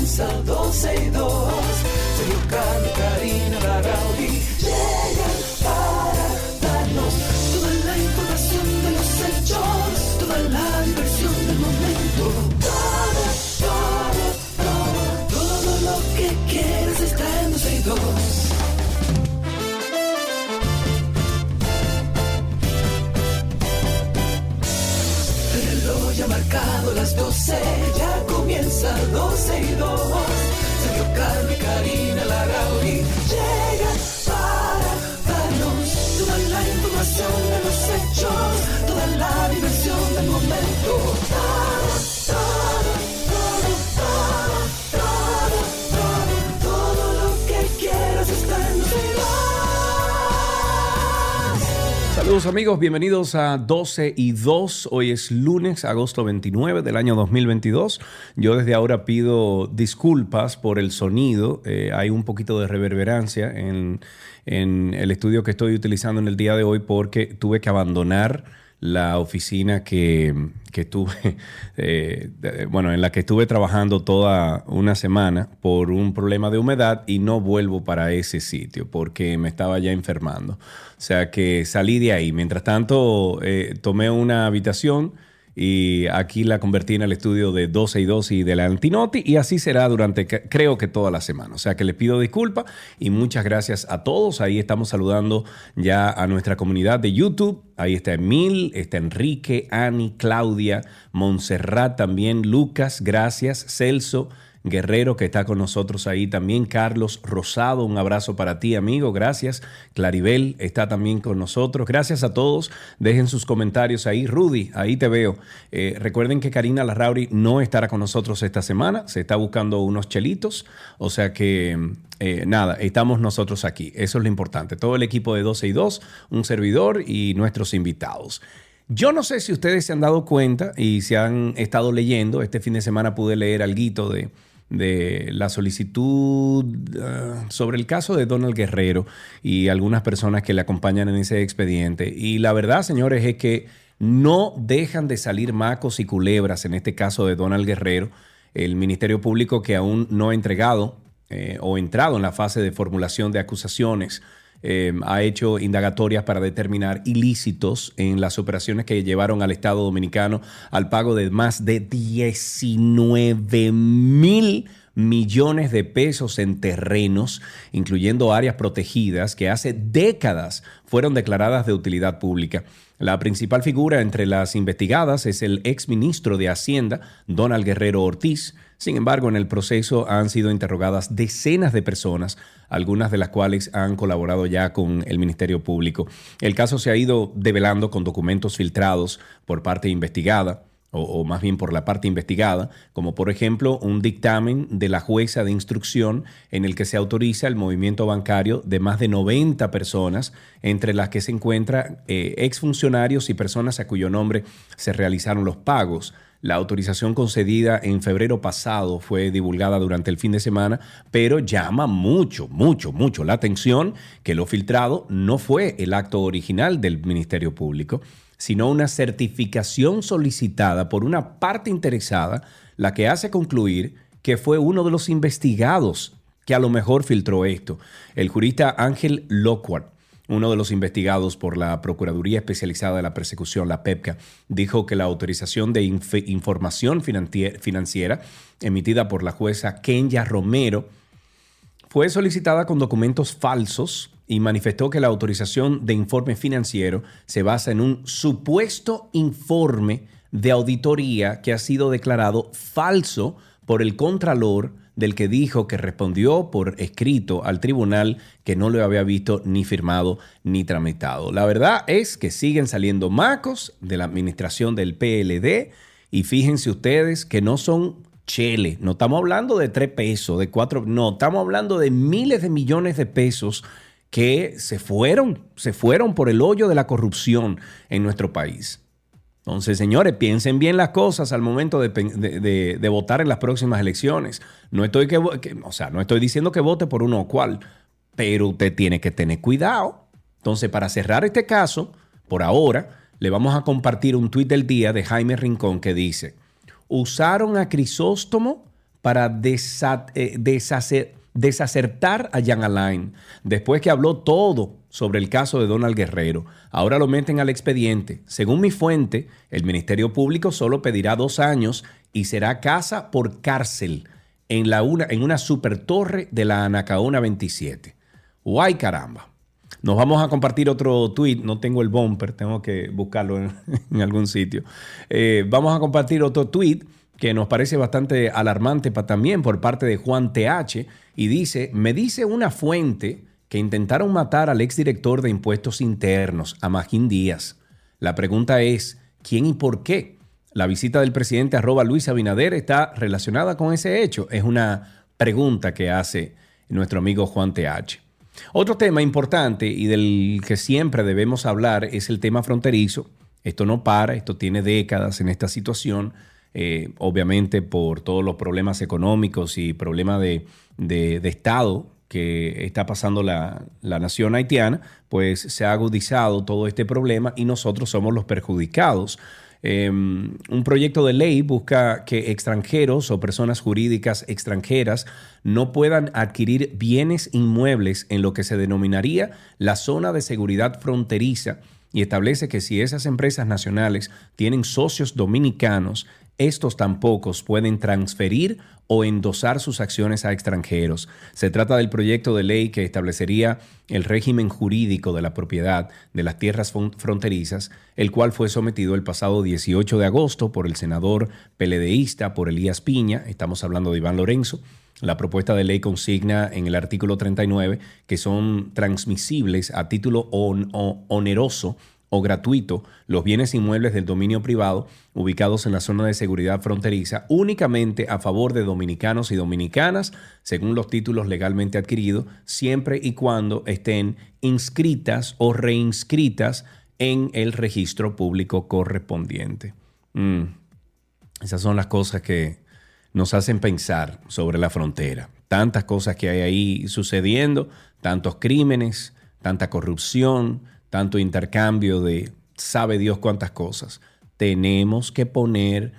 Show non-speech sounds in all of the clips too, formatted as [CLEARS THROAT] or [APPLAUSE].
comienza 12 y 2. Sergio Carlos, Karina, Larrauri llegan para darnos toda la información de los hechos, toda la diversión del momento. Todo, todo, todo, todo lo que quieres está en 12 y 2. El reloj ya marcado las 12, ya comienza 12 y 2. Karina Larrauri llegan para darnos toda la información de los hechos, toda la diversión del momento. Saludos amigos, bienvenidos a 12 y 2. Hoy es lunes, agosto 29 del año 2022. Yo desde ahora pido disculpas por el sonido. Eh, hay un poquito de reverberancia en, en el estudio que estoy utilizando en el día de hoy porque tuve que abandonar la oficina que, que estuve, [LAUGHS] eh, bueno, en la que estuve trabajando toda una semana por un problema de humedad y no vuelvo para ese sitio porque me estaba ya enfermando. O sea que salí de ahí. Mientras tanto, eh, tomé una habitación y aquí la convertí en el estudio de 12 y 2 y de la Antinoti y así será durante creo que toda la semana. O sea que les pido disculpas y muchas gracias a todos. Ahí estamos saludando ya a nuestra comunidad de YouTube. Ahí está Emil, está Enrique, Ani, Claudia, Montserrat también, Lucas, gracias, Celso. Guerrero que está con nosotros ahí también, Carlos Rosado, un abrazo para ti amigo, gracias. Claribel está también con nosotros, gracias a todos, dejen sus comentarios ahí. Rudy, ahí te veo. Eh, recuerden que Karina Larrauri no estará con nosotros esta semana, se está buscando unos chelitos, o sea que eh, nada, estamos nosotros aquí, eso es lo importante. Todo el equipo de 12 y 2, un servidor y nuestros invitados. Yo no sé si ustedes se han dado cuenta y se han estado leyendo. Este fin de semana pude leer algo de, de la solicitud ah, sobre el caso de Donald Guerrero y algunas personas que le acompañan en ese expediente. Y la verdad, señores, es que no dejan de salir macos y culebras en este caso de Donald Guerrero. El Ministerio Público que aún no ha entregado eh, o entrado en la fase de formulación de acusaciones eh, ha hecho indagatorias para determinar ilícitos en las operaciones que llevaron al Estado Dominicano al pago de más de 19 mil millones de pesos en terrenos, incluyendo áreas protegidas que hace décadas fueron declaradas de utilidad pública. La principal figura entre las investigadas es el exministro de Hacienda, Donald Guerrero Ortiz. Sin embargo, en el proceso han sido interrogadas decenas de personas, algunas de las cuales han colaborado ya con el Ministerio Público. El caso se ha ido develando con documentos filtrados por parte investigada o, o, más bien por la parte investigada, como por ejemplo un dictamen de la jueza de instrucción en el que se autoriza el movimiento bancario de más de 90 personas, entre las que se encuentran eh, exfuncionarios y personas a cuyo nombre se realizaron los pagos. La autorización concedida en febrero pasado fue divulgada durante el fin de semana, pero llama mucho, mucho, mucho la atención que lo filtrado no fue el acto original del Ministerio Público, sino una certificación solicitada por una parte interesada, la que hace concluir que fue uno de los investigados que a lo mejor filtró esto, el jurista Ángel Lockhart uno de los investigados por la Procuraduría Especializada de la Persecución, la PEPCA, dijo que la autorización de inf información financiera emitida por la jueza Kenya Romero fue solicitada con documentos falsos y manifestó que la autorización de informe financiero se basa en un supuesto informe de auditoría que ha sido declarado falso por el Contralor del que dijo que respondió por escrito al tribunal que no lo había visto ni firmado ni tramitado. La verdad es que siguen saliendo macos de la administración del PLD y fíjense ustedes que no son chele, no estamos hablando de tres pesos, de cuatro, no, estamos hablando de miles de millones de pesos que se fueron, se fueron por el hoyo de la corrupción en nuestro país. Entonces, señores, piensen bien las cosas al momento de, votar en las próximas elecciones. No estoy, que, que, o sea, no estoy diciendo que vote por uno o cual, pero usted tiene que tener cuidado. Entonces, para cerrar este caso, por ahora, le vamos a compartir un tuit del día de Jaime Rincón que dice, usaron a Crisóstomo para eh, desacertar a Jan Alain después que habló todo sobre el caso de Donald Guerrero. Ahora lo meten al expediente. Según mi fuente, el Ministerio Público solo pedirá dos años y será casa por cárcel en, la una, en una supertorre de la Anacaona 27. ¡Guay caramba! Nos vamos a compartir otro tweet. No tengo el bumper, tengo que buscarlo en, [LAUGHS] algún sitio. Eh, vamos a compartir otro tweet que nos parece bastante alarmante también por parte de Juan TH y dice, me dice una fuente que intentaron matar al exdirector de impuestos internos, a Magín Díaz. La pregunta es, ¿quién y por qué? La visita del presidente arroba Luis Abinader está relacionada con ese hecho. Es una pregunta que hace nuestro amigo Juan TH. Otro tema importante y del que siempre debemos hablar es el tema fronterizo. Esto no para, esto tiene décadas en esta situación, eh, obviamente por todos los problemas económicos y problemas de Estado que está pasando la, nación haitiana, pues se ha agudizado todo este problema y nosotros somos los perjudicados. Em, un proyecto de ley busca que extranjeros o personas jurídicas extranjeras no puedan adquirir bienes inmuebles en lo que se denominaría la zona de seguridad fronteriza y establece que si esas empresas nacionales tienen socios dominicanos, estos tampoco pueden transferir o endosar sus acciones a extranjeros. Se trata del proyecto de ley que establecería el régimen jurídico de la propiedad de las tierras fronterizas, el cual fue sometido el pasado 18 de agosto por el senador peledeísta por Elías Piña, estamos hablando de Iván Lorenzo. La propuesta de ley consigna en el artículo 39 que son transmisibles a título oneroso o gratuito los bienes inmuebles del dominio privado ubicados en la zona de seguridad fronteriza únicamente a favor de dominicanos y dominicanas, según los títulos legalmente adquiridos, siempre y cuando estén inscritas o reinscritas en el registro público correspondiente. Mm. Esas son las cosas que nos hacen pensar sobre la frontera. Tantas cosas que hay ahí sucediendo, tantos crímenes, tanta corrupción, tanto intercambio de sabe Dios cuántas cosas. Tenemos que poner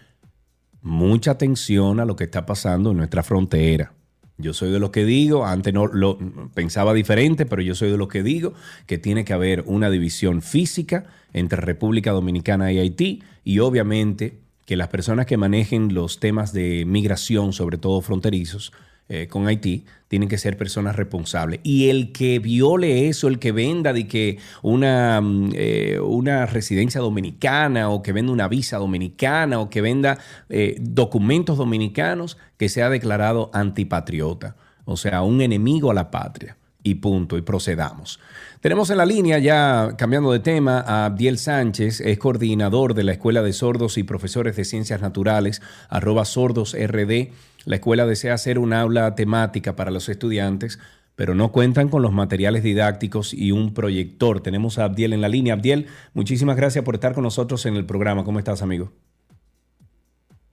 mucha atención a lo que está pasando en nuestra frontera. Yo soy de los que digo, antes no lo pensaba diferente, pero yo soy de los que digo que tiene que haber una división física entre República Dominicana y Haití y obviamente que las personas que manejen los temas de migración, sobre todo fronterizos, eh, con Haití, tienen que ser personas responsables. Y el que viole eso, el que venda de que una, mm, eh, una residencia dominicana o que venda una visa dominicana o que venda eh, documentos dominicanos, que sea declarado antipatriota, o sea, un enemigo a la patria. Y punto, y procedamos. Tenemos en la línea, ya cambiando de tema, a Abdiel Sánchez, es coordinador de la Escuela de Sordos y Profesores de Ciencias Naturales, arroba sordosrd. La escuela desea hacer un aula temática para los estudiantes, pero no cuentan con los materiales didácticos y un proyector. Tenemos a Abdiel en la línea. Abdiel, muchísimas gracias por estar con nosotros en el programa. ¿Cómo estás, amigo?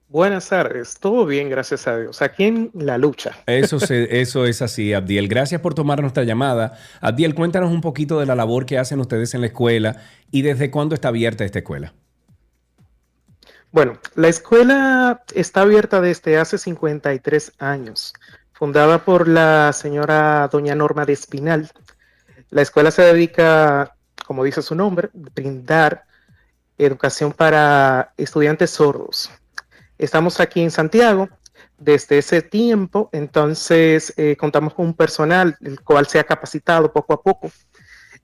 Buenas tardes, todo bien, gracias a Dios. Aquí en la lucha. Eso, eso es así, Abdiel. Gracias por tomar nuestra llamada. Abdiel, cuéntanos un poquito de la labor que hacen ustedes en la escuela y desde cuándo está abierta esta escuela. Bueno, la escuela está abierta desde hace 53 años, fundada por la señora doña Norma de Espinal. La escuela se dedica, como dice su nombre, brindar educación para estudiantes sordos. Estamos aquí en Santiago desde ese tiempo, entonces eh, contamos con un personal el cual se ha capacitado poco a poco,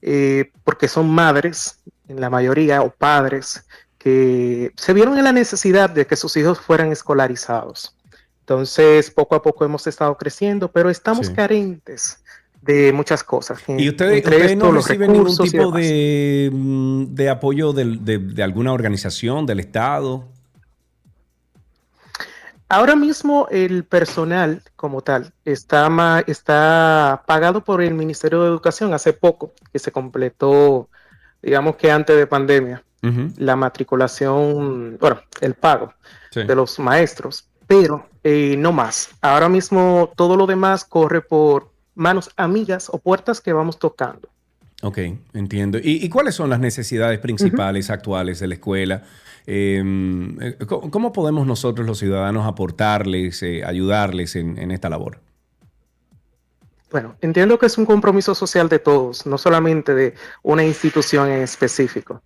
eh, porque son madres, en la mayoría, o padres que se vieron en la necesidad de que sus hijos fueran escolarizados. Entonces, poco a poco hemos estado creciendo, pero estamos carentes de muchas cosas. ¿Y ustedes, no reciben ningún tipo de, mm, de, apoyo de, alguna organización, del Estado? Ahora mismo el personal como tal está, está pagado por el Ministerio de Educación hace poco, que se completó, digamos que antes de pandemia la matriculación, bueno, el pago de los maestros, pero eh, no más. Ahora mismo todo lo demás corre por manos amigas o puertas que vamos tocando. Ok, entiendo. ¿Y, cuáles son las necesidades principales actuales de la escuela? Em, eh, ¿Cómo podemos nosotros los ciudadanos aportarles, eh, ayudarles en, esta labor? Bueno, entiendo que es un compromiso social de todos, no solamente de una institución en específico.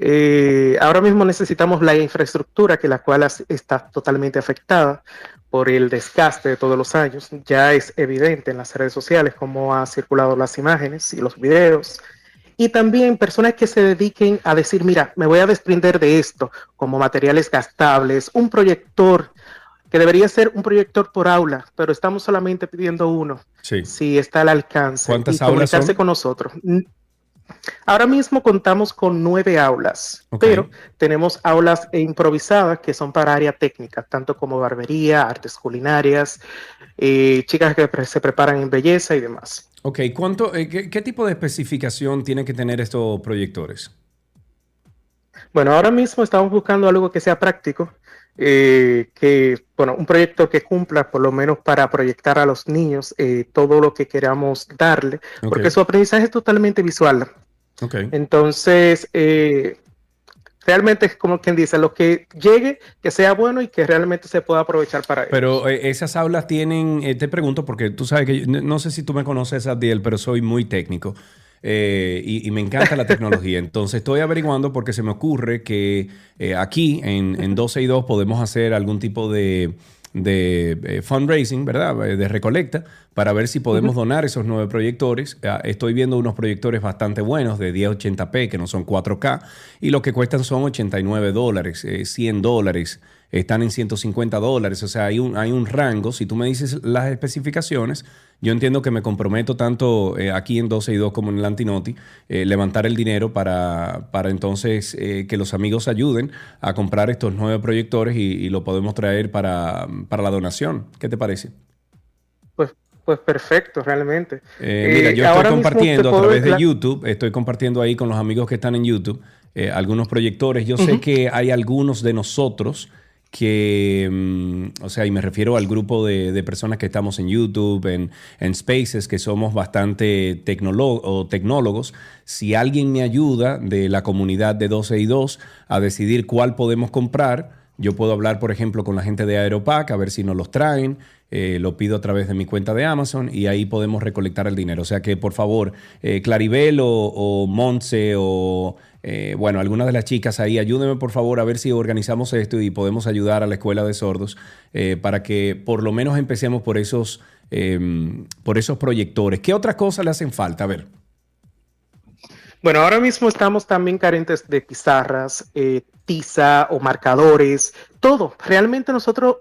Eh, ahora mismo necesitamos la infraestructura, que la cual está totalmente afectada por el desgaste de todos los años. Ya es evidente en las redes sociales cómo han circulado las imágenes y los videos. Y también personas que se dediquen a decir, mira, me voy a desprender de esto, como materiales gastables, un proyector, que debería ser un proyector por aula, pero estamos solamente pidiendo uno. Sí. Si está al alcance. ¿Cuántas y comunicarse con nosotros. Ahora mismo contamos con nueve aulas, pero tenemos aulas improvisadas que son para área técnica, tanto como barbería, artes culinarias, eh, chicas que se preparan en belleza y demás. Ok, ¿Cuánto, eh, qué, tipo de especificación tienen que tener estos proyectores? Bueno, ahora mismo estamos buscando algo que sea práctico, eh, que, bueno, un proyecto que cumpla por lo menos para proyectar a los niños todo lo que queramos darle, porque su aprendizaje es totalmente visual. Entonces, eh, realmente es como quien dice, lo que llegue, que sea bueno y que realmente se pueda aprovechar para ellos. Pero eh, esas aulas tienen, eh, te pregunto, porque tú sabes que no sé si tú me conoces, Adiel, pero soy muy técnico. Y, me encanta la tecnología. [LAUGHS] Entonces estoy averiguando porque se me ocurre que aquí en, en 12 y 2 podemos hacer algún tipo de, de eh, fundraising, ¿verdad? Eh, de recolecta, para ver si podemos donar esos nueve proyectores. Ah, estoy viendo unos proyectores bastante buenos de 1080p, que no son 4K, y lo que cuestan son 89 dólares, 100 eh, dólares están en 150 dólares, o sea, hay un, hay un rango. Si tú me dices las especificaciones, yo entiendo que me comprometo tanto eh, aquí en 12 y 2 como en el Antinoti, eh, levantar el dinero para, para entonces eh, que los amigos ayuden a comprar estos nueve proyectores y, lo podemos traer para, la donación. ¿Qué te parece? Pues, pues perfecto, realmente. mira, yo estoy compartiendo a través de YouTube, estoy compartiendo ahí con los amigos que están en YouTube algunos proyectores. Yo sé que hay algunos de nosotros que, mm, o sea, y me refiero al grupo de, personas que estamos en YouTube, en, en Spaces, que somos bastante tecnólogos. Si alguien me ayuda de la comunidad de 12 y 2 a decidir cuál podemos comprar, yo puedo hablar, por ejemplo, con la gente de Aeropack a ver si nos los traen. Eh, lo pido a través de mi cuenta de Amazon y ahí podemos recolectar el dinero. O sea que, por favor, eh, Claribel o, o Montse o eh, bueno, algunas de las chicas ahí, ayúdenme por favor a ver si organizamos esto y podemos ayudar a la escuela de sordos eh, para que por lo menos empecemos por esos, em, por esos proyectores. ¿Qué otras cosas le hacen falta? A ver. Bueno, ahora mismo estamos también carentes de pizarras, eh, tiza o marcadores, todo. Realmente nosotros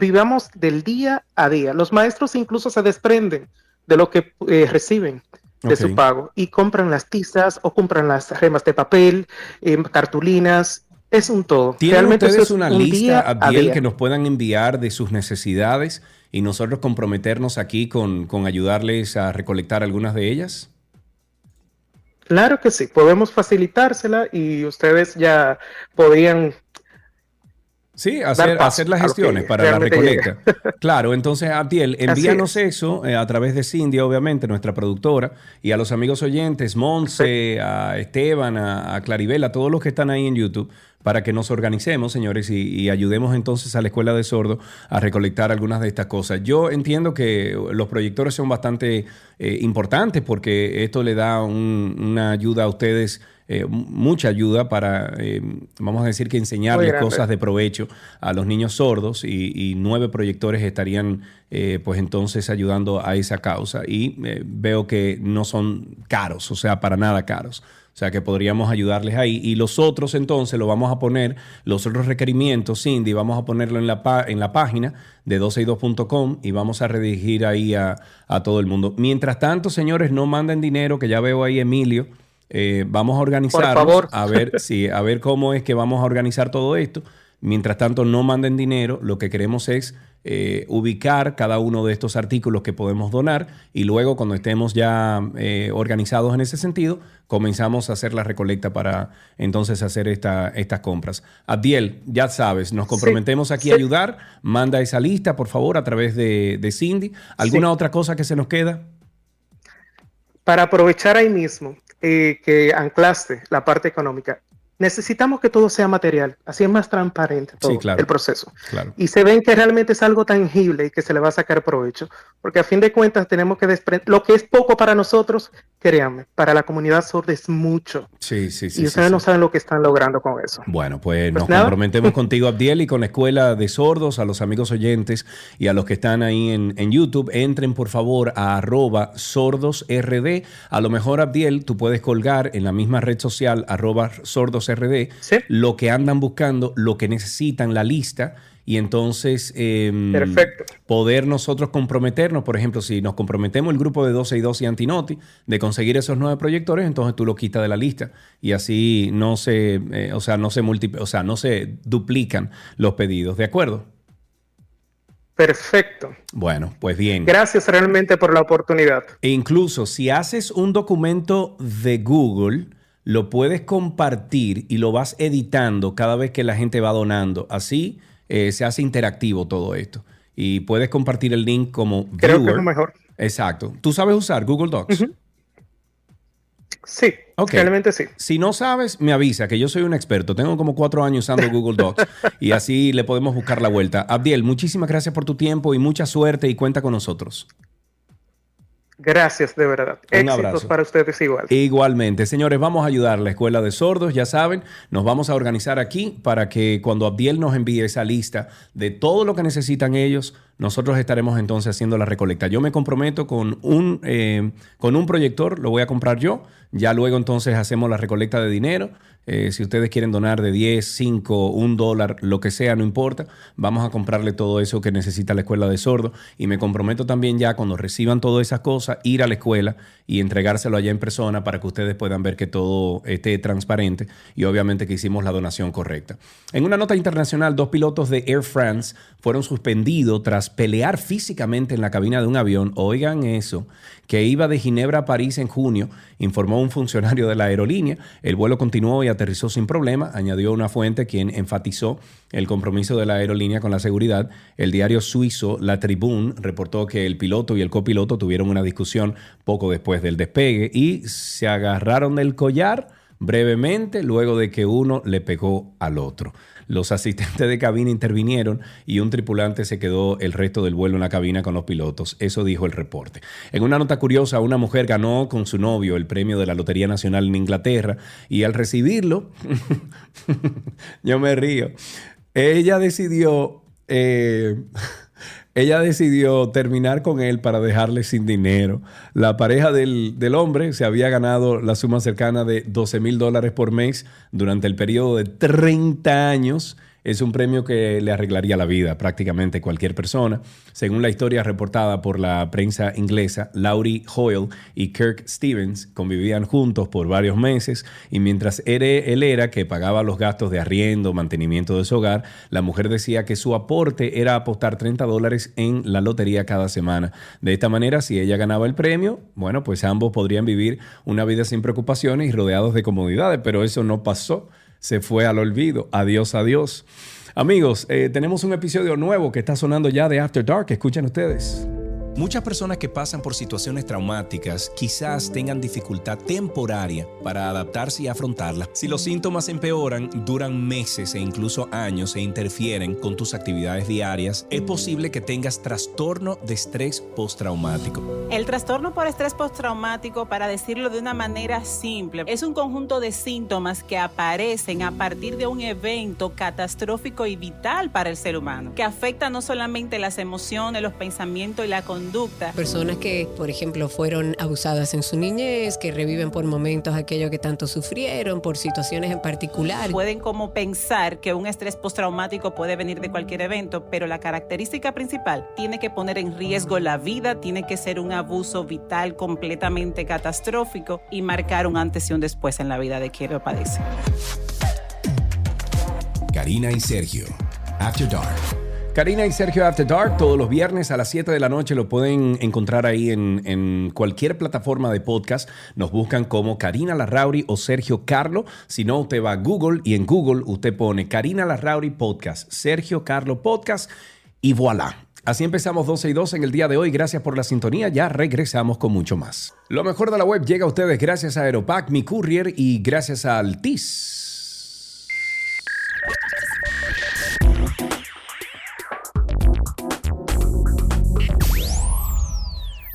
vivamos del día a día. Los maestros incluso se desprenden de lo que reciben de su pago y compran las tizas o compran las gemas de papel, eh, cartulinas. Es un todo. ¿Tienen Realmente ustedes una lista, Abdiel, que nos puedan enviar de sus necesidades y nosotros comprometernos aquí con, con ayudarles a recolectar algunas de ellas? Claro que sí, podemos facilitársela y ustedes ya podrían Sí, hacer, hacer las gestiones para la recolecta. [LAUGHS] Claro, entonces, Abdiel, envíanos eso eh, a través de Cindy, obviamente, nuestra productora, y a los amigos oyentes, Monse, a Esteban, a, Claribel, a todos los que están ahí en YouTube, para que nos organicemos, señores, y, ayudemos entonces a la Escuela de Sordo a recolectar algunas de estas cosas. Yo entiendo que los proyectores son bastante eh, importantes porque esto le da una ayuda a ustedes eh, mucha ayuda para, eh, vamos a decir que enseñarles cosas de provecho a los niños sordos y, nueve proyectores estarían eh, pues entonces ayudando a esa causa y veo que no son caros, o sea, para nada caros. O sea que podríamos ayudarles ahí. Y los otros entonces lo vamos a poner, los otros requerimientos, Cindy, vamos a ponerlo en la, en la página de 12y2.com y vamos a redirigir ahí a, a todo el mundo. Mientras tanto, señores, no manden dinero, que ya veo ahí Emilio eh, vamos a organizar, a ver, [LAUGHS] sí, a ver cómo es que vamos a organizar todo esto. Mientras tanto, no manden dinero. Lo que queremos es eh, ubicar cada uno de estos artículos que podemos donar y luego, cuando estemos ya eh, organizados en ese sentido, comenzamos a hacer la recolecta para entonces hacer esta, estas compras. Adiel, ya sabes, nos comprometemos aquí a ayudar. Manda esa lista, por favor, a través de, Cindy. ¿Alguna otra cosa que se nos queda? Para aprovechar ahí mismo, eh, que anclaste la parte económica necesitamos que todo sea material, así es más transparente todo el proceso. Y se ven que realmente es algo tangible y que se le va a sacar provecho, porque a fin de cuentas tenemos que desprender, lo que es poco para nosotros, créanme, para la comunidad sorda es mucho. Sí, sí, sí. Y ustedes no saben lo que están logrando con eso. Bueno, pues, pues nos comprometemos [LAUGHS] contigo, Abdiel, y con la Escuela de Sordos, a los amigos oyentes y a los que están ahí en, en YouTube, entren por favor a arroba sordosrd. A lo mejor, Abdiel, tú puedes colgar en la misma red social arroba sordos RD, lo que andan buscando, lo que necesitan, la lista, y entonces em, poder nosotros comprometernos, por ejemplo, si nos comprometemos el grupo de 12 y 12 y Antinoti de conseguir esos nueve proyectores, entonces tú lo quitas de la lista y así no se, eh, o sea, no se o sea, no se duplican los pedidos, ¿de acuerdo? Perfecto. Bueno, pues bien. Gracias realmente por la oportunidad. E incluso si haces un documento de Google, lo puedes compartir y lo vas editando cada vez que la gente va donando. Así eh, se hace interactivo todo esto. Y puedes compartir el link como Creo que es lo mejor. Exacto. ¿Tú sabes usar Google Docs? Sí, realmente sí. Si no sabes, me avisa, que yo soy un experto. Tengo como cuatro años usando [LAUGHS] Google Docs y así le podemos buscar la vuelta. Abdiel, muchísimas gracias por tu tiempo y mucha suerte y cuenta con nosotros. Gracias, de verdad. Un Éxitos abrazo. para ustedes igual. Igualmente. Señores, vamos a ayudar a la Escuela de Sordos, ya saben, nos vamos a organizar aquí para que cuando Abdiel nos envíe esa lista de todo lo que necesitan ellos, nosotros estaremos entonces haciendo la recolecta. Yo me comprometo con un, eh, con un proyector, lo voy a comprar yo, ya luego entonces hacemos la recolecta de dinero. Eh, si ustedes quieren donar de 10, 5, 1 dólar, lo que sea, no importa. Vamos a comprarle todo eso que necesita la escuela de sordo. Y me comprometo también ya cuando reciban todas esas cosas, ir a la escuela y entregárselo allá en persona para que ustedes puedan ver que todo esté transparente y obviamente que hicimos la donación correcta. En una nota internacional, dos pilotos de Air France fueron suspendidos tras pelear físicamente en la cabina de un avión. Oigan eso, que iba de Ginebra a París en junio, informó un funcionario de la aerolínea. El vuelo continuó y aterrizó sin problema, añadió una fuente quien enfatizó el compromiso de la aerolínea con la seguridad. El diario suizo La Tribune reportó que el piloto y el copiloto tuvieron una discusión poco después del despegue y se agarraron del collar brevemente luego de que uno le pegó al otro. Los asistentes de cabina intervinieron y un tripulante se quedó el resto del vuelo en la cabina con los pilotos. Eso dijo el reporte. En una nota curiosa, una mujer ganó con su novio el premio de la Lotería Nacional en Inglaterra y al recibirlo, [LAUGHS] yo me río, ella decidió... Eh, ella decidió terminar con él para dejarle sin dinero. La pareja del, hombre se había ganado la suma cercana de 12 mil dólares por mes durante el periodo de 30 años es un premio que le arreglaría la vida prácticamente cualquier persona. Según la historia reportada por la prensa inglesa, Laurie Hoyle y Kirk Stevens convivían juntos por varios meses y mientras él era que pagaba los gastos de arriendo, mantenimiento de su hogar, la mujer decía que su aporte era apostar 30 dólares en la lotería cada semana. De esta manera, si ella ganaba el premio, bueno, pues ambos podrían vivir una vida sin preocupaciones y rodeados de comodidades, pero eso no pasó se fue al olvido. Adiós, adiós. Amigos, eh, tenemos un episodio nuevo que está sonando ya de After Dark. Escuchen ustedes. Muchas personas que pasan por situaciones traumáticas quizás tengan dificultad temporaria para adaptarse y afrontarla. Si los síntomas empeoran, duran meses e incluso años e interfieren con tus actividades diarias, es posible que tengas trastorno de estrés postraumático. El trastorno por estrés postraumático, para decirlo de una manera simple, es un conjunto de síntomas que aparecen a partir de un evento catastrófico y vital para el ser humano, que afecta no solamente las emociones, los pensamientos y la conducta, Personas que, por ejemplo, fueron abusadas en su niñez, que reviven por momentos aquello que tanto sufrieron, por situaciones en particular. Pueden como pensar que un estrés postraumático puede venir de cualquier evento, pero la característica principal tiene que poner en riesgo la vida, tiene que ser un abuso vital completamente catastrófico y marcar un antes y un después en la vida de quien lo padece. Karina y Sergio, After Dark. Karina y Sergio After Dark, todos los viernes a las 7 de la noche lo pueden encontrar ahí en, cualquier plataforma de podcast. Nos buscan como Karina Larrauri o Sergio Carlo. Si no, usted va a Google y en Google usted pone Karina Larrauri Podcast, Sergio Carlo Podcast y voilà Así empezamos 12 y 2 en el día de hoy. Gracias por la sintonía. Ya regresamos con mucho más. Lo mejor de la web llega a ustedes gracias a Aeropack, mi courier y gracias a Altis.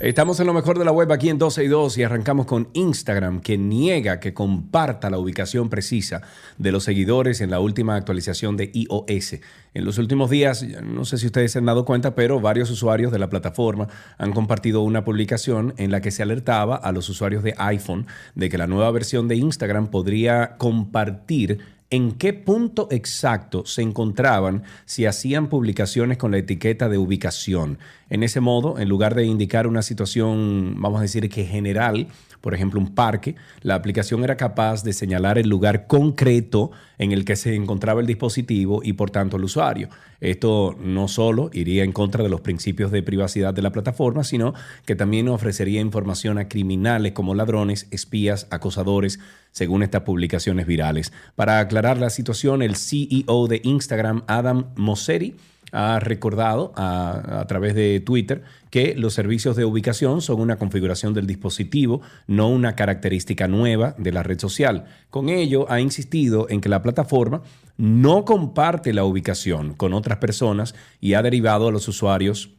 Estamos en lo mejor de la web aquí en 12 y 2 y arrancamos con Instagram que niega que comparta la ubicación precisa de los seguidores en la última actualización de iOS. En los últimos días, no sé si ustedes se han dado cuenta, pero varios usuarios de la plataforma han compartido una publicación en la que se alertaba a los usuarios de iPhone de que la nueva versión de Instagram podría compartir en qué punto exacto se encontraban si hacían publicaciones con la etiqueta de ubicación. En ese modo, en lugar de indicar una situación, vamos a decir que general, por ejemplo un parque, la aplicación era capaz de señalar el lugar concreto en el que se encontraba el dispositivo y por tanto el usuario. Esto no solo iría en contra de los principios de privacidad de la plataforma, sino que también ofrecería información a criminales como ladrones, espías, acosadores, según estas publicaciones virales. Para aclarar la situación, el CEO de Instagram, Adam Mosseri, ha recordado a, través de Twitter que los servicios de ubicación son una configuración del dispositivo, no una característica nueva de la red social. Con ello, ha insistido en que la plataforma no comparte la ubicación con otras personas y ha derivado a los usuarios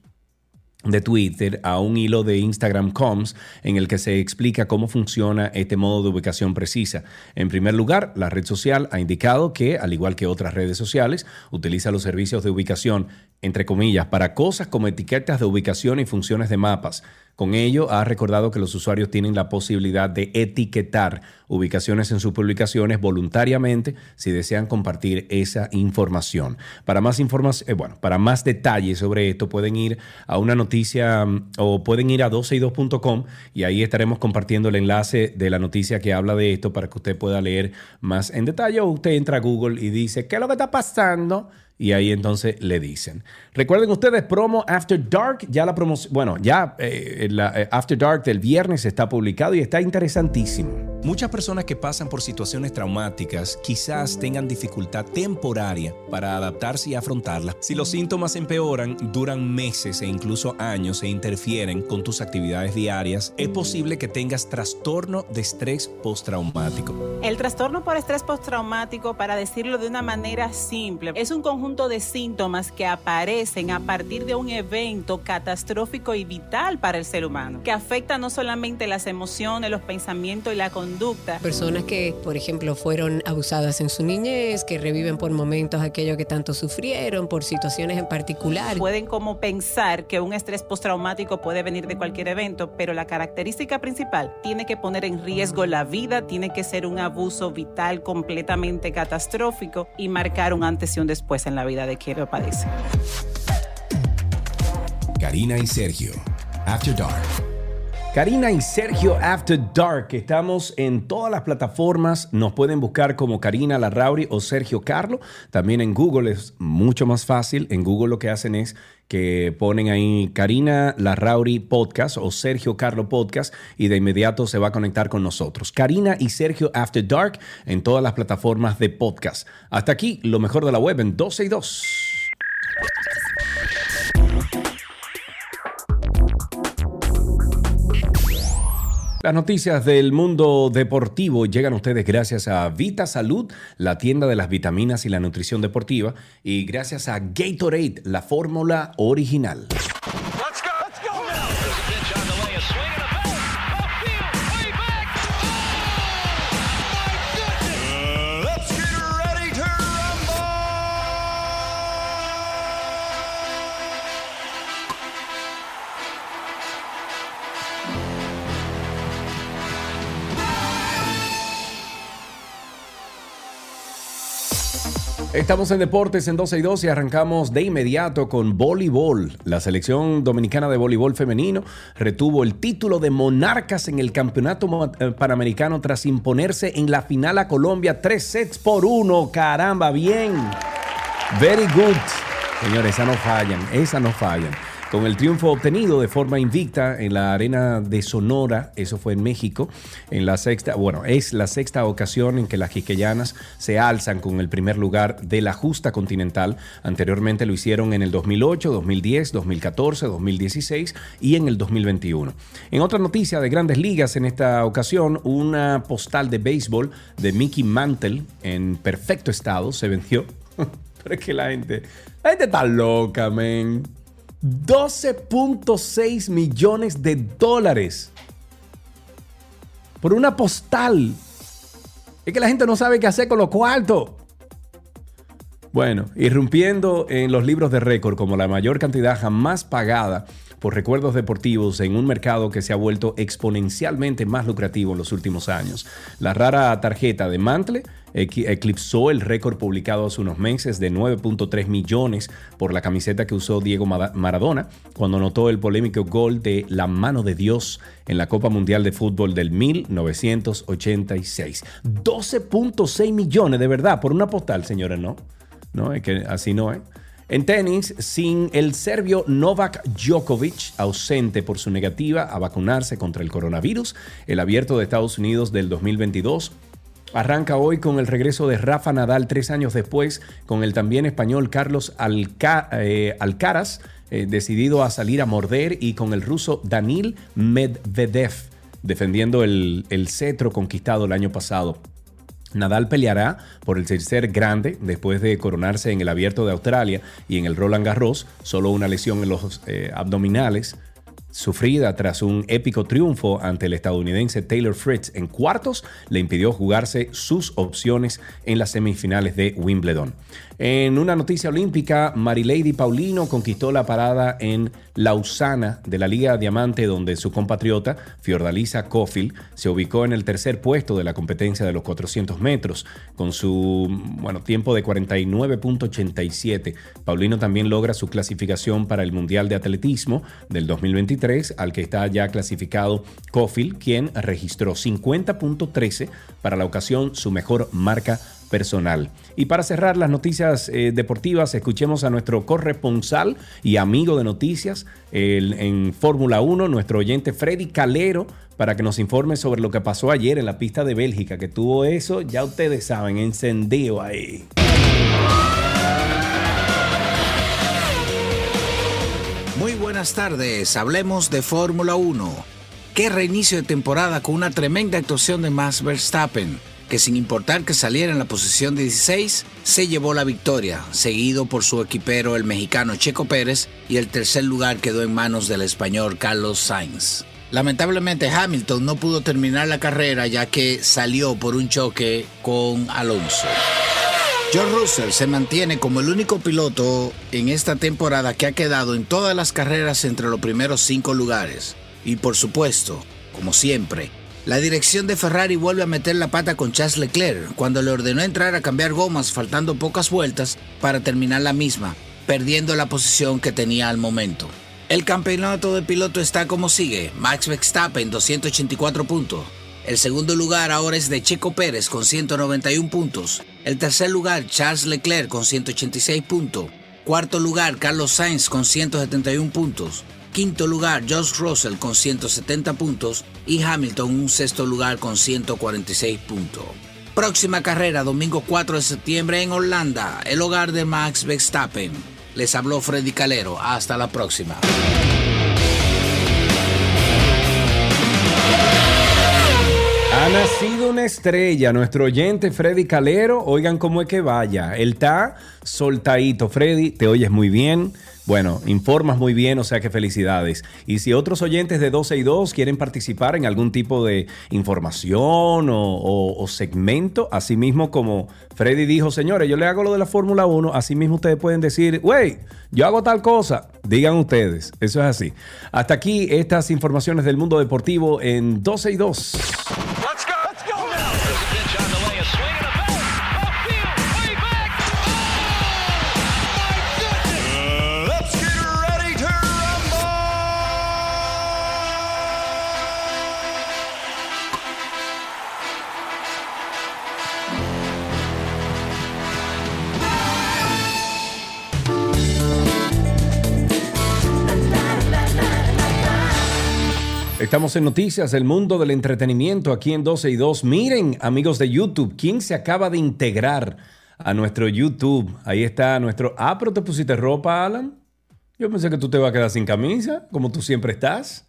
de Twitter a un hilo de Instagram Coms en el que se explica cómo funciona este modo de ubicación precisa. En primer lugar, la red social ha indicado que, al igual que otras redes sociales, utiliza los servicios de ubicación, entre comillas, para cosas como etiquetas de ubicación y funciones de mapas. Con ello, ha recordado que los usuarios tienen la posibilidad de etiquetar ubicaciones en sus publicaciones voluntariamente si desean compartir esa información. Para más información, eh, bueno, para más detalles sobre esto pueden ir a una noticia mm, o pueden ir a 12y2.com y ahí estaremos compartiendo el enlace de la noticia que habla de esto para que usted pueda leer más en detalle o usted entra a Google y dice, ¿qué es lo que está pasando? Y ahí entonces le dicen. Recuerden ustedes, promo After Dark, ya la promoción, bueno, ya eh, la, eh, After Dark del viernes está publicado y está interesantísimo. Muchas personas que pasan por situaciones traumáticas quizás tengan dificultad temporaria para adaptarse y afrontarlas. Si los síntomas empeoran, duran meses e incluso años e interfieren con tus actividades diarias, es posible que tengas trastorno de estrés postraumático. El trastorno por estrés postraumático, para decirlo de una manera simple, es un conjunto de síntomas que aparecen a partir de un evento catastrófico y vital para el ser humano, que afecta no solamente las emociones, los pensamientos y la conducta, Personas que, por ejemplo, fueron abusadas en su niñez, que reviven por momentos aquello que tanto sufrieron, por situaciones en particular. Pueden como pensar que un estrés postraumático puede venir de cualquier evento, pero la característica principal tiene que poner en riesgo la vida, tiene que ser un abuso vital completamente catastrófico y marcar un antes y un después en la vida de quien lo padece. Karina y Sergio, After Dark. Karina y Sergio After Dark. Estamos en todas las plataformas. Nos pueden buscar como Karina Larrauri o Sergio Carlo. También en Google es mucho más fácil. En Google lo que hacen es que ponen ahí Karina Larrauri Podcast o Sergio Carlo Podcast y de inmediato se va a conectar con nosotros. Karina y Sergio After Dark en todas las plataformas de podcast. Hasta aquí, lo mejor de la web en 12 y 2. Las noticias del mundo deportivo llegan a ustedes gracias a Vita Salud, la tienda de las vitaminas y la nutrición deportiva, y gracias a Gatorade, la fórmula original. Estamos en Deportes en 12 y 2 y arrancamos de inmediato con voleibol. La selección dominicana de voleibol femenino retuvo el título de monarcas en el campeonato eh, panamericano tras imponerse en la final a Colombia tres sets por uno. Caramba, bien. Very good. Señores, esa no fallan, esa no fallan. Con el triunfo obtenido de forma invicta en la arena de Sonora, eso fue en México, en la sexta, bueno, es la sexta ocasión en que las quiqueyanas se alzan con el primer lugar de la justa continental. Anteriormente lo hicieron en el 2008, 2010, 2014, 2016 y en el 2021. En otra noticia de grandes ligas, en esta ocasión, una postal de béisbol de Mickey Mantle en perfecto estado se vendió. [LAUGHS] Pero es que la gente, la gente está loca, man. 12.6 millones de dólares por una postal. Es que la gente no sabe qué hacer con los cuartos. Bueno, irrumpiendo en los libros de récord como la mayor cantidad jamás pagada por recuerdos deportivos en un mercado que se ha vuelto exponencialmente más lucrativo en los últimos años. La rara tarjeta de Mantle eclipsó el récord publicado hace unos meses de 9.3 millones por la camiseta que usó Diego Maradona cuando anotó el polémico gol de la mano de Dios en la Copa Mundial de Fútbol del 1986. 12.6 millones de verdad por una postal, señores, ¿no? No, es que así no es. En tenis, sin el serbio Novak Djokovic, ausente por su negativa a vacunarse contra el coronavirus, el abierto de Estados Unidos del 2022 arranca hoy con el regreso de Rafa Nadal tres años después, con el también español Carlos eh, Alcaraz, eh, decidido a salir a morder, y con el ruso Danil Medvedev, defendiendo el cetro conquistado el año pasado. Nadal peleará por el tercer grande después de coronarse en el Abierto de Australia y en el Roland Garros, solo una lesión en los eh, abdominales sufrida tras un épico triunfo ante el estadounidense Taylor Fritz en cuartos, le impidió jugarse sus opciones en las semifinales de Wimbledon. En una noticia olímpica, Marilady Paulino conquistó la parada en Lausana de la Liga Diamante, donde su compatriota Fiordalisa Kofil se ubicó en el tercer puesto de la competencia de los 400 metros, con su bueno, tiempo de 49.87. Paulino también logra su clasificación para el Mundial de Atletismo del 2023, al que está ya clasificado Kofil, quien registró 50.13 para la ocasión, su mejor marca personal. Y para cerrar las noticias eh, deportivas, escuchemos a nuestro corresponsal y amigo de noticias en Fórmula 1, nuestro oyente Freddy Calero, para que nos informe sobre lo que pasó ayer en la pista de Bélgica, que tuvo eso, ya ustedes saben, encendido ahí. Muy buenas tardes, hablemos de Fórmula 1. Qué reinicio de temporada con una tremenda actuación de Max Verstappen que sin importar que saliera en la posición 16, se llevó la victoria, seguido por su equipero el mexicano Checo Pérez y el tercer lugar quedó en manos del español Carlos Sainz. Lamentablemente Hamilton no pudo terminar la carrera ya que salió por un choque con Alonso. George Russell se mantiene como el único piloto en esta temporada que ha quedado en todas las carreras entre los primeros cinco lugares. Y por supuesto, como siempre, la dirección de Ferrari vuelve a meter la pata con Charles Leclerc cuando le ordenó entrar a cambiar gomas faltando pocas vueltas para terminar la misma, perdiendo la posición que tenía al momento. El campeonato de piloto está como sigue, Max Verstappen 284 puntos. El segundo lugar ahora es de Checo Pérez con 191 puntos. El tercer lugar Charles Leclerc con 186 puntos. Cuarto lugar Carlos Sainz con 171 puntos. Quinto lugar, Josh Russell con 170 puntos y Hamilton un sexto lugar con 146 puntos. Próxima carrera, domingo 4 de septiembre en Holanda, el hogar de Max Verstappen. Les habló Freddy Calero. Hasta la próxima. Ha nacido una estrella, nuestro oyente Freddy Calero. Oigan cómo es que vaya. Él está soltadito. Freddy, te oyes muy bien. Bueno, informas muy bien, o sea que felicidades. Y si otros oyentes de 12 y 2 quieren participar en algún tipo de información o, segmento, así mismo como Freddy dijo, señores, yo le hago lo de la Fórmula 1, así mismo ustedes pueden decir, wey, yo hago tal cosa. Digan ustedes, eso es así. Hasta aquí estas informaciones del mundo deportivo en 12 y 2. Estamos en Noticias, el mundo del entretenimiento aquí en 12 y 2. Miren, amigos de YouTube, ¿quién se acaba de integrar a nuestro YouTube? Ahí está nuestro... Ah, pero te pusiste ropa, Alan. Yo pensé que tú te vas a quedar sin camisa, como tú siempre estás.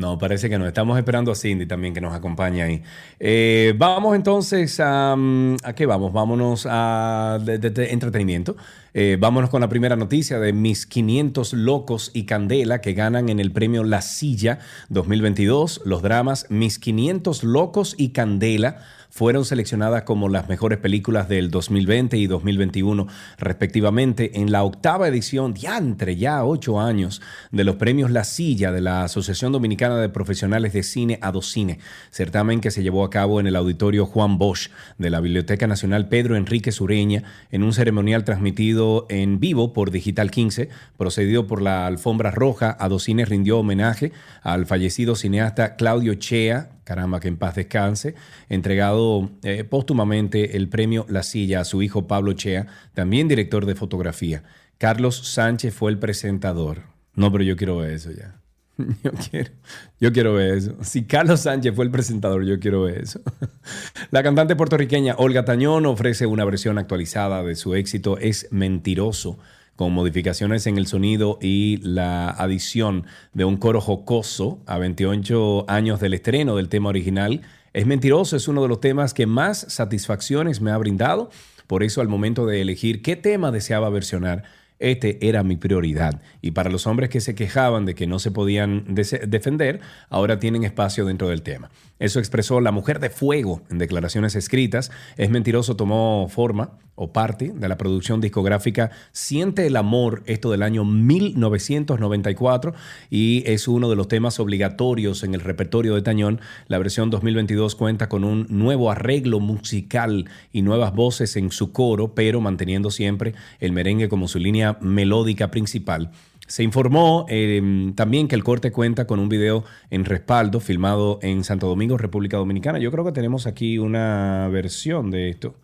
No, parece que no. Estamos esperando a Cindy también que nos acompañe ahí. Eh, vamos entonces a... Mm, ¿A qué vamos? Vámonos a entretenimiento. Eh, vámonos con la primera noticia de Mis 500 Locos y Candela que ganan en el premio La Silla 2022 los dramas Mis 500 Locos y Candela fueron seleccionadas como las mejores películas del 2020 y 2021 respectivamente en la octava edición, entre ya ocho años, de los premios La Silla de la Asociación Dominicana de Profesionales de Cine Adocine, certamen que se llevó a cabo en el auditorio Juan Bosch de la Biblioteca Nacional Pedro Enrique Sureña en un ceremonial transmitido en vivo por Digital 15, procedido por la Alfombra Roja. Adocine rindió homenaje al fallecido cineasta Claudio Chea, caramba, que en paz descanse, entregado eh, póstumamente el premio La Silla a su hijo Pablo Chea, también director de fotografía. Carlos Sánchez fue el presentador. No, pero yo quiero ver eso ya. [LAUGHS] Yo quiero, yo quiero ver eso. Si Carlos Sánchez fue el presentador, yo quiero ver eso. [LAUGHS] La cantante puertorriqueña Olga Tañón ofrece una versión actualizada de su éxito Es Mentiroso con modificaciones en el sonido y la adición de un coro jocoso a 28 años del estreno del tema original. Es mentiroso, es uno de los temas que más satisfacciones me ha brindado. Por eso al momento de elegir qué tema deseaba versionar, este era mi prioridad. Y para los hombres que se quejaban de que no se podían defender, ahora tienen espacio dentro del tema. Eso expresó la mujer de fuego en declaraciones escritas. Es mentiroso, tomó forma o parte de la producción discográfica Siente el Amor, esto del año 1994, y es uno de los temas obligatorios en el repertorio de Tañón. La versión 2022 cuenta con un nuevo arreglo musical y nuevas voces en su coro, pero manteniendo siempre el merengue como su línea melódica principal. Se informó em, también que el corte cuenta con un video en respaldo filmado en Santo Domingo, República Dominicana. Yo creo que tenemos aquí una versión de esto.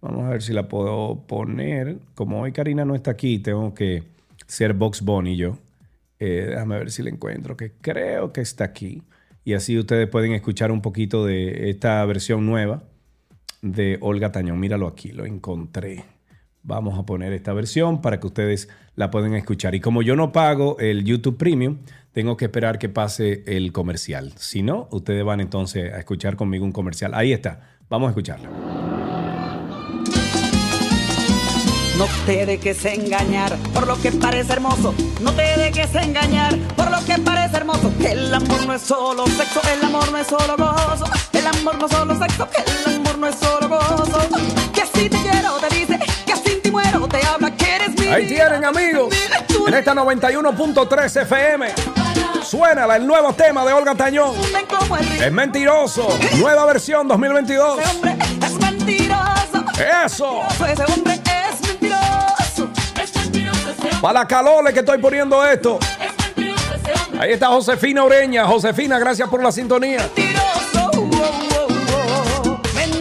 Vamos a ver si la puedo poner. Como hoy Karina no está aquí, tengo que ser Box Bunny yo. Eh, déjame ver si la encuentro, que creo que está aquí. Y así ustedes pueden escuchar un poquito de esta versión nueva de Olga Tañón. Míralo aquí, lo encontré. Vamos a poner esta versión para que ustedes la puedan escuchar. Y como yo no pago el YouTube Premium, tengo que esperar que pase el comercial. Si no, ustedes van entonces a escuchar conmigo un comercial. Ahí está. Vamos a escucharlo. No te dejes engañar por lo que parece hermoso. No te dejes engañar por lo que parece hermoso. El amor no es solo sexo, el amor no es solo gozo. El amor no es solo sexo, el amor no es solo gozo. Que si te quiero, te Ahí tienen, amigos. En esta 91.3 FM. Suena el nuevo tema de Olga Tañón. Es mentiroso. Nueva versión 2022. es mentiroso. Eso. Para la calor que estoy poniendo esto. Ahí está Josefina Oreña. Josefina, gracias por la sintonía.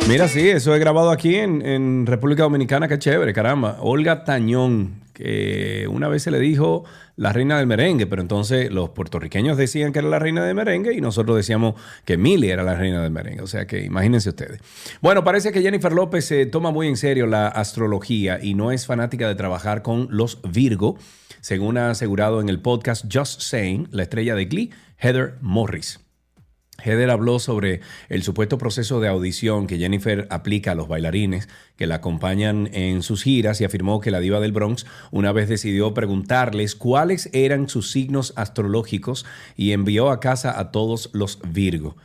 Mira, sí, eso he grabado aquí en, República Dominicana, qué chévere, caramba. Olga Tañón, que una vez se le dijo la reina del merengue, pero entonces los puertorriqueños decían que era la reina del merengue y nosotros decíamos que Milly era la reina del merengue. O sea que imagínense ustedes. Bueno, parece que Jennifer López se toma muy en serio la astrología y no es fanática de trabajar con los Virgo, según ha asegurado en el podcast Just Saying, la estrella de Glee, Heather Morris. Heather habló sobre el supuesto proceso de audición que Jennifer aplica a los bailarines que la acompañan en sus giras y afirmó que la diva del Bronx una vez decidió preguntarles cuáles eran sus signos astrológicos y envió a casa a todos los Virgo.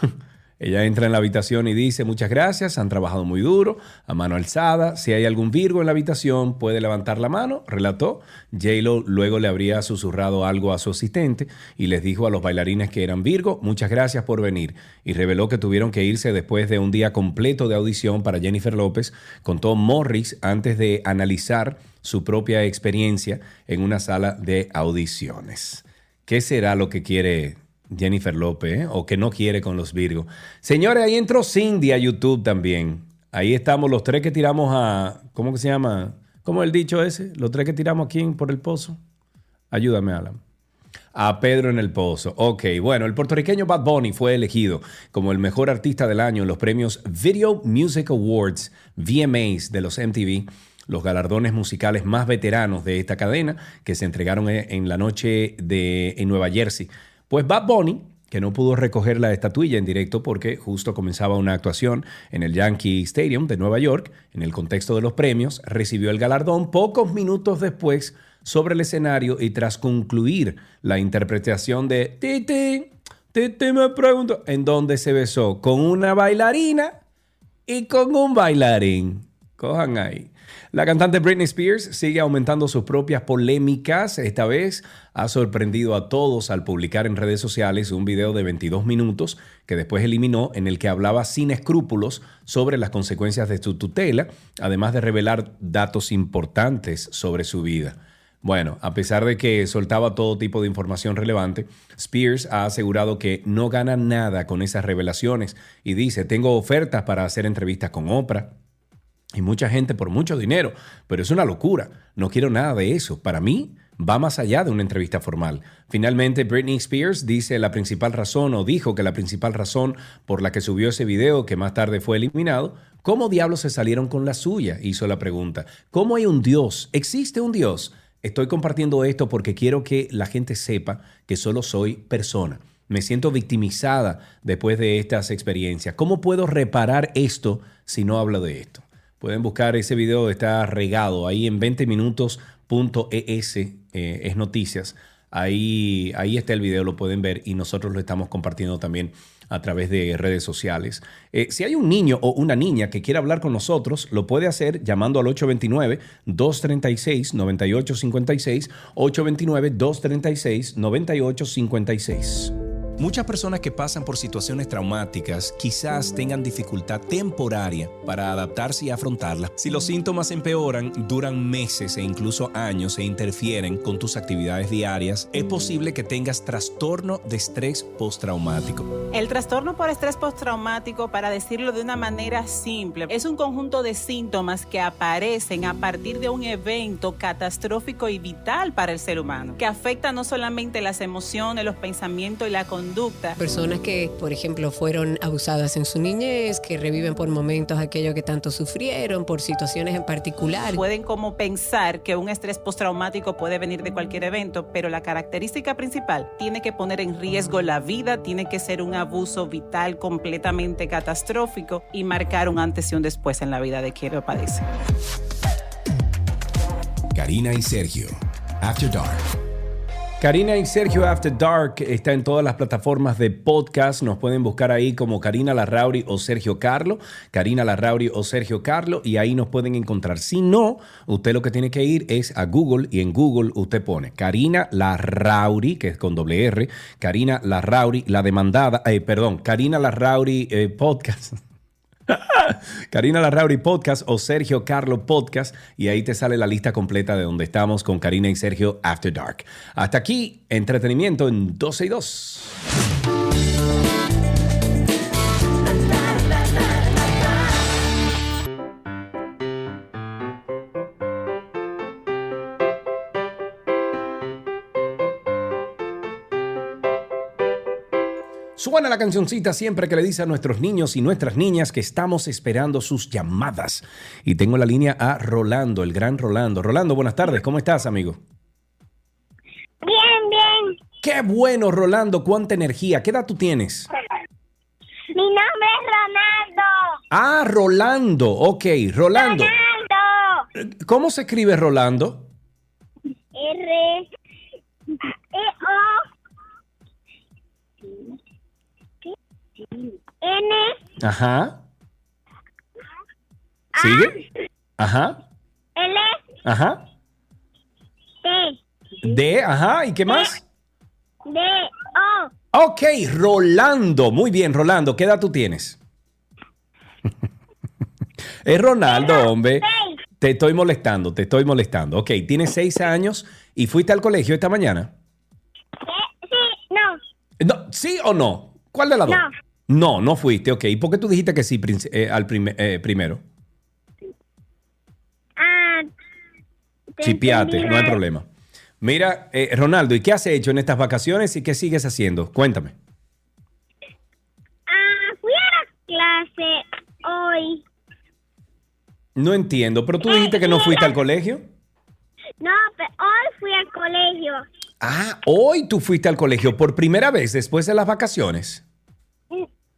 [LAUGHS] Ella entra en la habitación y dice, muchas gracias, han trabajado muy duro, a mano alzada, si hay algún Virgo en la habitación puede levantar la mano, relató. J-Lo luego le habría susurrado algo a su asistente y les dijo a los bailarines que eran Virgo, muchas gracias por venir, y reveló que tuvieron que irse después de un día completo de audición para Jennifer López, contó Morris antes de analizar su propia experiencia en una sala de audiciones. ¿Qué será lo que quiere Jennifer López, ¿eh? o que no quiere con los Virgos. Señores, ahí entró Cindy a YouTube también. Ahí estamos los tres que tiramos a. ¿Cómo que se llama? ¿Cómo el dicho ese? Los tres que tiramos aquí por el pozo. Ayúdame, Alan. A Pedro en el Pozo. Ok, bueno, el puertorriqueño Bad Bunny fue elegido como el mejor artista del año en los premios Video Music Awards, VMAs de los MTV, los galardones musicales más veteranos de esta cadena que se entregaron en la noche de, en Nueva Jersey. Pues Bad Bunny que no pudo recoger la estatuilla en directo porque justo comenzaba una actuación en el Yankee Stadium de Nueva York, en el contexto de los premios, recibió el galardón pocos minutos después sobre el escenario y tras concluir la interpretación de Titi, Titi me pregunto, en dónde se besó con una bailarina y con un bailarín. Cojan ahí. La cantante Britney Spears sigue aumentando sus propias polémicas. Esta vez ha sorprendido a todos al publicar en redes sociales un video de 22 minutos que después eliminó en el que hablaba sin escrúpulos sobre las consecuencias de su tutela, además de revelar datos importantes sobre su vida. Bueno, a pesar de que soltaba todo tipo de información relevante, Spears ha asegurado que no gana nada con esas revelaciones y dice, tengo ofertas para hacer entrevistas con Oprah, y mucha gente por mucho dinero, pero es una locura. No quiero nada de eso. Para mí va más allá de una entrevista formal. Finalmente, Britney Spears dice la principal razón o dijo que la principal razón por la que subió ese video, que más tarde fue eliminado, ¿cómo diablos se salieron con la suya? Hizo la pregunta. ¿Cómo hay un Dios? ¿Existe un Dios? Estoy compartiendo esto porque quiero que la gente sepa que solo soy persona. Me siento victimizada después de estas experiencias. ¿Cómo puedo reparar esto si no hablo de esto? Pueden buscar ese video, está regado ahí en 20minutos.es, eh, es noticias. Ahí, ahí está el video, lo pueden ver y nosotros lo estamos compartiendo también a través de redes sociales. Eh, si hay un niño o una niña que quiera hablar con nosotros, lo puede hacer llamando al 829-236-9856, 829-236-9856. Muchas personas que pasan por situaciones traumáticas quizás tengan dificultad temporaria para adaptarse y afrontarlas. Si los síntomas empeoran, duran meses e incluso años e interfieren con tus actividades diarias, es posible que tengas trastorno de estrés postraumático. El trastorno por estrés postraumático, para decirlo de una manera simple, es un conjunto de síntomas que aparecen a partir de un evento catastrófico y vital para el ser humano, que afecta no solamente las emociones, los pensamientos y la conducta, Personas que, por ejemplo, fueron abusadas en su niñez, que reviven por momentos aquello que tanto sufrieron, por situaciones en particular. Pueden como pensar que un estrés postraumático puede venir de cualquier evento, pero la característica principal tiene que poner en riesgo la vida, tiene que ser un abuso vital completamente catastrófico y marcar un antes y un después en la vida de quien lo padece. Karina y Sergio, After Dark. Karina y Sergio After Dark está en todas las plataformas de podcast. Nos pueden buscar ahí como Karina Larrauri o Sergio Carlo. Karina Larrauri o Sergio Carlo y ahí nos pueden encontrar. Si no, usted lo que tiene que ir es a Google y en Google usted pone Karina Larrauri, que es con doble R, Karina Larrauri, la demandada, eh, perdón, Karina Larrauri eh, Podcast. [LAUGHS] [LAUGHS] Karina Larrauri Podcast o Sergio Carlo Podcast y ahí te sale la lista completa de donde estamos con Karina y Sergio After Dark. Hasta aquí, entretenimiento en 12 y 2. La cancioncita siempre que le dice a nuestros niños y nuestras niñas que estamos esperando sus llamadas. Y tengo la línea a Rolando, el gran Rolando. Rolando, buenas tardes, ¿cómo estás, amigo? Bien, bien. Qué bueno, Rolando, cuánta energía. ¿Qué edad tú tienes? Mi nombre es Ronaldo. Ah, Rolando, ok, Rolando. Ronaldo. ¿Cómo se escribe Rolando? R. E. O. N. Ajá. ¿Sigue? Ajá. L. Ajá. T. D, ajá. ¿Y qué más? D. O. Ok, Rolando. Muy bien, Rolando. ¿Qué edad tú tienes? [LAUGHS] es Ronaldo, hombre. Seis. Te estoy molestando, te estoy molestando. Ok, tienes seis años y fuiste al colegio esta mañana. Sí, no. No, ¿Sí o no? ¿Cuál de las dos? No. No, fuiste, ok. ¿Y por qué tú dijiste que sí eh, al eh, primero? Ah. te Chipiate, no hay mal. problema. Mira, eh, Ronaldo, ¿y qué has hecho en estas vacaciones y qué sigues haciendo? Cuéntame. Ah, fui a la clase hoy. No entiendo, pero tú dijiste que no fuiste al colegio. No, pero hoy fui al colegio. Ah, hoy tú fuiste al colegio por primera vez después de las vacaciones.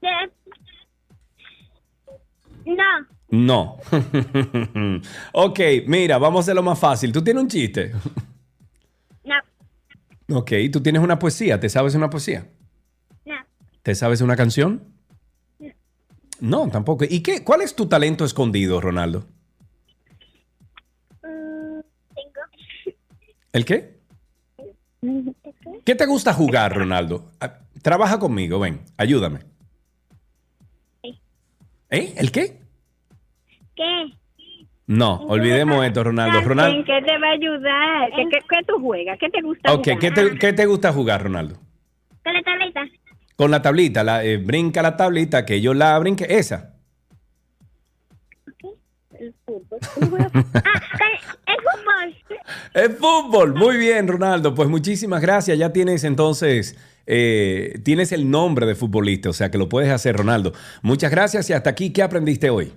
Mm, No, No. [LAUGHS] ok, mira, vamos a hacerlo más fácil. ¿Tú tienes un chiste? no, ok, ¿tú tienes una poesía? ¿Te sabes una poesía? no. ¿Te sabes una canción? No, tampoco. ¿Y qué? ¿Cuál es tu talento escondido, Ronaldo? Mm, tengo. ¿El qué? ¿Qué te gusta jugar, Ronaldo? Ah, Trabaja conmigo, ven, ayúdame. ¿Eh? ¿El qué? ¿Qué? No, olvidemos esto, Ronaldo. ¿En Ronaldo. qué te va a ayudar? ¿Qué, qué, qué tú juegas? ¿Qué te gusta Ok, jugar? ¿qué te, qué te gusta jugar, Ronaldo? Con la tableta. Con la tablita, la, eh, brinca la tablita, que yo la brinque, esa. El fútbol. Ah, [LAUGHS] El fútbol, muy bien, Ronaldo. Pues muchísimas gracias. Ya tienes entonces, eh, tienes el nombre de futbolista, o sea que lo puedes hacer, Ronaldo. Muchas gracias y hasta aquí, ¿qué aprendiste hoy?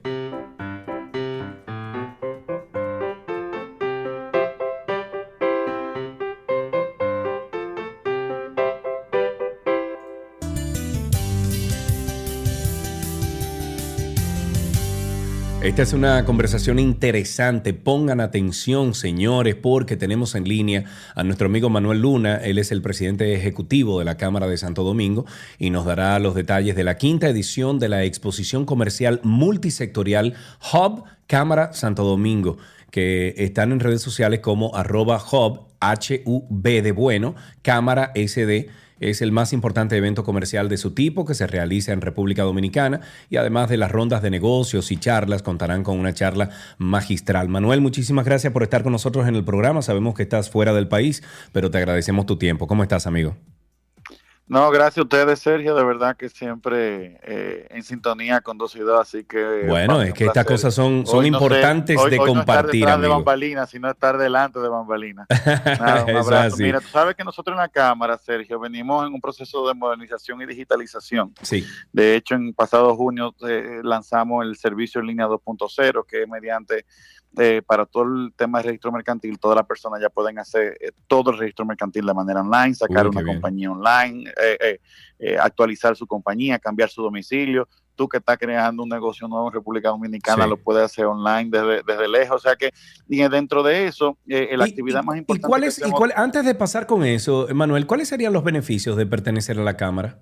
Esta es una conversación interesante. Pongan atención, señores, porque tenemos en línea a nuestro amigo Manuel Luna. Él es el presidente ejecutivo de la Cámara de Santo Domingo y nos dará los detalles de la quinta edición de la exposición comercial multisectorial Hub Cámara Santo Domingo, que están en redes sociales como arroba Hub, H-U-B de bueno, Cámara SD. Es el más importante evento comercial de su tipo que se realiza en República Dominicana y además de las rondas de negocios y charlas contarán con una charla magistral. Manuel, muchísimas gracias por estar con nosotros en el programa. Sabemos que estás fuera del país, pero te agradecemos tu tiempo. ¿Cómo estás, amigo? No, gracias a ustedes, Sergio. De verdad que siempre eh, en sintonía con dos dos, así que. Bueno, es que estas cosas son, son Hoy no sé- importantes hoy- de hoy no compartir, estar detrás de bambalinas, sino estar delante de bambalinas. [LAUGHS] Nada, un abrazo. así. Mira, tú sabes que nosotros en la Cámara, Sergio, venimos en un proceso de modernización y digitalización. Sí. De hecho, en pasado junio eh, lanzamos el servicio en línea 2.0, que es mediante, eh, para todo el tema de registro mercantil, todas las personas ya pueden hacer eh, todo el registro mercantil de manera online, sacar Uy, una bien. compañía online, eh, eh, eh, actualizar su compañía, cambiar su domicilio. Tú que estás creando un negocio nuevo en República Dominicana Sí. lo puedes hacer online desde, desde lejos. O sea que y dentro de eso, la actividad más ¿Y importante cuál que es, y cuál- antes de pasar con eso, Manuel, ¿cuáles serían los beneficios de pertenecer a la Cámara?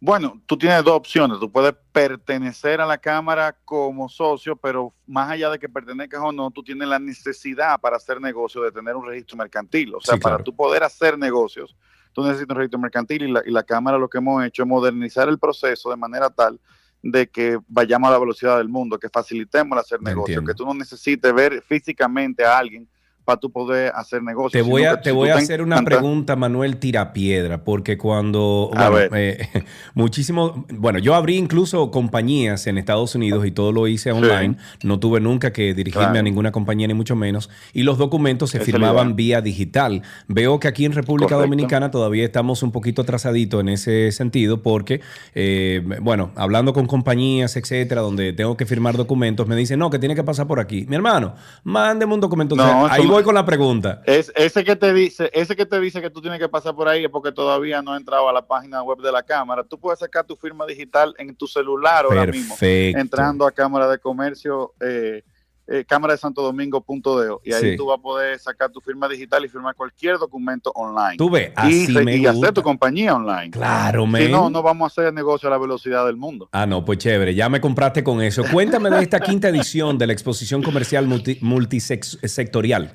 Bueno, tú tienes dos opciones. Tú puedes pertenecer a la Cámara como socio, pero más allá de que pertenezcas o no, tú tienes la necesidad para hacer negocio de tener un registro mercantil. O sea, Sí, para tú poder hacer negocios, tú necesitas un registro mercantil y la, y la Cámara lo que hemos hecho es modernizar el proceso de manera tal de que vayamos a la velocidad del mundo, que facilitemos el hacer negocio, Entiendo. que tú no necesites ver físicamente a alguien para tú poder hacer negocios. Te voy a, te voy a hacer una pregunta, Manuel Tirapiedra, porque cuando, A bueno, ver. eh, [LAUGHS] muchísimo, bueno, yo abrí incluso compañías en Estados Unidos y todo lo hice online, no tuve nunca que dirigirme Claro. a ninguna compañía ni mucho menos, y los documentos se es firmaban vía digital. Veo que aquí en República Correcto. Dominicana todavía estamos un poquito atrasaditos en ese sentido, porque, eh, bueno, hablando con compañías, etcétera, donde tengo que firmar documentos, me dicen, no, que tiene que pasar por aquí. Mi hermano, mándeme un documento. O sea, ahí no- voy con la pregunta. Es, ese que te dice, ese que te dice que tú tienes que pasar por ahí es porque todavía no has entrado a la página web de la cámara. Tú puedes sacar tu firma digital en tu celular ahora mismo, entrando a Cámara de Comercio, eh, eh, Cámara de Santo Domingo.de y ahí Sí. tú vas a poder sacar tu firma digital y firmar cualquier documento online. Tú ves, y, así se- me y gusta. hacer tu compañía online. Claro, Si men. no, no vamos a hacer negocio a la velocidad del mundo. Ah, no, pues chévere, ya me compraste con eso. Cuéntame de esta quinta edición de la exposición comercial multi- multisectorial.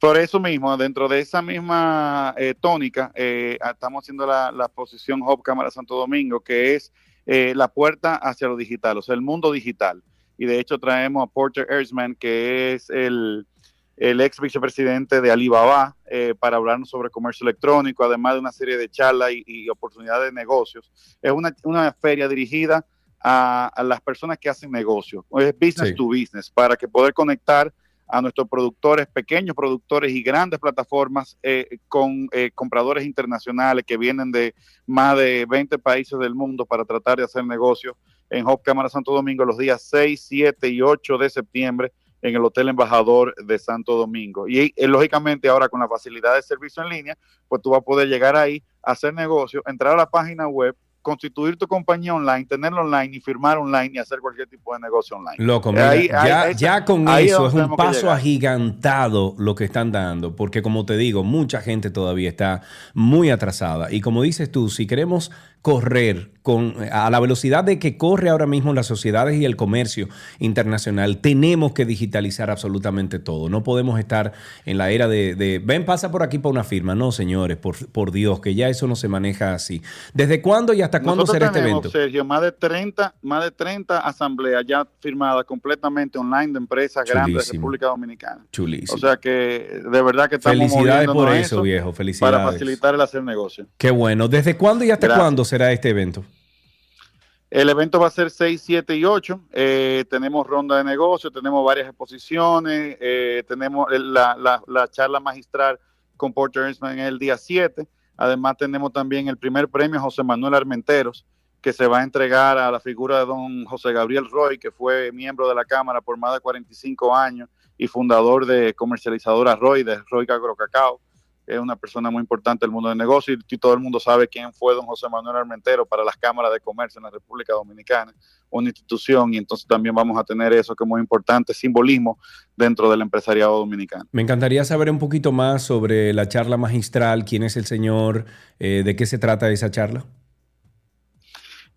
Por eso mismo, dentro de esa misma eh, tónica, eh, estamos haciendo la, la exposición Hub Cámara Santo Domingo, que es eh, la puerta hacia lo digital, o sea, el mundo digital. Y de hecho traemos a Porter Erzman, que es el, el ex vicepresidente de Alibaba, eh, para hablarnos sobre comercio electrónico, además de una serie de charlas y, y oportunidades de negocios. Es una, una feria dirigida a, a las personas que hacen negocios, es business Sí. to business, para que poder conectar a nuestros productores, pequeños productores y grandes plataformas eh, con eh, compradores internacionales que vienen de más de 20 países del mundo para tratar de hacer negocios en Hop Cámara Santo Domingo los días 6, 7 y 8 de septiembre en el Hotel Embajador de Santo Domingo. Y eh, lógicamente ahora con la facilidad de servicio en línea, pues tú vas a poder llegar ahí, hacer negocio, entrar a la página web, constituir tu compañía online, tenerlo online y firmar online y hacer cualquier tipo de negocio online. Loco, mira, ya, ya, con eso es un paso agigantado lo que están dando, porque como te digo, mucha gente todavía está muy atrasada. Y como dices tú, si queremos correr con, a la velocidad de que corre ahora mismo las sociedades y el comercio internacional, tenemos que digitalizar absolutamente todo. No podemos estar en la era de, ven, pasa por aquí para una firma. No, señores, por, por, Dios, que ya eso no se maneja así. ¿Desde cuándo y hasta cuándo será este evento? Sergio, más de 30, más de 30 asambleas ya firmadas completamente online de empresas grandes de República Dominicana. Chulísimo. O sea que de verdad que estamos Felicidades por eso, viejo. Felicidades. Para facilitar el hacer negocio. Qué bueno. ¿Desde cuándo y hasta cuándo será este evento? El evento va a ser 6, 7 y 8. Eh, tenemos ronda de negocio, tenemos varias exposiciones, eh, tenemos la, la, charla magistral con Porter Eastman el día 7. Además tenemos también el primer premio José Manuel Armenteros, que se va a entregar a la figura de don José Gabriel Roy, que fue miembro de la Cámara por más de 45 años y fundador de comercializadora Roy, de Roy Cacao es una persona muy importante del mundo del negocio y, todo el mundo sabe quién fue don José Manuel Armentero para las cámaras de comercio en la República Dominicana, una institución y entonces también vamos a tener eso que es muy importante, simbolismo dentro del empresariado dominicano. Me encantaría saber un poquito más sobre la charla magistral, quién es el señor, eh, de qué se trata esa charla.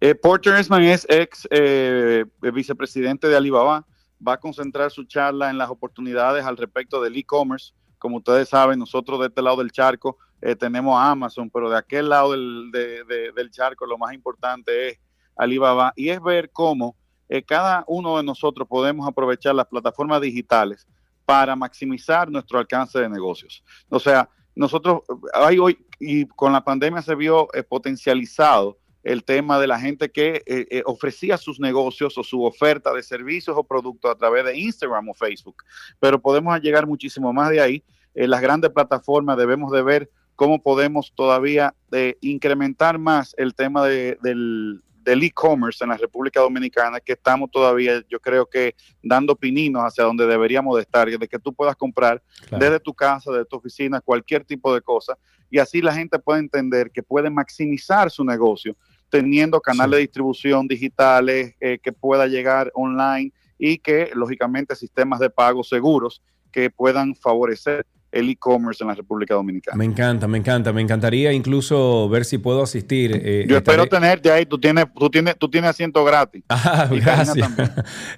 Eh, Porter Esman es ex eh, vicepresidente de Alibaba, va a concentrar su charla en las oportunidades al respecto del e-commerce como ustedes saben, nosotros de este lado del charco eh, tenemos Amazon, pero de aquel lado del, del, charco lo más importante es Alibaba y es ver cómo eh, cada uno de nosotros podemos aprovechar las plataformas digitales para maximizar nuestro alcance de negocios. O sea, nosotros, hay hoy, y con la pandemia se vio eh, potencializado el tema de la gente que ofrecía sus negocios o su oferta de servicios o productos a través de Instagram o Facebook. Pero podemos llegar muchísimo más de ahí en las grandes plataformas debemos de ver cómo podemos todavía eh, incrementar más el tema del e-commerce en la República Dominicana, que estamos todavía, yo creo que dando pininos hacia donde deberíamos de estar, de que tú puedas comprar desde tu casa, desde tu oficina, cualquier tipo de cosa, y así la gente puede entender que puede maximizar su negocio teniendo canales de distribución digitales eh, que pueda llegar online y que lógicamente sistemas de pago seguros que puedan favorecer el e-commerce en la República Dominicana. Me encanta, me encanta, me encantaría incluso ver si puedo asistir. Eh, Yo espero tenerte ahí, tú tienes, tú tienes, tú tienes asiento gratis. Ah, gracias. [LAUGHS]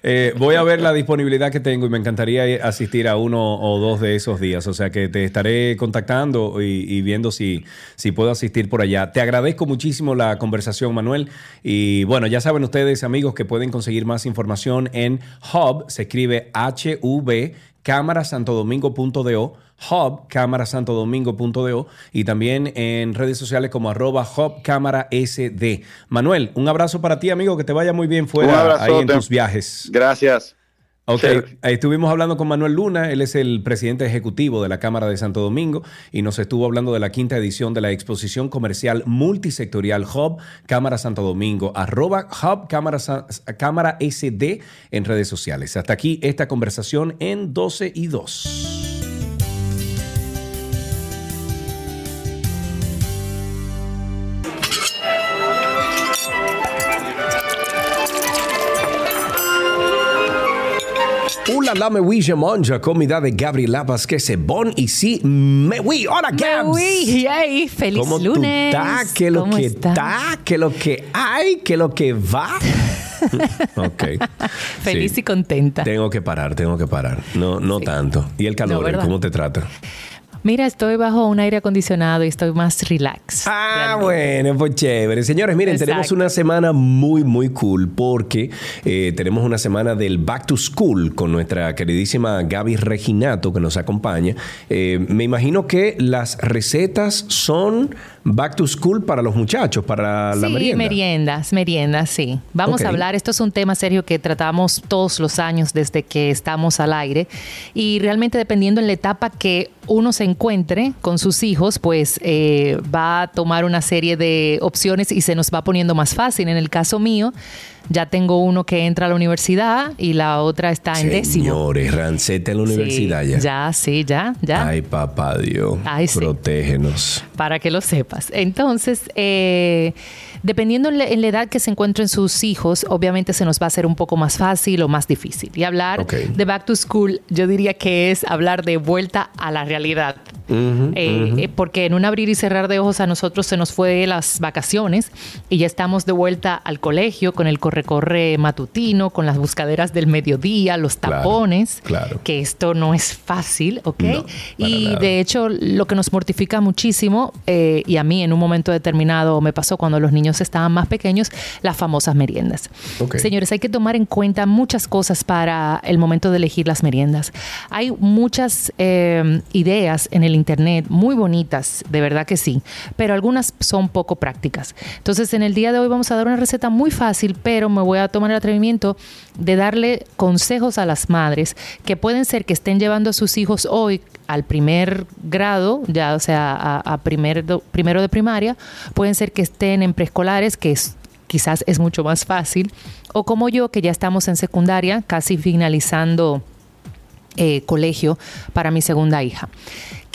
Eh, voy a ver la disponibilidad que tengo y me encantaría asistir a uno o dos de esos días, o sea que te estaré contactando y, viendo si, si puedo asistir por allá. Te agradezco muchísimo la conversación, Manuel, y bueno, ya saben ustedes, amigos, que pueden conseguir más información en Hub, se escribe H-U-B, cámarasantodomingo.do hub cámarasantodomingo.do y también en redes sociales como arroba hub cámara sd. Manuel, un abrazo para ti, amigo, que te vaya muy bien fuera ahí en tus viajes. Gracias. Ok, ahí estuvimos hablando con Manuel Luna, él es el presidente ejecutivo de la Cámara de Santo Domingo y nos estuvo hablando de la quinta edición de la exposición comercial multisectorial Hub Cámara Santo Domingo, arroba Hub Cámara, Cámara SD en redes sociales. Hasta aquí esta conversación en 12 y 2. La me oui, je mange, comida de Gabriela Vázquez Bon. Y sí, me oui, hola, Gabs. Oui, feliz ¿Cómo lunes. Tú está? ¿Qué lo que está? ¿Qué lo que hay? ¿Qué lo que va? [LAUGHS] ok. Feliz y contenta. Tengo que parar, tengo que parar. No, no tanto. ¿Y el calor? ¿Cómo te trata? Mira, estoy bajo un aire acondicionado y estoy más relax. Ah, bueno, pues chévere. Señores, miren, tenemos una semana muy, muy cool porque eh, tenemos una semana del Back to School con nuestra queridísima Gaby Reginato que nos acompaña. Eh, me imagino que las recetas son Back to School para los muchachos, para la sí, merienda. meriendas, meriendas, sí. Vamos a hablar, esto es un tema serio que tratamos todos los años desde que estamos al aire y realmente dependiendo en la etapa que uno se encuentre con sus hijos, pues eh, va a tomar una serie de opciones y se nos va poniendo más fácil. En el caso mío, ya tengo uno que entra a la universidad y la otra está en décimo. Señores, rancete en la universidad Sí, ya. Ya, sí, ya, ya. Ay, papá Dios. Ay, sí. Protégenos. para que lo sepas. Entonces, eh, dependiendo en la, en la edad que se encuentren sus hijos, obviamente se nos va a hacer un poco más fácil o más difícil. Y hablar de back to school, yo diría que es hablar de vuelta a la realidad. Eh, eh, porque en un abrir y cerrar de ojos a nosotros se nos fue las vacaciones y ya estamos de vuelta al colegio con el corre-corre matutino, con las buscaderas del mediodía, los tapones, claro. que esto no es fácil, ¿ok? No, y nada. de hecho lo que nos mortifica muchísimo, eh, y a mí en un momento determinado me pasó cuando los niños estaban más pequeños, las famosas meriendas. Señores, hay que tomar en cuenta muchas cosas para el momento de elegir las meriendas. Hay muchas eh, ideas en el Internet muy bonitas, de verdad que sí, pero algunas son poco prácticas. Entonces, en el día de hoy vamos a dar una receta muy fácil, pero me voy a tomar el atrevimiento de darle consejos a las madres que pueden ser que estén llevando a sus hijos hoy al primer grado, ya o sea, a, primer do- primero de primaria, pueden ser que estén en preescolares, que es quizás es mucho más fácil, o como yo, que ya estamos en secundaria, casi finalizando eh, colegio para mi segunda hija.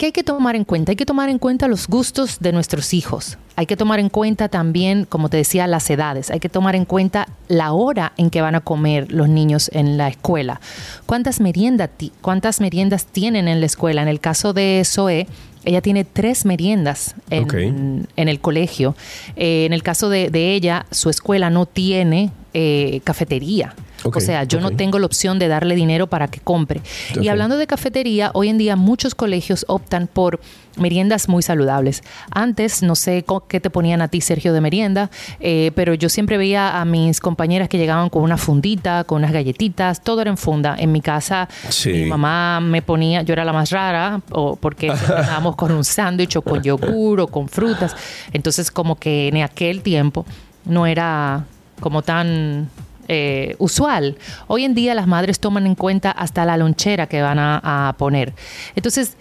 ¿Qué hay que tomar en cuenta? Hay que tomar en cuenta los gustos de nuestros hijos. Hay que tomar en cuenta también, como te decía, las edades. Hay que tomar en cuenta la hora en que van a comer los niños en la escuela. ¿Cuántas, merienda ti- cuántas meriendas tienen en la escuela? En el caso de Zoe, ella tiene tres meriendas en, el colegio. Eh, en el caso de, de ella, su escuela no tiene eh, cafetería. O sea, yo no tengo la opción de darle dinero para que compre. Y hablando de cafetería, hoy en día muchos colegios optan por meriendas muy saludables. Antes, no sé qué te ponían a ti, Sergio, de merienda, eh, pero yo siempre veía a mis compañeras que llegaban con una fundita, con unas galletitas, todo era en funda. En mi casa, Sí. mi mamá me ponía, yo era la más rara, o porque [LAUGHS] estábamos con un sándwich o con yogur o con frutas. Entonces, como que en aquel tiempo no era como tan eh, usual. Hoy en día las madres toman en cuenta hasta la lonchera que van a, a poner. Entonces,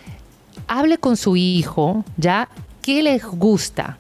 hable con su hijo, ¿ya? ¿Qué les gusta?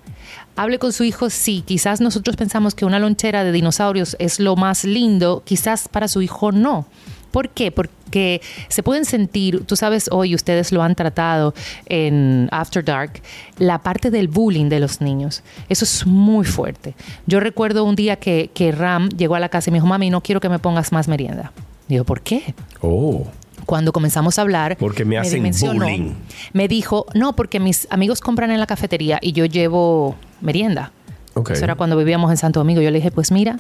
Hable con su hijo, sí, quizás nosotros pensamos que una lonchera de dinosaurios es lo más lindo, quizás para su hijo no. ¿Por qué? Porque se pueden sentir, tú sabes, hoy ustedes lo han tratado en After Dark, la parte del bullying de los niños. Eso es muy fuerte. Yo recuerdo un día que, que Ram llegó a la casa y me dijo, mami, no quiero que me pongas más merienda. Digo, ¿por qué? Oh. Cuando comenzamos a hablar, Porque me hacen bullying. Me dijo, no, porque mis amigos compran en la cafetería y yo llevo merienda. Eso era cuando vivíamos en Santo Domingo. Yo le dije, pues mira,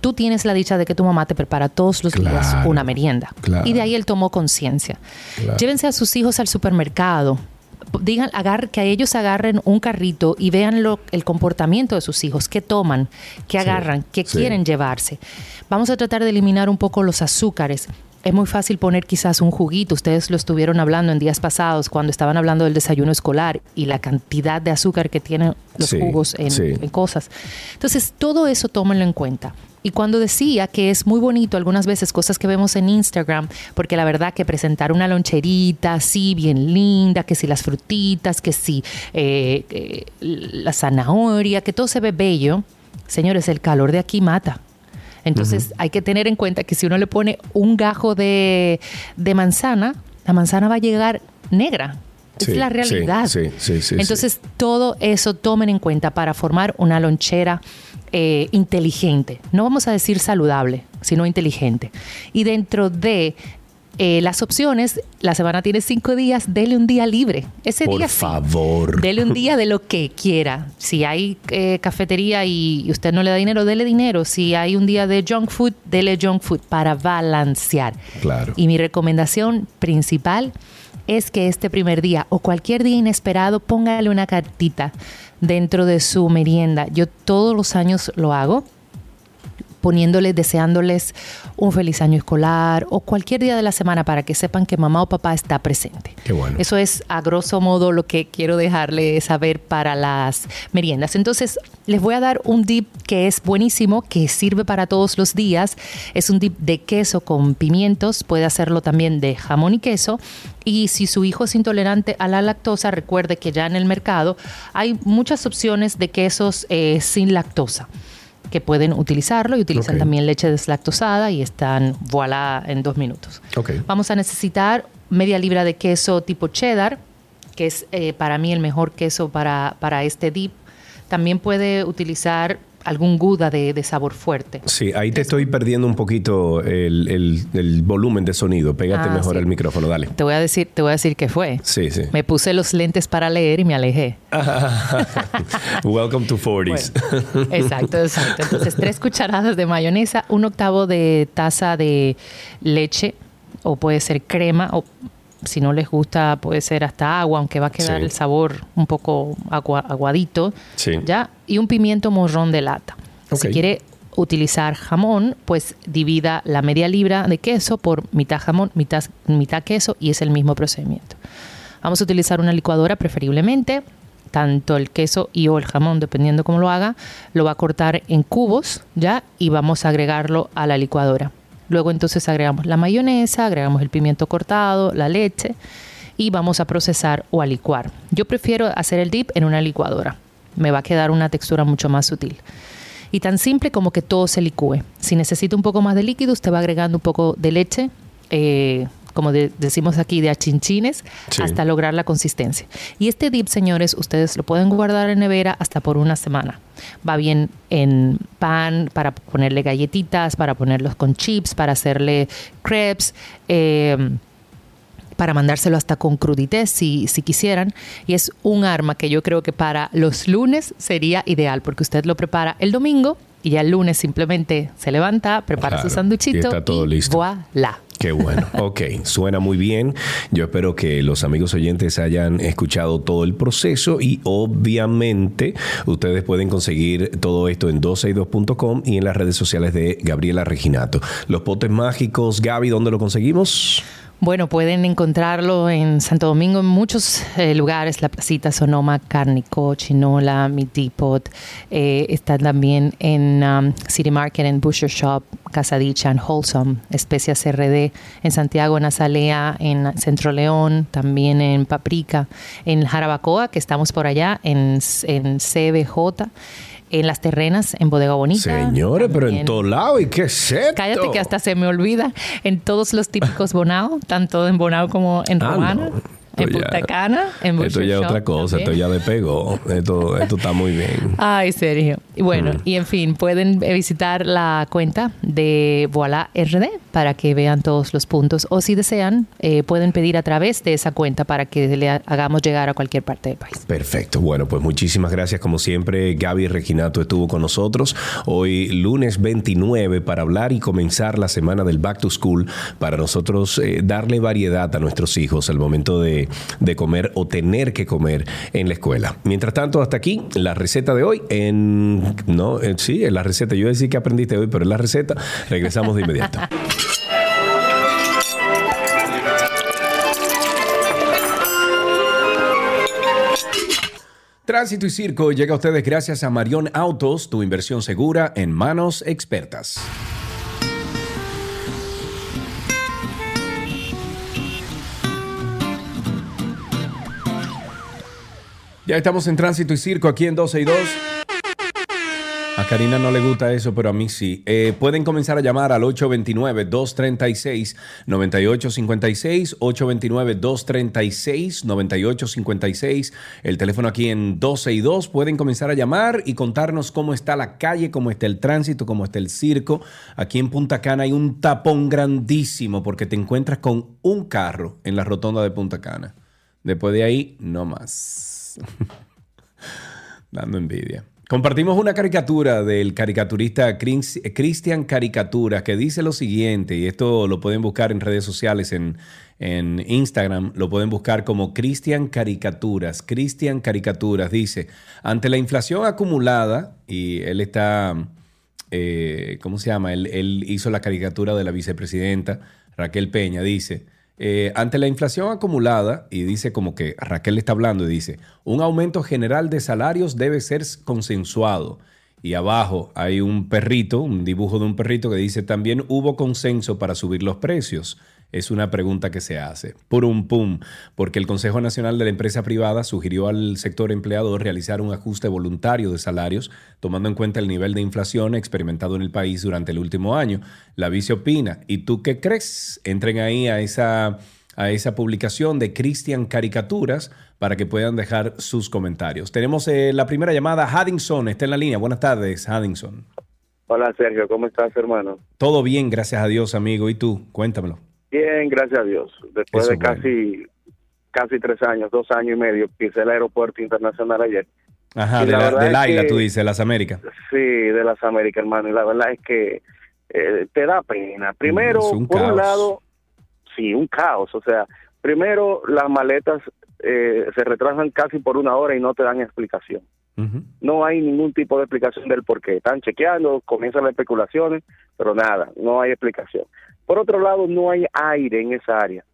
tú tienes la dicha de que tu mamá te prepara todos los días una merienda. claro. Y de ahí él tomó conciencia. Claro. Llévense a sus hijos al supermercado. Digan, agar- que ellos agarren un carrito y vean lo- el comportamiento de sus hijos, qué toman, qué Sí, agarran, qué sí. quieren llevarse. Vamos a tratar de eliminar un poco los azúcares. Es muy fácil poner quizás un juguito. Ustedes lo estuvieron hablando en días pasados cuando estaban hablando del desayuno escolar y la cantidad de azúcar que tienen los Sí, jugos en, sí. en cosas. Entonces, todo eso tómenlo en cuenta. Y cuando decía que es muy bonito algunas veces cosas que vemos en Instagram, porque la verdad que presentar una loncherita así, bien linda, que si las frutitas, que si eh, eh, la zanahoria, que todo se ve bello, señores, el calor de aquí mata. Entonces hay que tener en cuenta que si uno le pone un gajo de, de manzana, la manzana va a llegar negra. Sí, es la realidad. sí, sí, sí, Entonces todo eso tomen en cuenta para formar una lonchera eh, inteligente. No vamos a decir saludable, sino inteligente. Y dentro de eh, las opciones, la semana tiene cinco días, dele un día libre. Ese Por día sí. favor. Dele un día de lo que quiera. Si hay eh, cafetería y y usted no le da dinero, dele dinero. Si hay un día de junk food, dele junk food para balancear. Claro. Y mi recomendación principal es que este primer día o cualquier día inesperado póngale una cartita dentro de su merienda. Yo todos los años lo hago poniéndoles, deseándoles un feliz año escolar o cualquier día de la semana para que sepan que mamá o papá está presente. Qué bueno. Eso es a grosso modo lo que quiero dejarle saber para las meriendas. Entonces, les voy a dar un dip que es buenísimo, que sirve para todos los días. Es un dip de queso con pimientos, puede hacerlo también de jamón y queso. Y si su hijo es intolerante a la lactosa, recuerde que ya en el mercado hay muchas opciones de quesos eh, sin lactosa que pueden utilizarlo y utilizan también leche deslactosada y están voilà en dos minutos. Vamos a necesitar media libra de queso tipo cheddar, que es eh, para mí el mejor queso para, para este dip. También puede utilizar algún gouda de, de sabor fuerte. Sí, ahí te estoy perdiendo un poquito el, el- el volumen de sonido. Pégate Ah, mejor sí. al micrófono, dale. Te voy a decir, te voy a decir qué fue. Sí, sí. Me puse los lentes para leer y me alejé. [LAUGHS] Welcome to 40s. Exacto, exacto. Entonces, tres cucharadas de mayonesa, un octavo de taza de leche, o puede ser crema, o si no les gusta, puede ser hasta agua, aunque va a quedar Sí. el sabor un poco agua- aguadito. Sí. ¿ya? Y un pimiento morrón de lata. Ok. Si quiere utilizar jamón, pues divida la media libra de queso por mitad jamón, mitad, mitad queso y es el mismo procedimiento. Vamos a utilizar una licuadora preferiblemente, tanto el queso y o el jamón, dependiendo cómo lo haga, lo va a cortar en cubos, ¿ya? Y vamos a agregarlo a la licuadora. Luego entonces agregamos la mayonesa, agregamos el pimiento cortado, la leche y vamos a procesar o a licuar. Yo prefiero hacer el dip en una licuadora. Me va a quedar una textura mucho más sutil. Y tan simple como que todo se licúe. Si necesita un poco más de líquido, usted va agregando un poco de leche, eh, como de- decimos aquí, de achinchines, Sí. hasta lograr la consistencia. Y este dip, señores, ustedes lo pueden guardar en nevera hasta por una semana. Va bien en pan, para ponerle galletitas, para ponerlos con chips, para hacerle crepes. eh, para mandárselo hasta con crudité si, si quisieran. Y es un arma que yo creo que para los lunes sería ideal, porque usted lo prepara el domingo y ya el lunes simplemente se levanta, prepara Claro, su sanduchito y está todo listo. voilà. Qué bueno. [LAUGHS] Ok, suena muy bien. Yo espero que los amigos oyentes hayan escuchado todo el proceso y obviamente ustedes pueden conseguir todo esto en 12y2.com y en las redes sociales de Gabriela Reginato. Los potes mágicos, Gaby, ¿dónde lo conseguimos? Bueno, pueden encontrarlo en Santo Domingo en muchos eh, lugares, la Placita Sonoma, Cárnico, Chinola, Mi Depot. Eh, está también en um, City Market, en Butcher Shop, Casadicha, en Wholesome, Especias RD, en Santiago, en Azalea, en Centro León, también en Paprika, en Jarabacoa, que estamos por allá, en, en CBJ, en Las Terrenas, en Bodega Bonita. Señores, pero en todos lados. ¿Y qué es esto? Cállate que hasta se me olvida. En todos los típicos Bonao, tanto en Bonao como en Ah, Romana, en Esto ya- Punta Cana, en Esto ya es otra cosa, también. esto ya despegó. Esto, esto está muy bien. Ay, Sergio. Bueno, Mm. y en fin, pueden visitar la cuenta de Voilà RD para que vean todos los puntos. O si desean, eh, pueden pedir a través de esa cuenta para que le ha- hagamos llegar a cualquier parte del país. Perfecto. Bueno, pues muchísimas gracias. Como siempre, Gaby Reginato estuvo con nosotros hoy lunes 29 para hablar y comenzar la semana del Back to School para nosotros eh, darle variedad a nuestros hijos al momento de, de comer o tener que comer en la escuela. Mientras tanto, hasta aquí la receta de hoy en... No, eh, sí, en la receta. Yo iba a decir que aprendiste hoy, pero en la receta regresamos de inmediato. [LAUGHS] Tránsito y Circo llega a ustedes gracias a Marión Autos, tu inversión segura en manos expertas. Ya estamos en Tránsito y Circo aquí en 12 y 2. A Karina no le gusta eso, pero a mí sí. Eh, pueden comenzar a llamar al 829-236-9856, 829-236-9856. El teléfono aquí en 12 y 2. Pueden comenzar a llamar y contarnos cómo está la calle, cómo está el tránsito, cómo está el circo. Aquí en Punta Cana hay un tapón grandísimo porque te encuentras con un carro en la rotonda de Punta Cana. Después de ahí, no más. [LAUGHS] Dando envidia. Compartimos una caricatura del caricaturista Cristian Caricaturas que dice lo siguiente, y esto lo pueden buscar en redes sociales, en, en Instagram, lo pueden buscar como Cristian Caricaturas. Cristian Caricaturas dice, ante la inflación acumulada, y él está, eh, ¿cómo se llama? Él hizo la caricatura de la vicepresidenta Raquel Peña, dice, eh, ante la inflación acumulada, y dice como que Raquel está hablando y dice, un aumento general de salarios debe ser consensuado. Y abajo hay un perrito, un dibujo de un perrito que dice, también hubo consenso para subir los precios. Es una pregunta que se hace. Purum pum, porque el Consejo Nacional de la Empresa Privada sugirió al sector empleador realizar un ajuste voluntario de salarios, tomando en cuenta el nivel de inflación experimentado en el país durante el último año. La vice opina. ¿Y tú qué crees? Entren ahí a esa, a esa publicación de Cristian Caricaturas para que puedan dejar sus comentarios. Tenemos eh, la primera llamada. Haddington está en la línea. Buenas tardes, Haddington. Hola Sergio, ¿cómo estás hermano? Todo bien, gracias a Dios, amigo. ¿Y tú? Cuéntamelo. Bien, gracias a Dios. Después Eso de bueno. casi casi tres años, dos años y medio, pisé el aeropuerto internacional ayer. Ajá, Y de la la, del es AILA, que- tú dices, las Américas. Sí, de las Américas, hermano. Y la verdad es que eh, te da pena. Primero, un por caos. un lado, sí, un caos. O sea, primero las maletas eh, se retrasan casi por una hora y no te dan explicación. No hay ningún tipo de explicación del por qué. Están chequeando, comienzan las especulaciones, pero nada, no hay explicación. Por otro lado, no hay aire en esa área.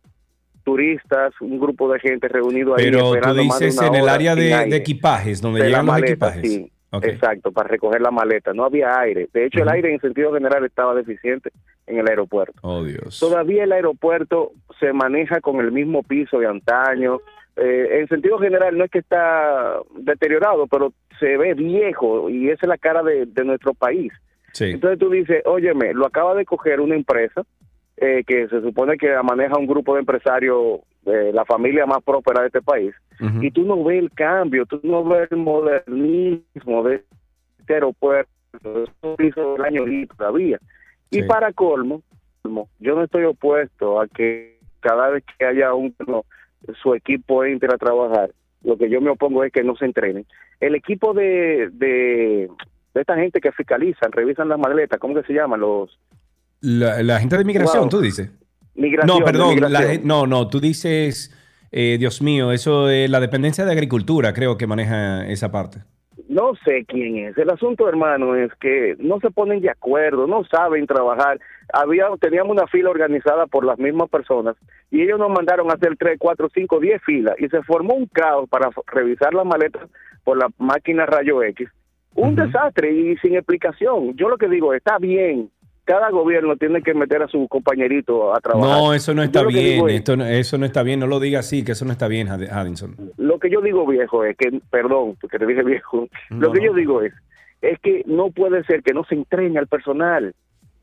Turistas, un grupo de gente reunido ahí. Pero tú esperando más de dices una en el área de, equipajes, donde De llegan los equipajes. sí. Exacto, para recoger la maleta. No había aire. De hecho, el aire en sentido general estaba deficiente en el aeropuerto. Oh, Dios. Todavía el aeropuerto se maneja con el mismo piso de antaño. Eh, en sentido general no es que está deteriorado, pero se ve viejo y esa es la cara de, de nuestro país. Sí. Entonces tú dices, óyeme, lo acaba de coger una empresa eh, que se supone que maneja un grupo de empresarios, eh, la familia más próspera de este país, y tú no ves el cambio, tú no ves el modernismo de este aeropuerto, eso hizo el año y todavía. Y para colmo, colmo, yo no estoy opuesto a que cada vez que haya un no, su equipo entre a trabajar, lo que yo me opongo es que no se entrenen. El equipo de, de, de esta gente que fiscalizan, revisan las maletas, ¿cómo que se llaman? Los La, la gente de migración, Wow. tú dices. migración. No, perdón, la no, no, tú dices, eh, Dios mío, eso es la dependencia de agricultura, creo que maneja esa parte. No sé quién es. El asunto, hermano, es que no se ponen de acuerdo, no saben trabajar. Había, teníamos una fila organizada por las mismas personas y ellos nos mandaron a hacer tres, cuatro, cinco, diez filas y se formó un caos para revisar las maletas por la máquina rayo X. Un desastre y sin explicación. Yo lo que digo, está bien. Cada gobierno tiene que meter a su compañerito a trabajar. No, eso no está bien, es- esto no- eso no está bien, no lo digas así, que eso no está bien, Haddington. Lo que yo digo, viejo, es que, perdón, porque te dije viejo, [LAUGHS] No, lo que no. yo digo es, es que no puede ser que no se entrene al personal,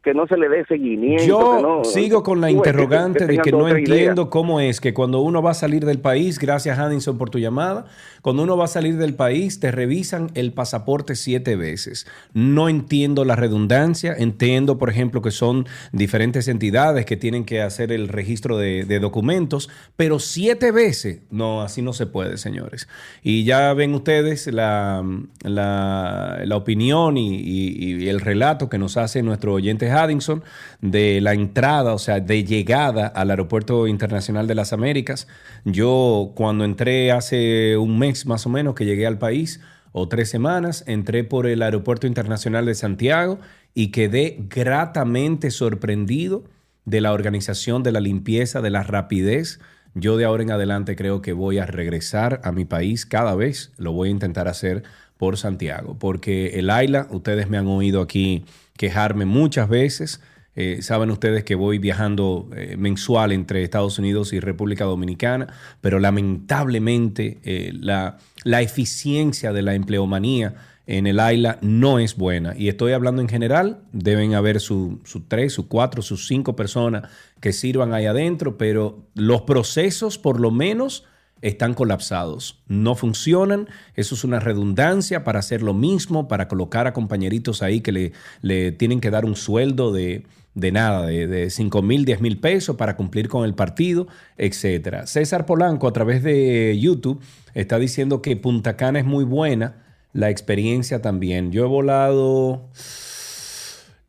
que no se le dé seguimiento. Yo que no- sigo con la que- interrogante que de que no idea. entiendo cómo es que cuando uno va a salir del país, gracias Haddington por tu llamada, cuando uno va a salir del país te revisan el pasaporte siete veces. No entiendo la redundancia, entiendo por ejemplo que son diferentes entidades que tienen que hacer el registro de, de documentos, pero siete veces, no, así no se puede, señores. Y ya ven ustedes la, la- la opinión y, y- y el relato que nos hace nuestro oyente Haddington de la entrada, o sea, de llegada al Aeropuerto Internacional de las Américas. Yo cuando entré hace un mes más o menos que llegué al país, o tres semanas, entré por el Aeropuerto Internacional de Santiago y quedé gratamente sorprendido de la organización, de la limpieza, de la rapidez. Yo de ahora en adelante creo que voy a regresar a mi país cada vez, lo voy a intentar hacer por Santiago, porque el AILA, ustedes me han oído aquí quejarme muchas veces, eh, saben ustedes que voy viajando eh, mensual entre Estados Unidos y República Dominicana, pero lamentablemente eh, la, la eficiencia de la empleomanía en el AILA no es buena. Y estoy hablando en general, deben haber sus su tres, sus cuatro, sus cinco personas que sirvan ahí adentro, pero los procesos por lo menos están colapsados, no funcionan, eso es una redundancia para hacer lo mismo, para colocar a compañeritos ahí que le, le tienen que dar un sueldo de, de nada, de, de 5 mil, 10 mil pesos para cumplir con el partido, etcétera. César Polanco a través de YouTube está diciendo que Punta Cana es muy buena, la experiencia también. Yo he volado,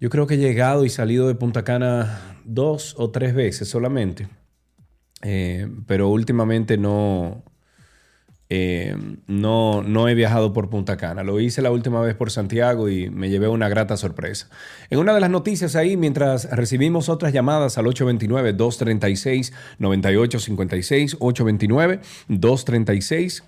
yo creo que he llegado y salido de Punta Cana dos o tres veces solamente, eh, pero últimamente no, eh, no, no he viajado por Punta Cana. Lo hice la última vez por Santiago y me llevé una grata sorpresa. En una de las noticias ahí, mientras recibimos otras llamadas al 829-236-9856, 829-236.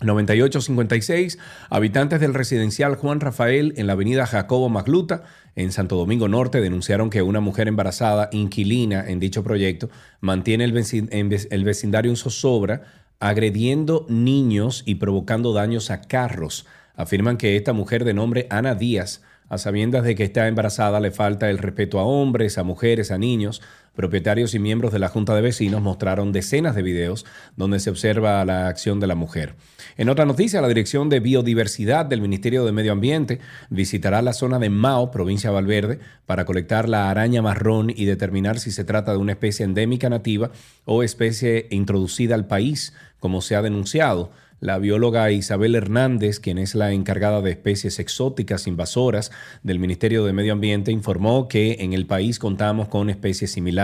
9856, habitantes del residencial Juan Rafael en la avenida Jacobo Magluta, en Santo Domingo Norte, denunciaron que una mujer embarazada, inquilina en dicho proyecto, mantiene el, vecindario en zozobra agrediendo niños y provocando daños a carros. Afirman que esta mujer de nombre Ana Díaz, a sabiendas de que está embarazada, le falta el respeto a hombres, a mujeres, a niños, Propietarios y miembros de la Junta de Vecinos mostraron decenas de videos donde se observa la acción de la mujer. En otra noticia, la Dirección de Biodiversidad del Ministerio de Medio Ambiente visitará la zona de Mao, provincia de Valverde, para colectar la araña marrón y determinar si se trata de una especie endémica nativa o especie introducida al país, como se ha denunciado. La bióloga Isabel Hernández, quien es la encargada de especies exóticas invasoras del Ministerio de Medio Ambiente, informó que en el país contamos con especies similares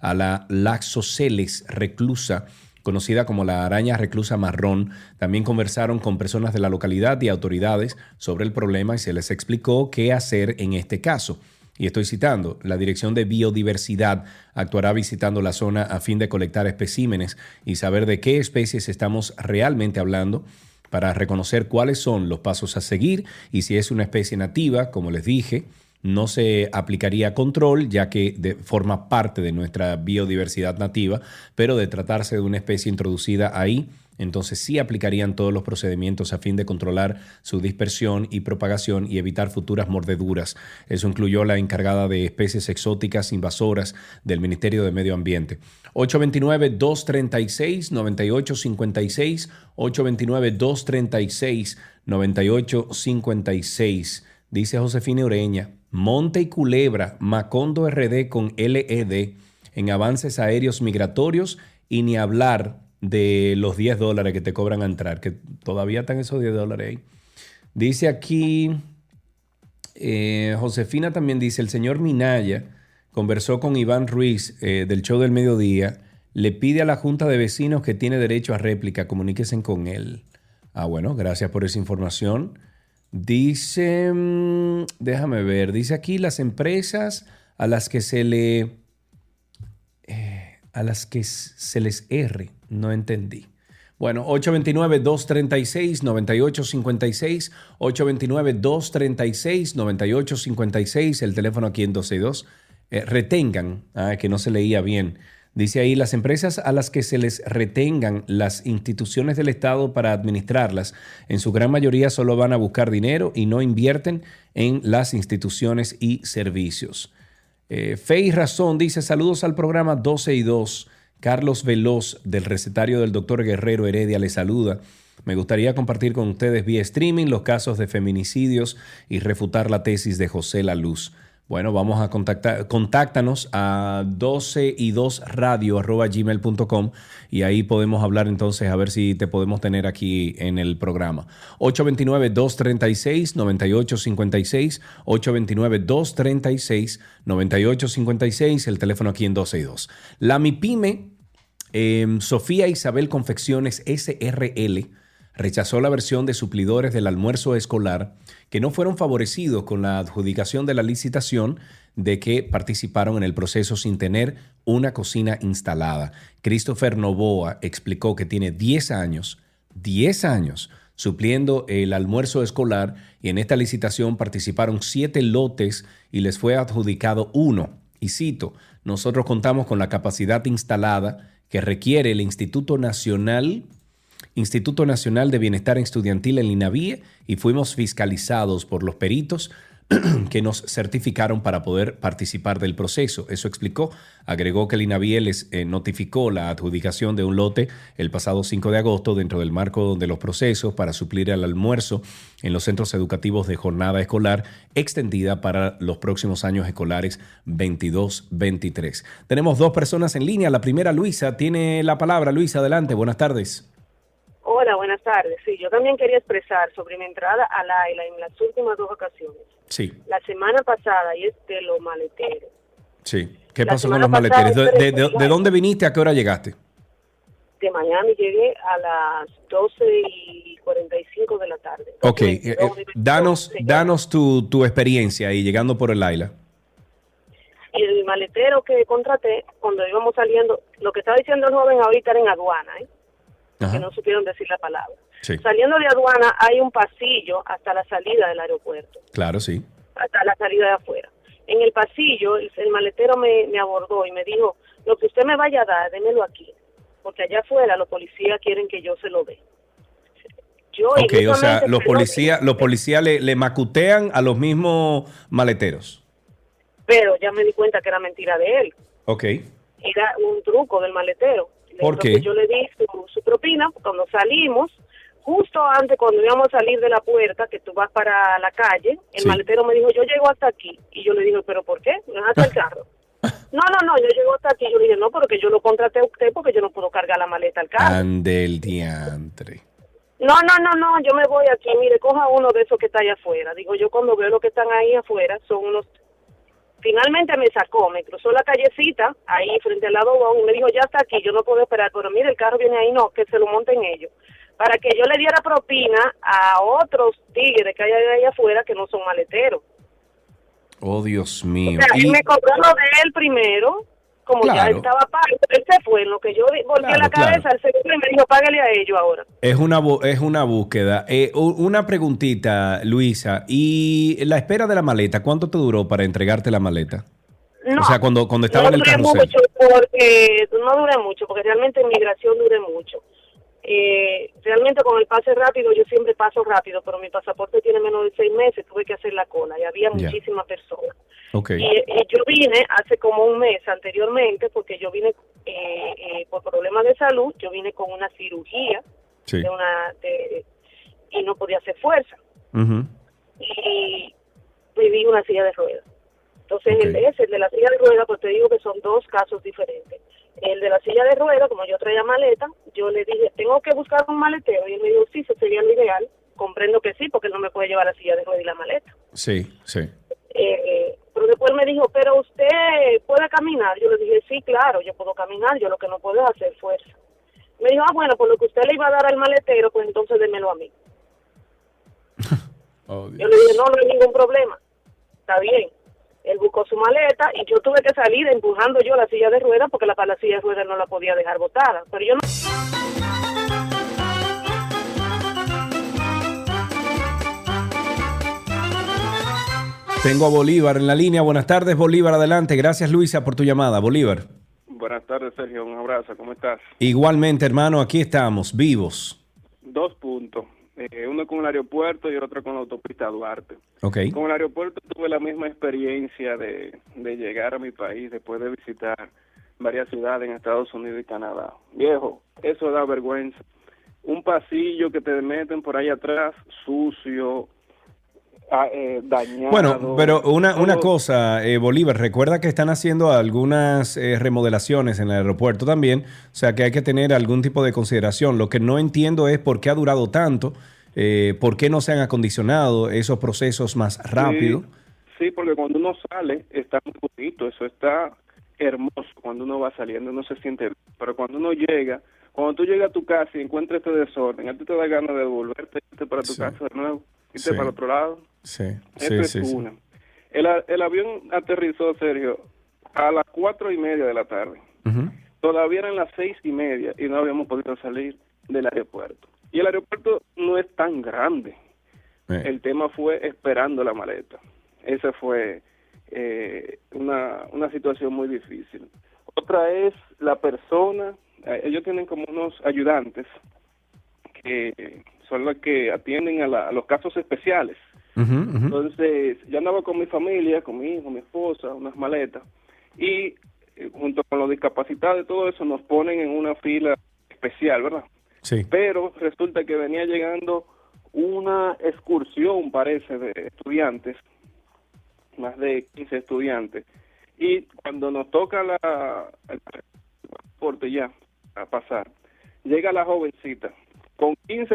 a la Laxoceles reclusa conocida como la araña reclusa marrón, también conversaron con personas de la localidad y autoridades sobre el problema y se les explicó qué hacer en este caso. Y estoy citando, la Dirección de Biodiversidad actuará visitando la zona a fin de colectar especímenes y saber de qué especies estamos realmente hablando para reconocer cuáles son los pasos a seguir y si es una especie nativa, como les dije, no se aplicaría control ya que forma parte de nuestra biodiversidad nativa, pero de tratarse de una especie introducida ahí, entonces sí aplicarían todos los procedimientos a fin de controlar su dispersión y propagación y evitar futuras mordeduras. Eso incluyó la encargada de especies exóticas invasoras del Ministerio de Medio Ambiente. 829-236-9856, 829-236-9856, dice Josefina Ureña. Monte y Culebra, Macondo RD con LED en avances aéreos migratorios y ni hablar de los 10 dólares que te cobran a entrar, que todavía están esos 10 dólares ahí. Dice aquí, eh, Josefina también dice, el señor Minaya conversó con Iván Ruiz eh, del show del mediodía, le pide a la Junta de Vecinos que tiene derecho a réplica, comuníquese con él. Ah, bueno, gracias por esa información. Dice, mm, déjame ver, dice aquí las empresas a las que se le, eh, a las que se les erre no entendí. Bueno, 829-236-9856, 829-236-9856, el teléfono aquí en 262. Eh, retengan, ah, que no se leía bien. Dice ahí, las empresas a las que se les retengan las instituciones del Estado para administrarlas, en su gran mayoría solo van a buscar dinero y no invierten en las instituciones y servicios. Eh, Fe y Razón dice, saludos al programa 12 y 2. Carlos Veloz del recetario del doctor Guerrero Heredia le saluda. Me gustaría compartir con ustedes vía streaming los casos de feminicidios y refutar la tesis de José La Luz. Bueno, vamos a contactar, contáctanos a 12 y 2 radio gmail.com y ahí podemos hablar entonces a ver si te podemos tener aquí en el programa. 829-236-9856, 829-236-9856, el teléfono aquí en 12 y 2. La MIPYME, em, Sofía Isabel Confecciones SRL, rechazó la versión de suplidores del almuerzo escolar que no fueron favorecidos con la adjudicación de la licitación de que participaron en el proceso sin tener una cocina instalada. Christopher Novoa explicó que tiene 10 años, 10 años supliendo el almuerzo escolar y en esta licitación participaron siete lotes y les fue adjudicado uno. Y cito, nosotros contamos con la capacidad instalada que requiere el Instituto Nacional Instituto Nacional de Bienestar Estudiantil en INAVIE y fuimos fiscalizados por los peritos [CLEARS THROAT] que nos certificaron para poder participar del proceso. Eso explicó. Agregó que el INAVIE les eh, notificó la adjudicación de un lote el pasado 5 de agosto dentro del marco de los procesos para suplir el almuerzo en los centros educativos de jornada escolar extendida para los próximos años escolares 22-23. Tenemos dos personas en línea. La primera, Luisa, tiene la palabra. Luisa, adelante. Buenas tardes. Hola, buenas tardes. Sí, yo también quería expresar sobre mi entrada a Laila en las últimas dos ocasiones. Sí, La semana pasada y es de los maleteros. sí. ¿Qué La pasó con los maleteros? ¿De, yo de- de- de dónde viniste? ¿A qué hora llegaste? De Miami llegué a las 12 y 45 de la tarde. Ok, eh, eh, danos, danos tu, tu experiencia ahí llegando por el Laila. Y el maletero que contraté, cuando íbamos saliendo, lo que estaba diciendo el joven ahorita era en aduana, ¿eh? Que no supieron decir la palabra. Sí, Saliendo de aduana hay un pasillo hasta la salida del aeropuerto, claro, sí. hasta la salida de afuera. En el pasillo, el, el maletero me, me abordó y me dijo, lo que usted me vaya a dar, démelo aquí, porque allá afuera los policías quieren que yo se lo dé. Yo Ok, o sea, los policías, los policías le, le macutean a los mismos maleteros. Pero ya me di cuenta que era mentira de él. Ok. Era un truco del maletero. ¿Por Entonces qué? Yo le di su, su propina cuando salimos, justo antes cuando íbamos a salir de la puerta, que tú vas para la calle, el Sí. maletero me dijo, yo llego hasta aquí. Y yo le dije, ¿pero por qué? ¿No es hasta el carro? No, no, no, yo llego hasta aquí. Yo le dije, no, porque yo lo contraté a usted porque yo no puedo cargar la maleta al carro. Andel diantre. No, no, no, no, yo me voy aquí, mire, coja uno de esos que está allá afuera. Digo, yo cuando veo lo que están ahí afuera, son unos... Finalmente me sacó, me cruzó la callecita, ahí frente al lado y me dijo, ya está aquí, yo no puedo esperar, pero mire, el carro viene ahí, no, que se lo monten ellos. Para que yo le diera propina a otros tigres que hay ahí afuera que no son maleteros. Oh, Dios mío. O sea, él Y- me cobró lo de él primero, como ya Claro. estaba pago, él se fue, lo que yo volví a la Claro, cabeza, se fue y me dijo, págale a ellos ahora. Es una, es una búsqueda. Eh, una preguntita, Luisa. ¿Y la espera de la maleta? ¿Cuánto te duró para entregarte la maleta? No, o sea, cuando, cuando estaba no en el duré carrusel. mucho porque no duré mucho porque realmente en migración duré mucho eh, realmente con el pase rápido yo siempre paso rápido pero mi pasaporte tiene menos de seis meses tuve que hacer la cola y había muchísimas personas Ok. y, y yo vine hace como un mes anteriormente porque yo vine eh, eh, por problemas de salud yo vine con una cirugía Sí. de una de, y no podía hacer fuerza y pedí una silla de ruedas. Entonces, el, ese, el de la silla de ruedas, pues te digo que son dos casos diferentes. El de la silla de ruedas, como yo traía maleta, yo le dije, tengo que buscar un maletero. Y él me dijo, sí, eso sería lo ideal. Comprendo que sí, porque él no me puede llevar la silla de ruedas y la maleta. Sí, sí. Eh, pero después me dijo, pero usted puede caminar. Yo le dije, sí, claro, yo puedo caminar, yo lo que no puedo es hacer fuerza. Me dijo, ah, bueno, por lo que usted le iba a dar al maletero, pues entonces démelo a mí. [LAUGHS] Oh, Yo le dije, no, no hay ningún problema. Está bien. Él buscó su maleta y yo tuve que salir empujando yo la silla de ruedas porque la, la silla de ruedas no la podía dejar botada. Pero yo no... Tengo a Bolívar en la línea. Buenas tardes, Bolívar. Adelante. Gracias, Luisa, por tu llamada. Bolívar. Buenas tardes, Sergio. Un abrazo. ¿Cómo estás? Igualmente, hermano, aquí estamos, vivos. Dos puntos. Eh, uno con el aeropuerto y el otro con la autopista Duarte. Ok. Con el aeropuerto tuve la misma experiencia de, de llegar a mi país después de visitar varias ciudades en Estados Unidos y Canadá. Viejo, eso da vergüenza. Un pasillo que te meten por ahí atrás, sucio, eh, dañado. Bueno, pero una, una cosa, eh, Bolívar, recuerda que están haciendo algunas eh, remodelaciones en el aeropuerto también, o sea que hay que tener algún tipo de consideración. Lo que no entiendo es por qué ha durado tanto, eh, por qué no se han acondicionado esos procesos más rápido. Sí, sí, porque cuando uno sale está muy bonito, eso está hermoso cuando uno va saliendo, uno se siente bien. Pero cuando uno llega, cuando tú llegas a tu casa y encuentras este desorden, a ti te da ganas de devolverte para tu Sí. casa de nuevo, irte Sí. para el otro lado. Sí, sí, es sí, una. El, avión aterrizó, Sergio, a las cuatro y media de la tarde. Todavía eran las seis y media y no habíamos podido salir del aeropuerto. Y el aeropuerto no es tan grande. Eh. El tema fue esperando la maleta. Esa fue eh, una, una situación muy difícil. Otra es la persona, eh, ellos tienen como unos ayudantes que son los que atienden a, la- a los casos especiales. Entonces, yo andaba con mi familia, con mi hijo, mi esposa, unas maletas, y eh, junto con los discapacitados y todo eso nos ponen en una fila especial, ¿verdad? Sí. Pero resulta que venía llegando una excursión, parece, de estudiantes, más de 15 estudiantes, y cuando nos toca la, el transporte ya a pasar, llega la jovencita con 15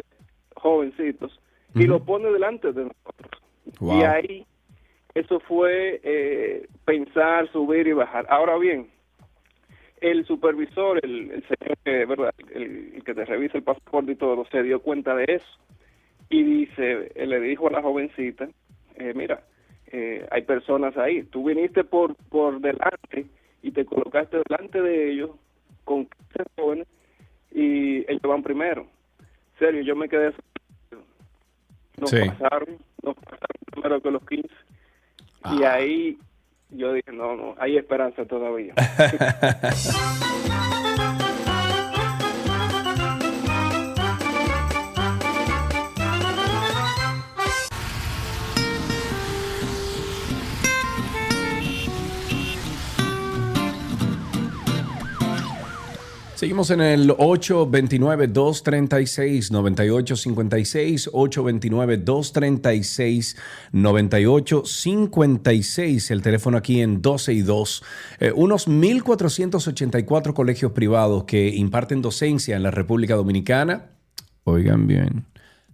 jovencitos y lo pone delante de nosotros. Wow. Y ahí eso fue eh, pensar, subir y bajar. Ahora bien, el supervisor, el, el señor que, ¿verdad? El, el que te revisa el pasaporte y todo, se dio cuenta de eso y dice, eh, le dijo a la jovencita, eh, mira, eh, hay personas ahí, tú viniste por por delante y te colocaste delante de ellos con 15 jóvenes y ellos van primero. Serio, yo me quedé nos Sí. pasaron, nos pasaron primero que los 15 y ahí yo dije, no, no, hay esperanza todavía. [LAUGHS] Seguimos en el 829-236-9856, 829-236-9856, el teléfono aquí en 12 y 2. Eh, unos 1.484 colegios privados que imparten docencia en la República Dominicana, oigan bien,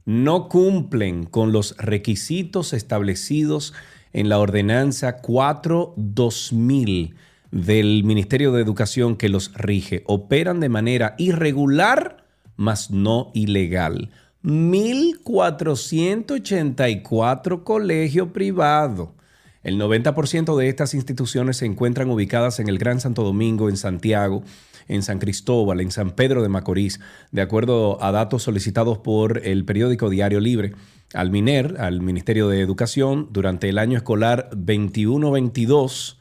no cumplen con los requisitos establecidos en la ordenanza 4-2000 del Ministerio de Educación que los rige. Operan de manera irregular, mas no ilegal. 1.484 colegios privados. El 90% de estas instituciones se encuentran ubicadas en el Gran Santo Domingo, en Santiago, en San Cristóbal, en San Pedro de Macorís, de acuerdo a datos solicitados por el periódico Diario Libre. Al MINER, al Ministerio de Educación, durante el año escolar 21-22,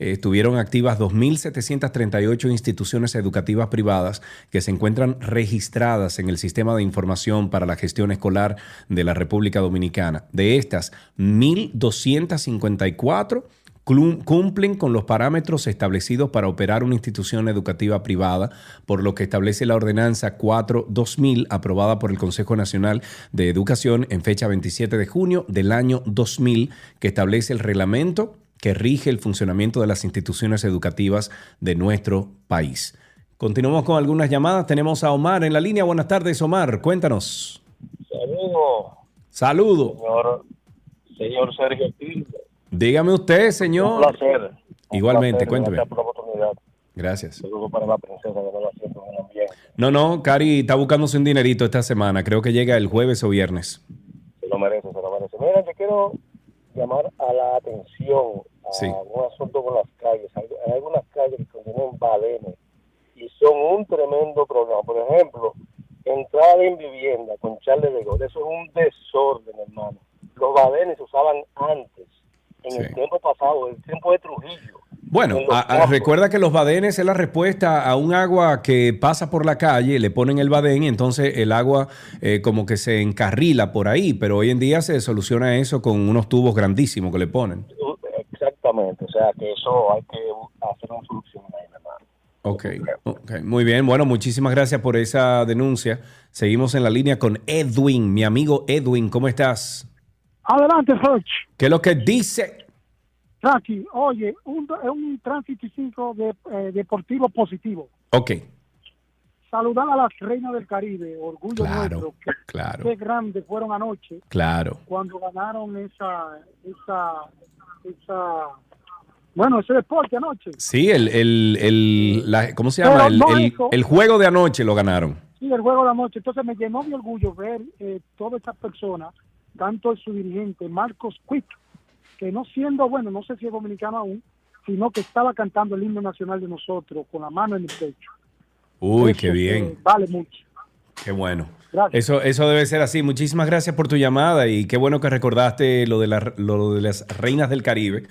eh, estuvieron activas 2.738 instituciones educativas privadas que se encuentran registradas en el Sistema de Información para la Gestión Escolar de la República Dominicana. De estas, 1.254 clu- cumplen con los parámetros establecidos para operar una institución educativa privada, por lo que establece la ordenanza 4-2000 aprobada por el Consejo Nacional de Educación en fecha 27 de junio del año 2000, que establece el reglamento que rige el funcionamiento de las instituciones educativas de nuestro país. Continuamos con algunas llamadas. Tenemos a Omar en la línea. Buenas tardes, Omar. Cuéntanos. Saludos, Saludo. señor, señor Sergio Quilmes. Dígame usted, Un señor. placer. Un Igualmente, placer, cuénteme. Gracias por la oportunidad. Gracias. Saludos para la princesa que no la siento en el ambiente. No, no, Cari está buscándose un dinerito esta semana. Creo que llega el jueves o viernes. Se lo merece, se lo merece. Mira, yo quiero llamar a la atención Sí. un asunto con las calles. Hay, hay algunas calles que contienen balenes y son un tremendo problema. Por ejemplo, entrada en vivienda con charles de gol. Eso es un desorden, hermano. Los balenes se usaban antes, en el tiempo pasado, el tiempo de Trujillo. Bueno, En a- a- recuerda que los badenes es la respuesta a un agua que pasa por la calle, le ponen el badén y entonces el agua eh, como que se encarrila por ahí, pero hoy en día se soluciona eso con unos tubos grandísimos que le ponen. Exactamente, o sea que eso hay que hacer una solución ahí, hermano. Ok, ok, muy bien. Bueno, muchísimas gracias por esa denuncia. Seguimos en la línea con Edwin, mi amigo Edwin, ¿cómo estás? Adelante, Ferch. ¿Qué es lo que dice? Frankie, oye, un, un tránsito 5 de, eh, deportivo positivo. Ok, Saludar a las reinas del Caribe, orgullo Claro, nuestro. Que, claro. Qué grandes fueron anoche claro. cuando ganaron esa, esa, esa, bueno, ese deporte anoche. Sí, el, el, el- la- ¿cómo se llama? El, no el- juego de anoche lo ganaron. Sí, el juego de anoche. Entonces me llenó de orgullo ver eh, todas esas personas, tanto su dirigente, Marcos Quick, que no siendo, bueno, no sé si es dominicano aún, sino que estaba cantando el himno nacional de nosotros con la mano en el pecho. Uy, Eso, qué bien. eh, vale mucho. Qué bueno. Gracias. Eso, eso debe ser así. Muchísimas gracias por tu llamada y qué bueno que recordaste lo de, la- lo de las reinas del Caribe.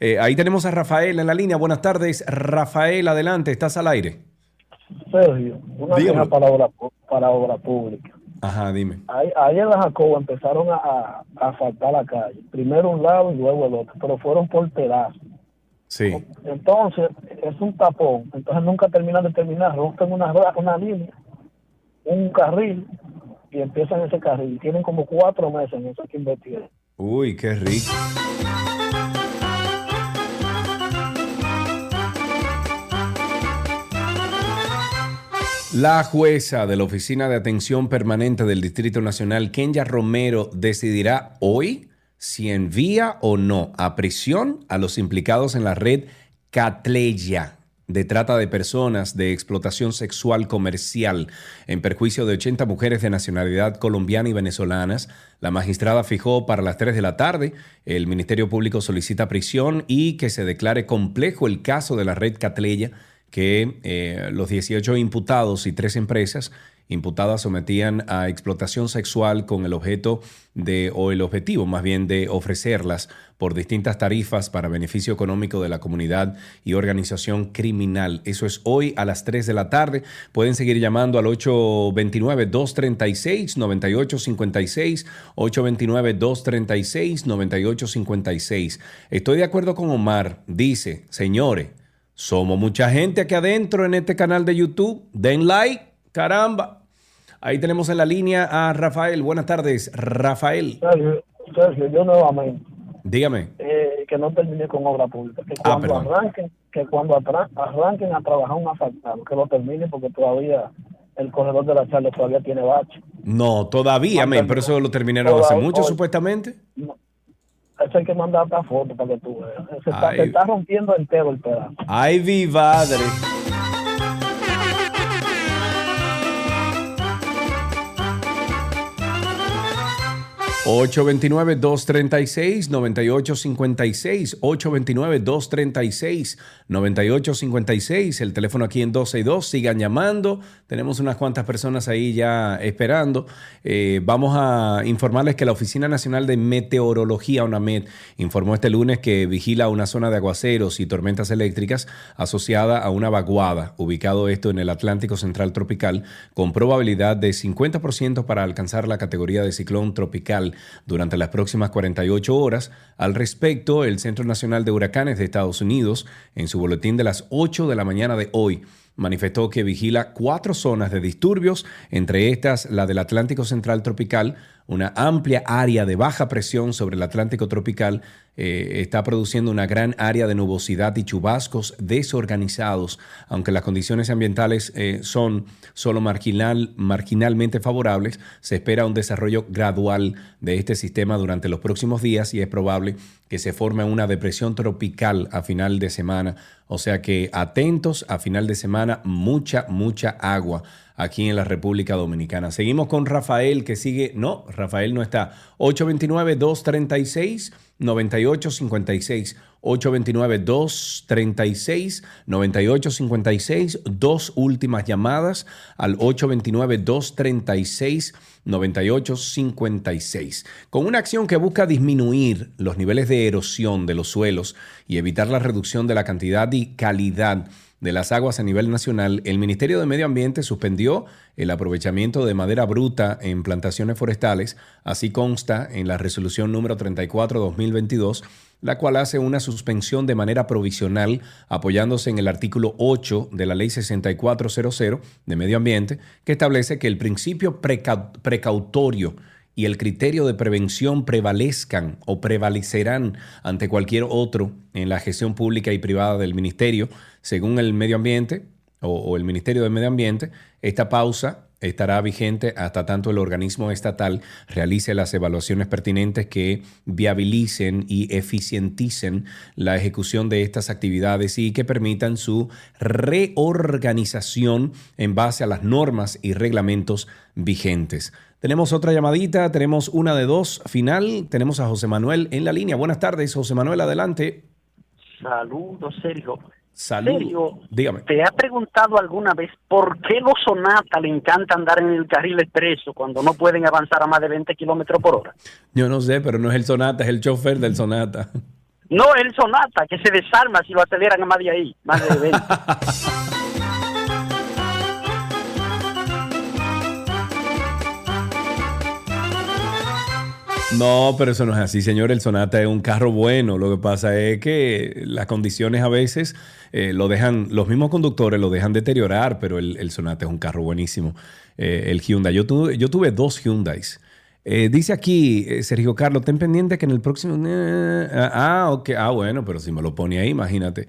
Eh, ahí tenemos a Rafael en la línea. Buenas tardes. Rafael, adelante, estás al aire. Sergio, una Dígame. para obra, pu- para obra pública. Ajá, dime. Ahí, ahí en la Jacoba empezaron a, a, a asfaltar la calle. Primero un lado y luego el otro, pero fueron por pedazos. Sí. Entonces, es un tapón. Entonces nunca terminan de terminar. Rompen una, una línea, un carril, y empiezan ese carril. Tienen como cuatro meses en eso que invertir. Uy, qué rico. La jueza de la Oficina de Atención Permanente del Distrito Nacional, Kenya Romero, decidirá hoy si envía o no a prisión a los implicados en la red Catleya de trata de personas de explotación sexual comercial en perjuicio de 80 mujeres de nacionalidad colombiana y venezolanas. La magistrada fijó para las 3 de la tarde. El Ministerio Público solicita prisión y que se declare complejo el caso de la red Catleya que eh, los 18 imputados y tres empresas imputadas sometían a explotación sexual con el objeto de, o el objetivo más bien de ofrecerlas por distintas tarifas para beneficio económico de la comunidad y organización criminal. Eso es hoy a las 3 de la tarde. Pueden seguir llamando al 829-236-9856, 829-236-9856. Estoy de acuerdo con Omar. Dice, señores, somos mucha gente aquí adentro en este canal de YouTube. Den like, caramba. Ahí tenemos en la línea a Rafael. Buenas tardes, Rafael. Sergio, yo nuevamente. Dígame. Eh, que no termine con obra pública. Que Ah, cuando arranquen, que cuando arranquen a trabajar un asfaltado, que lo terminen porque todavía el corredor de la charla todavía tiene bache. No, todavía, men, pero eso lo terminaron hace mucho, hoy. supuestamente. Eso hay que mandar otra foto para que tú veas. Se está, se está rompiendo entero el pedazo. Ay, vi 829-236-9856, 829-236-9856, el teléfono aquí en 12 y 2, sigan llamando, tenemos unas cuantas personas ahí ya esperando. Eh, vamos a informarles que la Oficina Nacional de Meteorología, UNAMED, informó este lunes que vigila una zona de aguaceros y tormentas eléctricas asociada a una vaguada, ubicado esto en el Atlántico Central Tropical, con probabilidad de 50% para alcanzar la categoría de ciclón tropical durante las próximas 48 horas. Al respecto, el Centro Nacional de Huracanes de Estados Unidos, en su boletín de las 8 de la mañana de hoy, manifestó que vigila cuatro zonas de disturbios, entre estas la del Atlántico Central Tropical, una amplia área de baja presión sobre el Atlántico Tropical eh, está produciendo una gran área de nubosidad y chubascos desorganizados, aunque las condiciones ambientales eh, son solo marginal, marginalmente favorables, se espera un desarrollo gradual de este sistema durante los próximos días y es probable que se forme una depresión tropical a final de semana. O sea que atentos a final de semana, mucha, mucha agua aquí en la República Dominicana. Seguimos con Rafael que sigue, no, Rafael no está. 829-236-9856. 829-236-9856. Dos últimas llamadas al 829-236-9856. Con una acción que busca disminuir los niveles de erosión de los suelos y evitar la reducción de la cantidad y calidad de las aguas a nivel nacional, el Ministerio de Medio Ambiente suspendió el aprovechamiento de madera bruta en plantaciones forestales, así consta en la resolución número 34-2022, la cual hace una suspensión de manera provisional apoyándose en el artículo 8 de la Ley 6400 de Medio Ambiente, que establece que el principio preca- precautorio y el criterio de prevención prevalezcan o prevalecerán ante cualquier otro en la gestión pública y privada del ministerio, según el medio ambiente o, o el Ministerio de Medio Ambiente, esta pausa estará vigente hasta tanto el organismo estatal realice las evaluaciones pertinentes que viabilicen y eficienticen la ejecución de estas actividades y que permitan su reorganización en base a las normas y reglamentos vigentes. Tenemos otra llamadita, tenemos una de dos final, tenemos a José Manuel en la línea. Buenas tardes, José Manuel, adelante. Saludos, Sergio. Saludos. Sergio, Dígame. ¿te ha preguntado alguna vez por qué los Sonata le encanta andar en el carril expreso cuando no pueden avanzar a más de 20 kilómetros por hora? Yo no sé, pero no es el Sonata, es el chofer del Sonata. No, el Sonata, que se desarma si lo aceleran a más de ahí, más de 20. [LAUGHS] No, pero eso no es así, señor. El Sonata es un carro bueno. Lo que pasa es que las condiciones a veces eh, lo dejan, los mismos conductores lo dejan deteriorar, pero el, el Sonata es un carro buenísimo. Eh, el Hyundai. Yo tuve, yo tuve dos Hyundais. Eh, dice aquí, eh, Sergio Carlos, ten pendiente que en el próximo... ah, ok. Ah, bueno, pero si me lo pone ahí, imagínate.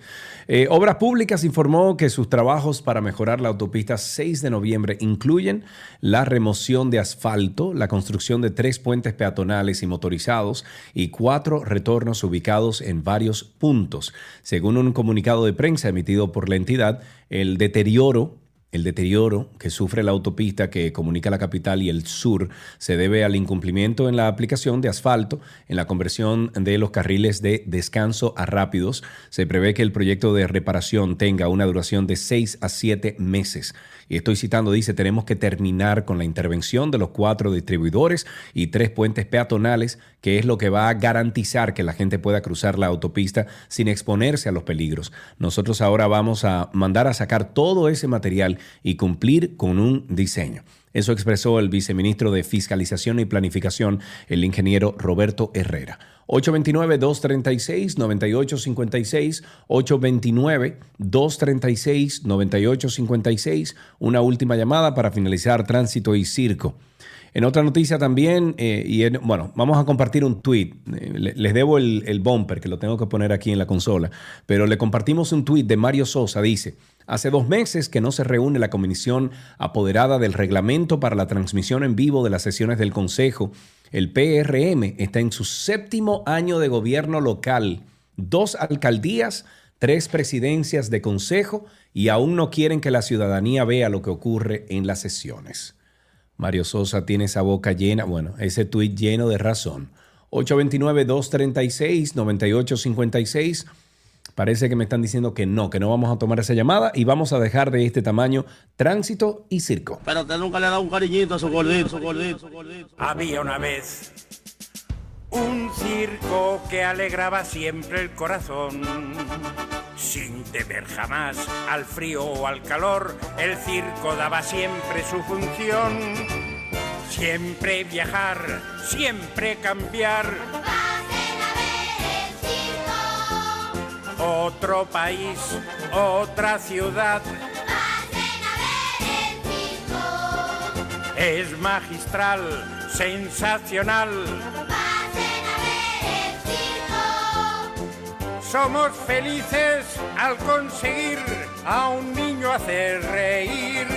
Eh, Obras Públicas informó que sus trabajos para mejorar la autopista 6 de noviembre incluyen la remoción de asfalto, la construcción de tres puentes peatonales y motorizados y cuatro retornos ubicados en varios puntos. Según un comunicado de prensa emitido por la entidad, el deterioro el deterioro que sufre la autopista que comunica la capital y el sur se debe al incumplimiento en la aplicación de asfalto, en la conversión de los carriles de descanso a rápidos. Se prevé que el proyecto de reparación tenga una duración de 6 a 7 meses. Y estoy citando, dice, tenemos que terminar con la intervención de los cuatro distribuidores y tres puentes peatonales, que es lo que va a garantizar que la gente pueda cruzar la autopista sin exponerse a los peligros. Nosotros ahora vamos a mandar a sacar todo ese material y cumplir con un diseño. Eso expresó el viceministro de Fiscalización y Planificación, el ingeniero Roberto Herrera. 829-236-9856, 829-236-9856. Una última llamada para finalizar tránsito y circo. En otra noticia también, eh, y en- bueno, vamos a compartir un tweet. Eh, le- les debo el, el bumper que lo tengo que poner aquí en la consola, pero le compartimos un tweet de Mario Sosa. Dice: Hace dos meses que no se reúne la comisión apoderada del reglamento para la transmisión en vivo de las sesiones del Consejo. El PRM está en su séptimo año de gobierno local, dos alcaldías, tres presidencias de consejo y aún no quieren que la ciudadanía vea lo que ocurre en las sesiones. Mario Sosa tiene esa boca llena, bueno, ese tuit lleno de razón. 829-236-9856. Parece que me están diciendo que no, que no vamos a tomar esa llamada y vamos a dejar de este tamaño tránsito y circo. Pero usted nunca le ha dado un cariñito a su gordito, su gordito, su gordito. Había una vez un circo que alegraba siempre el corazón. Sin temer jamás al frío o al calor, el circo daba siempre su función. Siempre viajar, siempre cambiar. Otro país, otra ciudad. Es magistral, sensacional. Somos felices al conseguir a un niño hacer reír.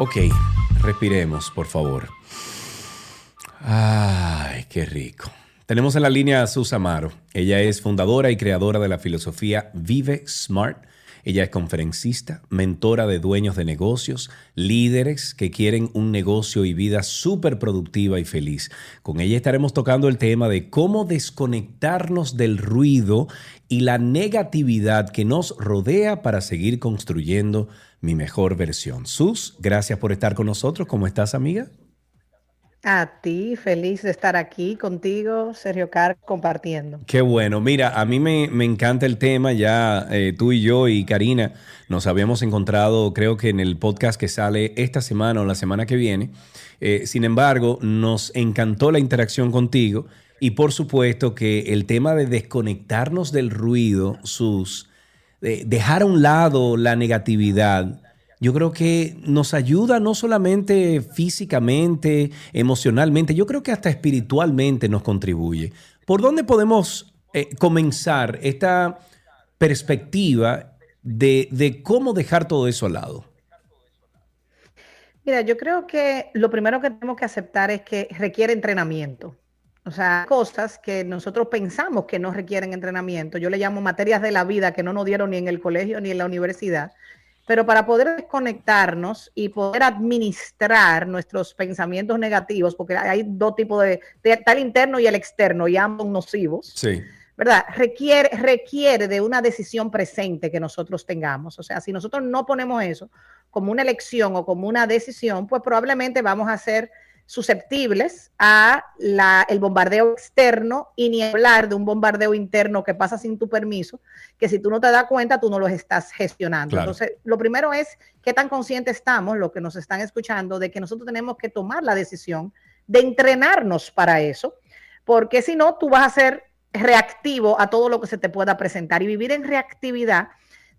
Ok, respiremos, por favor. Ay, qué rico. Tenemos en la línea a Sus Amaro. Ella es fundadora y creadora de la filosofía Vive Smart. Ella es conferencista, mentora de dueños de negocios, líderes que quieren un negocio y vida súper productiva y feliz. Con ella estaremos tocando el tema de cómo desconectarnos del ruido y la negatividad que nos rodea para seguir construyendo mi mejor versión. Sus, gracias por estar con nosotros. ¿Cómo estás, amiga? A ti, feliz de estar aquí contigo, Sergio Car, compartiendo. Qué bueno. Mira, a mí me, me encanta el tema. Ya eh, tú y yo y Karina nos habíamos encontrado, creo que en el podcast que sale esta semana o la semana que viene. Eh, sin embargo, nos encantó la interacción contigo y por supuesto que el tema de desconectarnos del ruido, sus, de dejar a un lado la negatividad, yo creo que nos ayuda no solamente físicamente, emocionalmente, yo creo que hasta espiritualmente nos contribuye. ¿Por dónde podemos eh, comenzar esta perspectiva de, de cómo dejar todo eso al lado? Mira, yo creo que lo primero que tenemos que aceptar es que requiere entrenamiento. O sea, cosas que nosotros pensamos que no requieren entrenamiento. Yo le llamo materias de la vida que no nos dieron ni en el colegio ni en la universidad. Pero para poder desconectarnos y poder administrar nuestros pensamientos negativos, porque hay dos tipos de, está el interno y el externo, y ambos nocivos, Sí. ¿verdad? Requiere, requiere de una decisión presente que nosotros tengamos. O sea, si nosotros no ponemos eso como una elección o como una decisión, pues probablemente vamos a ser susceptibles a la, el bombardeo externo y ni hablar de un bombardeo interno que pasa sin tu permiso, que si tú no te das cuenta, tú no los estás gestionando. Claro. Entonces, lo primero es qué tan conscientes estamos, los que nos están escuchando, de que nosotros tenemos que tomar la decisión de entrenarnos para eso, porque si no, tú vas a ser reactivo a todo lo que se te pueda presentar y vivir en reactividad.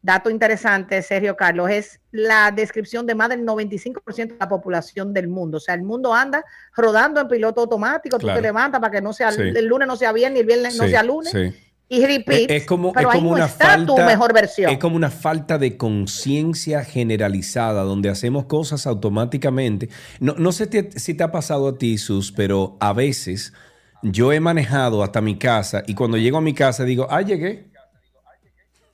Dato interesante, Sergio Carlos, es la descripción de más del 95% de la población del mundo. O sea, el mundo anda rodando en piloto automático, tú te levantas para que no sea Sí. el lunes no sea viernes y el viernes no sea lunes. sí. Y repeat, Es, es como, pero es ahí como no una está falta, tu mejor versión. Es como una falta de conciencia generalizada, donde hacemos cosas automáticamente. No, no sé te- si te ha pasado a ti, Sus, pero a veces yo he manejado hasta mi casa y cuando llego a mi casa digo, ah, llegué.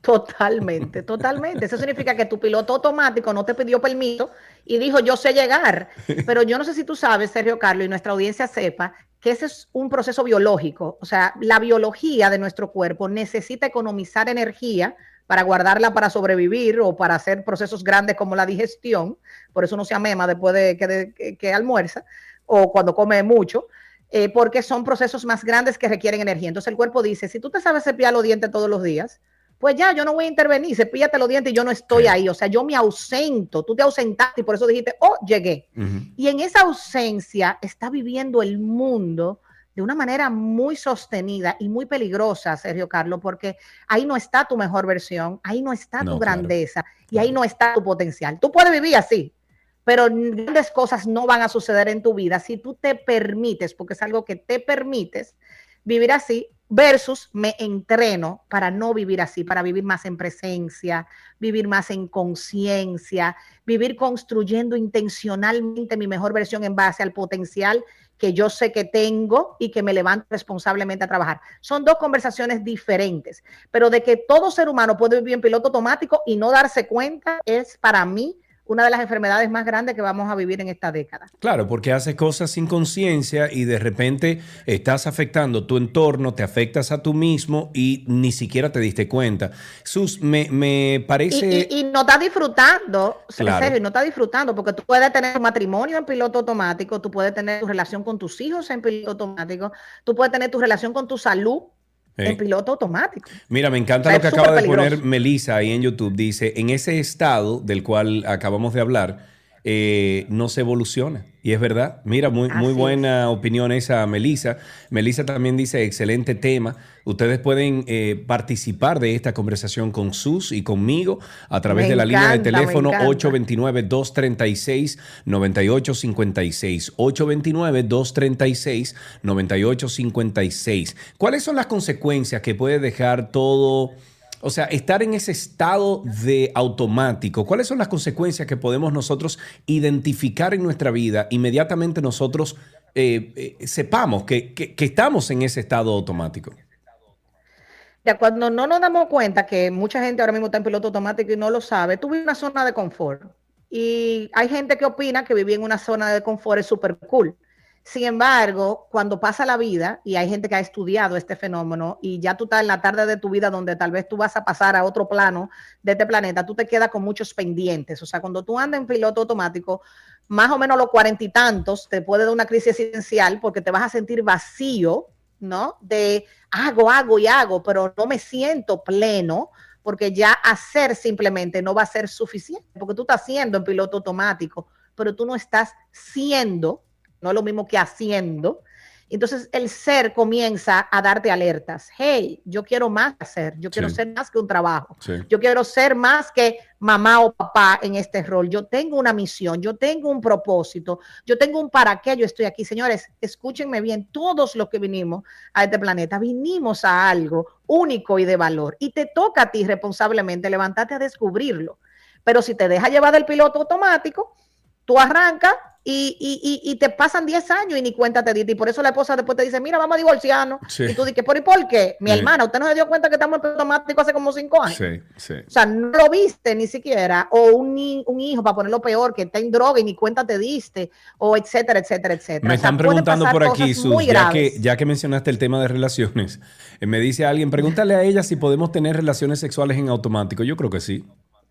Totalmente, [LAUGHS] totalmente. Eso significa que tu piloto automático no te pidió permiso y dijo, yo sé llegar. Pero yo no sé si tú sabes, Sergio Carlos, y nuestra audiencia sepa que ese es un proceso biológico. O sea, la biología de nuestro cuerpo necesita economizar energía para guardarla para sobrevivir o para hacer procesos grandes como la digestión. Por eso uno se amema después de que, de- que- que almuerza o cuando come mucho. eh, porque son procesos más grandes que requieren energía. Entonces el cuerpo dice, si tú te sabes cepillar los dientes todos los días, pues ya, yo no voy a intervenir, cepíllate los dientes y yo no estoy ahí. O sea, yo me ausento, tú te ausentaste y por eso dijiste, oh, llegué. Y en esa ausencia está viviendo el mundo de una manera muy sostenida y muy peligrosa, Sergio Carlos, porque ahí no está tu mejor versión, ahí no está No, tu claro. grandeza y ahí no está tu potencial. Tú puedes vivir así, pero grandes cosas no van a suceder en tu vida si tú te permites, porque es algo que te permites vivir así versus me entreno para no vivir así, para vivir más en presencia, vivir más en conciencia, vivir construyendo intencionalmente mi mejor versión en base al potencial que yo sé que tengo y que me levanto responsablemente a trabajar. Son dos conversaciones diferentes, pero de que todo ser humano puede vivir en piloto automático y no darse cuenta es para mí una de las enfermedades más grandes que vamos a vivir en esta década. Claro, porque haces cosas sin conciencia y de repente estás afectando tu entorno, te afectas a tú mismo y ni siquiera te diste cuenta. Sus, me, me parece... y- y no está disfrutando, Claro. Sergio, no está disfrutando, porque tú puedes tener un matrimonio en piloto automático, tú puedes tener tu relación con tus hijos en piloto automático, tú puedes tener tu relación con tu salud Eh. en piloto automático. Mira, me encanta lo que acaba de poner Melissa ahí en YouTube. Dice, en ese estado del cual acabamos de hablar, eh, no se evoluciona. Y es verdad. Mira, muy, muy buena opinión esa, Melissa. Melissa también dice, excelente tema. Ustedes pueden eh, participar de esta conversación con Sus y conmigo a través Me de la línea de teléfono encanta. 829-236-9856. 829-236-9856. ¿Cuáles son las consecuencias que puede dejar todo, o sea, estar en ese estado de automático? ¿Cuáles son las consecuencias que podemos nosotros identificar en nuestra vida? Inmediatamente nosotros eh, eh, sepamos que, que- estamos en ese estado automático. Ya cuando no nos damos cuenta que mucha gente ahora mismo está en piloto automático y no lo sabe, en una zona de confort. Y hay gente que opina que vivir en una zona de confort es súper cool. Sin embargo, cuando pasa la vida, y hay gente que ha estudiado este fenómeno, y ya tú estás en la tarde de tu vida donde tal vez tú vas a pasar a otro plano de este planeta, tú te quedas con muchos pendientes. O sea, cuando tú andas en piloto automático, más o menos los cuarenta y tantos, te puede dar una crisis existencial porque te vas a sentir vacío, ¿no? De hago, hago y hago, pero no me siento pleno porque ya hacer simplemente no va a ser suficiente, porque tú estás haciendo en piloto automático, pero tú no estás siendo, no es lo mismo que haciendo. Entonces el ser comienza a darte alertas. Hey, yo quiero más hacer, yo quiero Sí. ser más que un trabajo. Sí. Yo quiero ser más que mamá o papá en este rol. Yo tengo una misión, yo tengo un propósito, yo tengo un para qué yo estoy aquí. Señores, escúchenme bien, todos los que vinimos a este planeta, vinimos a algo único y de valor. Y te toca a ti responsablemente levantarte a descubrirlo. Pero si te deja llevar del piloto automático, tú arrancas y, y- y- te pasan 10 años y ni cuenta te diste. Y por eso la esposa después te dice, mira, vamos a divorciarnos. Sí. Y tú dices, ¿por y por qué? Mi Sí. hermana, ¿usted no se dio cuenta que estamos en automático hace como 5 años? Sí, sí. O sea, no lo viste ni siquiera, o un, un hijo, para ponerlo peor, que está en droga y ni cuenta te diste, o etcétera, etcétera, etcétera. Me O sea, están preguntando por aquí, Sus, ya que, ya que mencionaste el tema de relaciones, eh, me dice alguien, pregúntale a ella si podemos tener relaciones sexuales en automático. Yo creo que sí.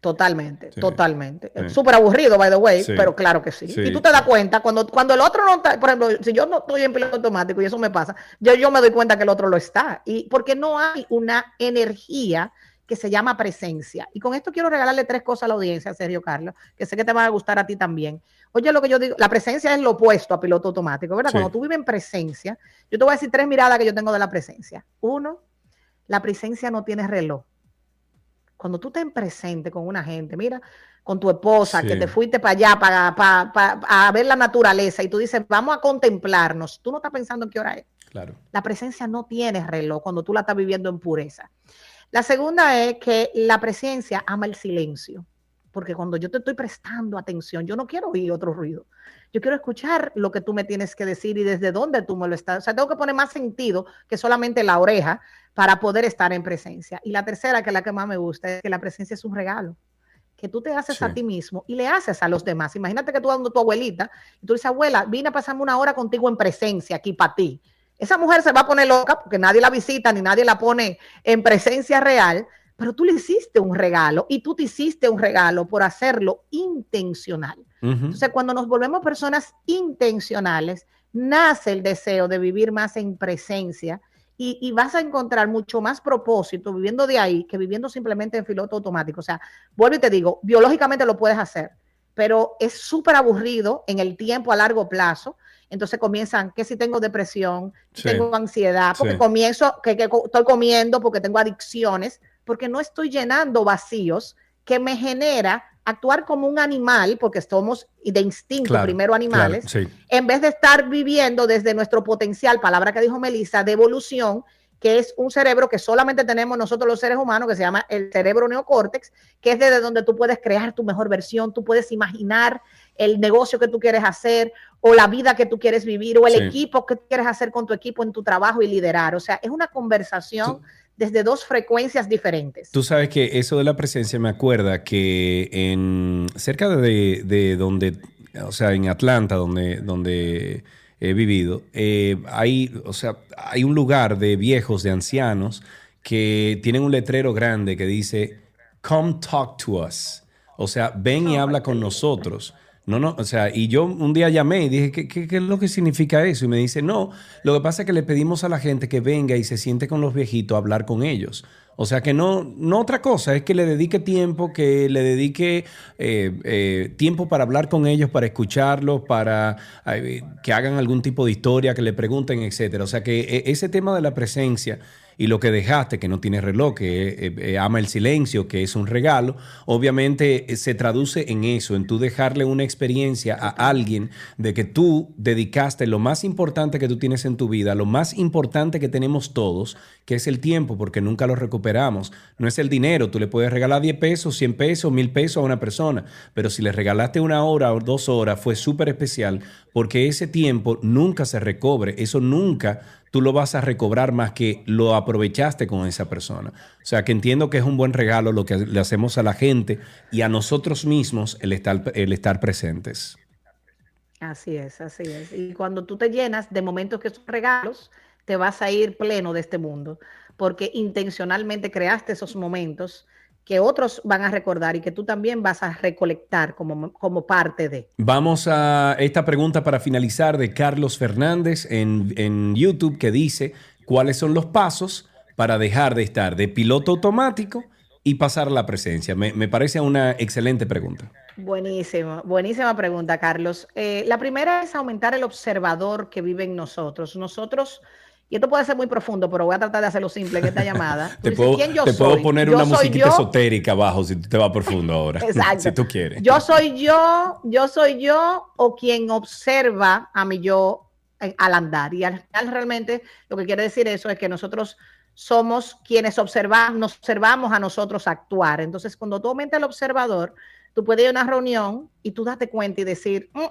Totalmente, Sí. totalmente. Sí. Súper aburrido, by the way, Sí. pero claro que sí. Y tú te das cuenta, cuando, cuando el otro no está, por ejemplo, si yo no estoy en piloto automático y eso me pasa, yo, yo me doy cuenta que el otro lo está. Y porque no hay una energía que se llama presencia. Y con esto quiero regalarle tres cosas a la audiencia, Sergio Carlos, que sé que te van a gustar a ti también. Oye, lo que yo digo, la presencia es lo opuesto a piloto automático, ¿verdad? Cuando tú vives en presencia, yo te voy a decir tres miradas que yo tengo de la presencia. Uno, la presencia no tiene reloj. Cuando tú estás en presente con una gente, mira, con tu esposa, Sí. que te fuiste para allá para, para- para- a ver la naturaleza y tú dices, vamos a contemplarnos, tú no estás pensando en qué hora es. Claro. La presencia no tiene reloj cuando tú la estás viviendo en pureza. La segunda es que la presencia ama el silencio, porque cuando yo te estoy prestando atención, yo no quiero oír otro ruido. Yo quiero escuchar lo que tú me tienes que decir y desde dónde tú me lo estás. O sea, tengo que poner más sentido que solamente la oreja para poder estar en presencia. Y la tercera, que es la que más me gusta, es que la presencia es un regalo que tú te haces Sí. a ti mismo y le haces a los demás. Imagínate que tú dando tu abuelita y tú dices, abuela, vine a pasarme una hora contigo en presencia aquí para ti. Esa mujer se va a poner loca porque nadie la visita ni nadie la pone en presencia real, pero tú le hiciste un regalo y tú te hiciste un regalo por hacerlo intencional. Ujú. Entonces, cuando nos volvemos personas intencionales, nace el deseo de vivir más en presencia y, y vas a encontrar mucho más propósito viviendo de ahí que viviendo simplemente en piloto automático. O sea, vuelvo y te digo, biológicamente lo puedes hacer, pero es súper aburrido en el tiempo a largo plazo. Entonces comienzan que si tengo depresión, Sí. tengo ansiedad, porque Sí. comienzo, que, que estoy comiendo, porque tengo adicciones, porque no estoy llenando vacíos que me genera actuar como un animal, porque somos de instinto Claro, primero animales, claro, sí. en vez de estar viviendo desde nuestro potencial, palabra que dijo Melissa, de evolución, que es un cerebro que solamente tenemos nosotros los seres humanos, que se llama el cerebro neocórtex, que es desde donde tú puedes crear tu mejor versión, tú puedes imaginar el negocio que tú quieres hacer o la vida que tú quieres vivir o el Sí. equipo que quieres hacer con tu equipo en tu trabajo y liderar. O sea, es una conversación desde dos frecuencias diferentes. Tú sabes que eso de la presencia me acuerda que en cerca de, de donde, o sea, en Atlanta, donde, donde he vivido, eh, hay, o sea, hay un lugar de viejos, de ancianos, que tienen un letrero grande que dice, come talk to us. O sea, ven y habla con nosotros. No, no, o sea, y yo un día llamé y dije, ¿qué, qué, qué es lo que significa eso? Y me dice, no, lo que pasa es que le pedimos a la gente que venga y se siente con los viejitos a hablar con ellos. O sea, que no, no otra cosa, es que le dedique tiempo, que le dedique eh, eh, tiempo para hablar con ellos, para escucharlos, para eh, que hagan algún tipo de historia, que le pregunten, etcétera. O sea, que ese tema de la presencia y lo que dejaste, que no tiene reloj, que eh, eh, ama el silencio, que es un regalo, obviamente eh, se traduce en eso, en tú dejarle una experiencia a alguien de que tú dedicaste lo más importante que tú tienes en tu vida, lo más importante que tenemos todos, que es el tiempo, porque nunca lo recuperamos. No es el dinero, tú le puedes regalar 10 pesos, 100 pesos, 1000 pesos a una persona, pero si le regalaste una hora o dos horas, fue súper especial, porque ese tiempo nunca se recobre, eso nunca tú lo vas a recobrar más que lo aprovechaste con esa persona. O sea que entiendo que es un buen regalo lo que le hacemos a la gente y a nosotros mismos el estar, el estar presentes. Así es, así es. Y cuando tú te llenas de momentos que son regalos, te vas a ir pleno de este mundo, porque intencionalmente creaste esos momentos que otros van a recordar y que tú también vas a recolectar como, como parte de. Vamos a esta pregunta para finalizar de Carlos Fernández en, en YouTube que dice, ¿cuáles son los pasos para dejar de estar de piloto automático y pasar a la presencia? Me, me parece una excelente pregunta. Buenísimo, buenísima pregunta, Carlos. Eh, la primera es aumentar el observador que vive en nosotros. Nosotros, y esto puede ser muy profundo, pero voy a tratar de hacerlo simple en esta llamada. [LAUGHS] Te, dices, puedo, ¿quién yo te soy? puedo poner Yo una musiquita yo. esotérica abajo si tú te vas profundo [LAUGHS] ahora. Exacto. si tú quieres. Yo soy yo, yo soy yo o quien observa a mi yo al andar. Y al final realmente lo que quiere decir eso es que nosotros somos quienes observamos, nos observamos a nosotros actuar. Entonces, cuando tú aumentas el observador, tú puedes ir a una reunión y tú date cuenta y decir, "Mm,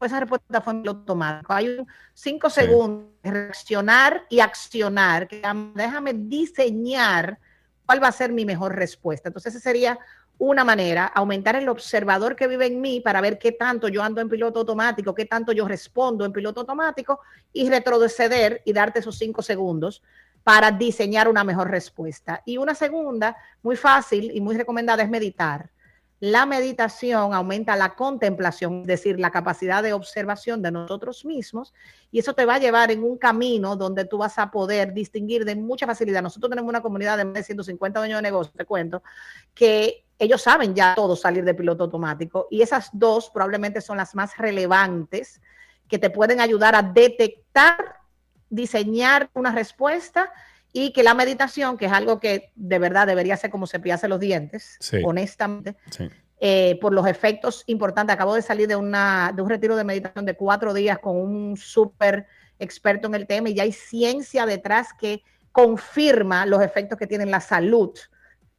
esa respuesta fue automático. Hay cinco Sí. segundos reaccionar y accionar. Que déjame diseñar cuál va a ser mi mejor respuesta. Entonces, esa sería una manera, aumentar el observador que vive en mí para ver qué tanto yo ando en piloto automático, qué tanto yo respondo en piloto automático y retroceder y darte esos cinco segundos para diseñar una mejor respuesta. Y una segunda, muy fácil y muy recomendada, es meditar. La meditación aumenta la contemplación, es decir, la capacidad de observación de nosotros mismos, y eso te va a llevar en un camino donde tú vas a poder distinguir de mucha facilidad. Nosotros tenemos una comunidad de más de 150 dueños de negocios, te cuento, que ellos saben ya todos salir de piloto automático, y esas dos probablemente son las más relevantes que te pueden ayudar a detectar, diseñar una respuesta y que la meditación, que es algo que de verdad debería ser como cepillarse los dientes, Sí. honestamente, Sí. eh, por los efectos importantes. Acabo de salir de, una, de un retiro de meditación de cuatro días con un súper experto en el tema y ya hay ciencia detrás que confirma los efectos que tiene en la salud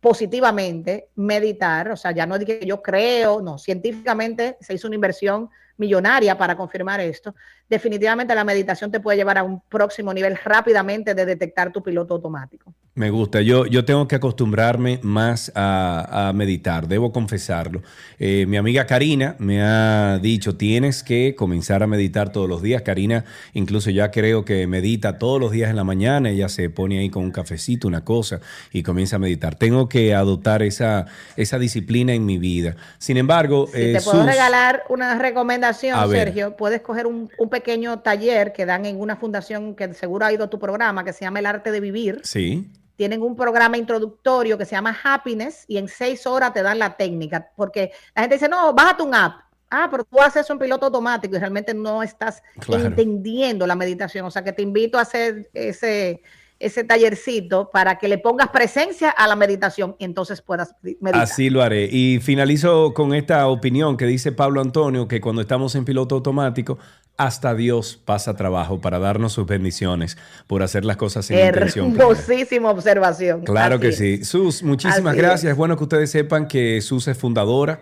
positivamente meditar, o sea, ya no es que yo creo, no, científicamente se hizo una inversión millonaria para confirmar esto. Definitivamente la meditación te puede llevar a un próximo nivel rápidamente de detectar tu piloto automático. Me gusta. Yo, yo tengo que acostumbrarme más a, a meditar, debo confesarlo. Eh, mi amiga Karina me ha dicho, tienes que comenzar a meditar todos los días. Karina incluso ya creo que medita todos los días en la mañana. Ella se pone ahí con un cafecito, una cosa, y comienza a meditar. Tengo que adoptar esa, esa disciplina en mi vida. Sin embargo, Si eh, te puedo Sus- regalar una recomendación. Sergio, puedes coger un, un pequeño taller que dan en una fundación que seguro ha ido a tu programa, que se llama El Arte de Vivir. Sí. Tienen un programa introductorio que se llama Happiness y en seis horas te dan la técnica, porque la gente dice, no, bájate un app. Ah, pero tú haces eso en piloto automático y realmente no estás Claro. entendiendo la meditación. O sea que te invito a hacer ese, ese tallercito para que le pongas presencia a la meditación y entonces puedas meditar. Así lo haré. Y finalizo con esta opinión que dice Pablo Antonio, que cuando estamos en piloto automático, hasta Dios pasa trabajo para darnos sus bendiciones por hacer las cosas en intención. Hermosísima observación. Claro Así que es. sí. Sus, muchísimas Así gracias. es. Es bueno que ustedes sepan que Sus es fundadora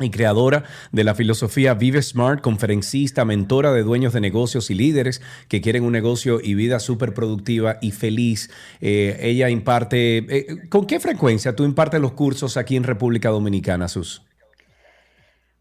y creadora de la filosofía Vive Smart, conferencista, mentora de dueños de negocios y líderes que quieren un negocio y vida súper productiva y feliz. Eh, ella imparte, eh, ¿con qué frecuencia tú impartes los cursos aquí en República Dominicana, Sus?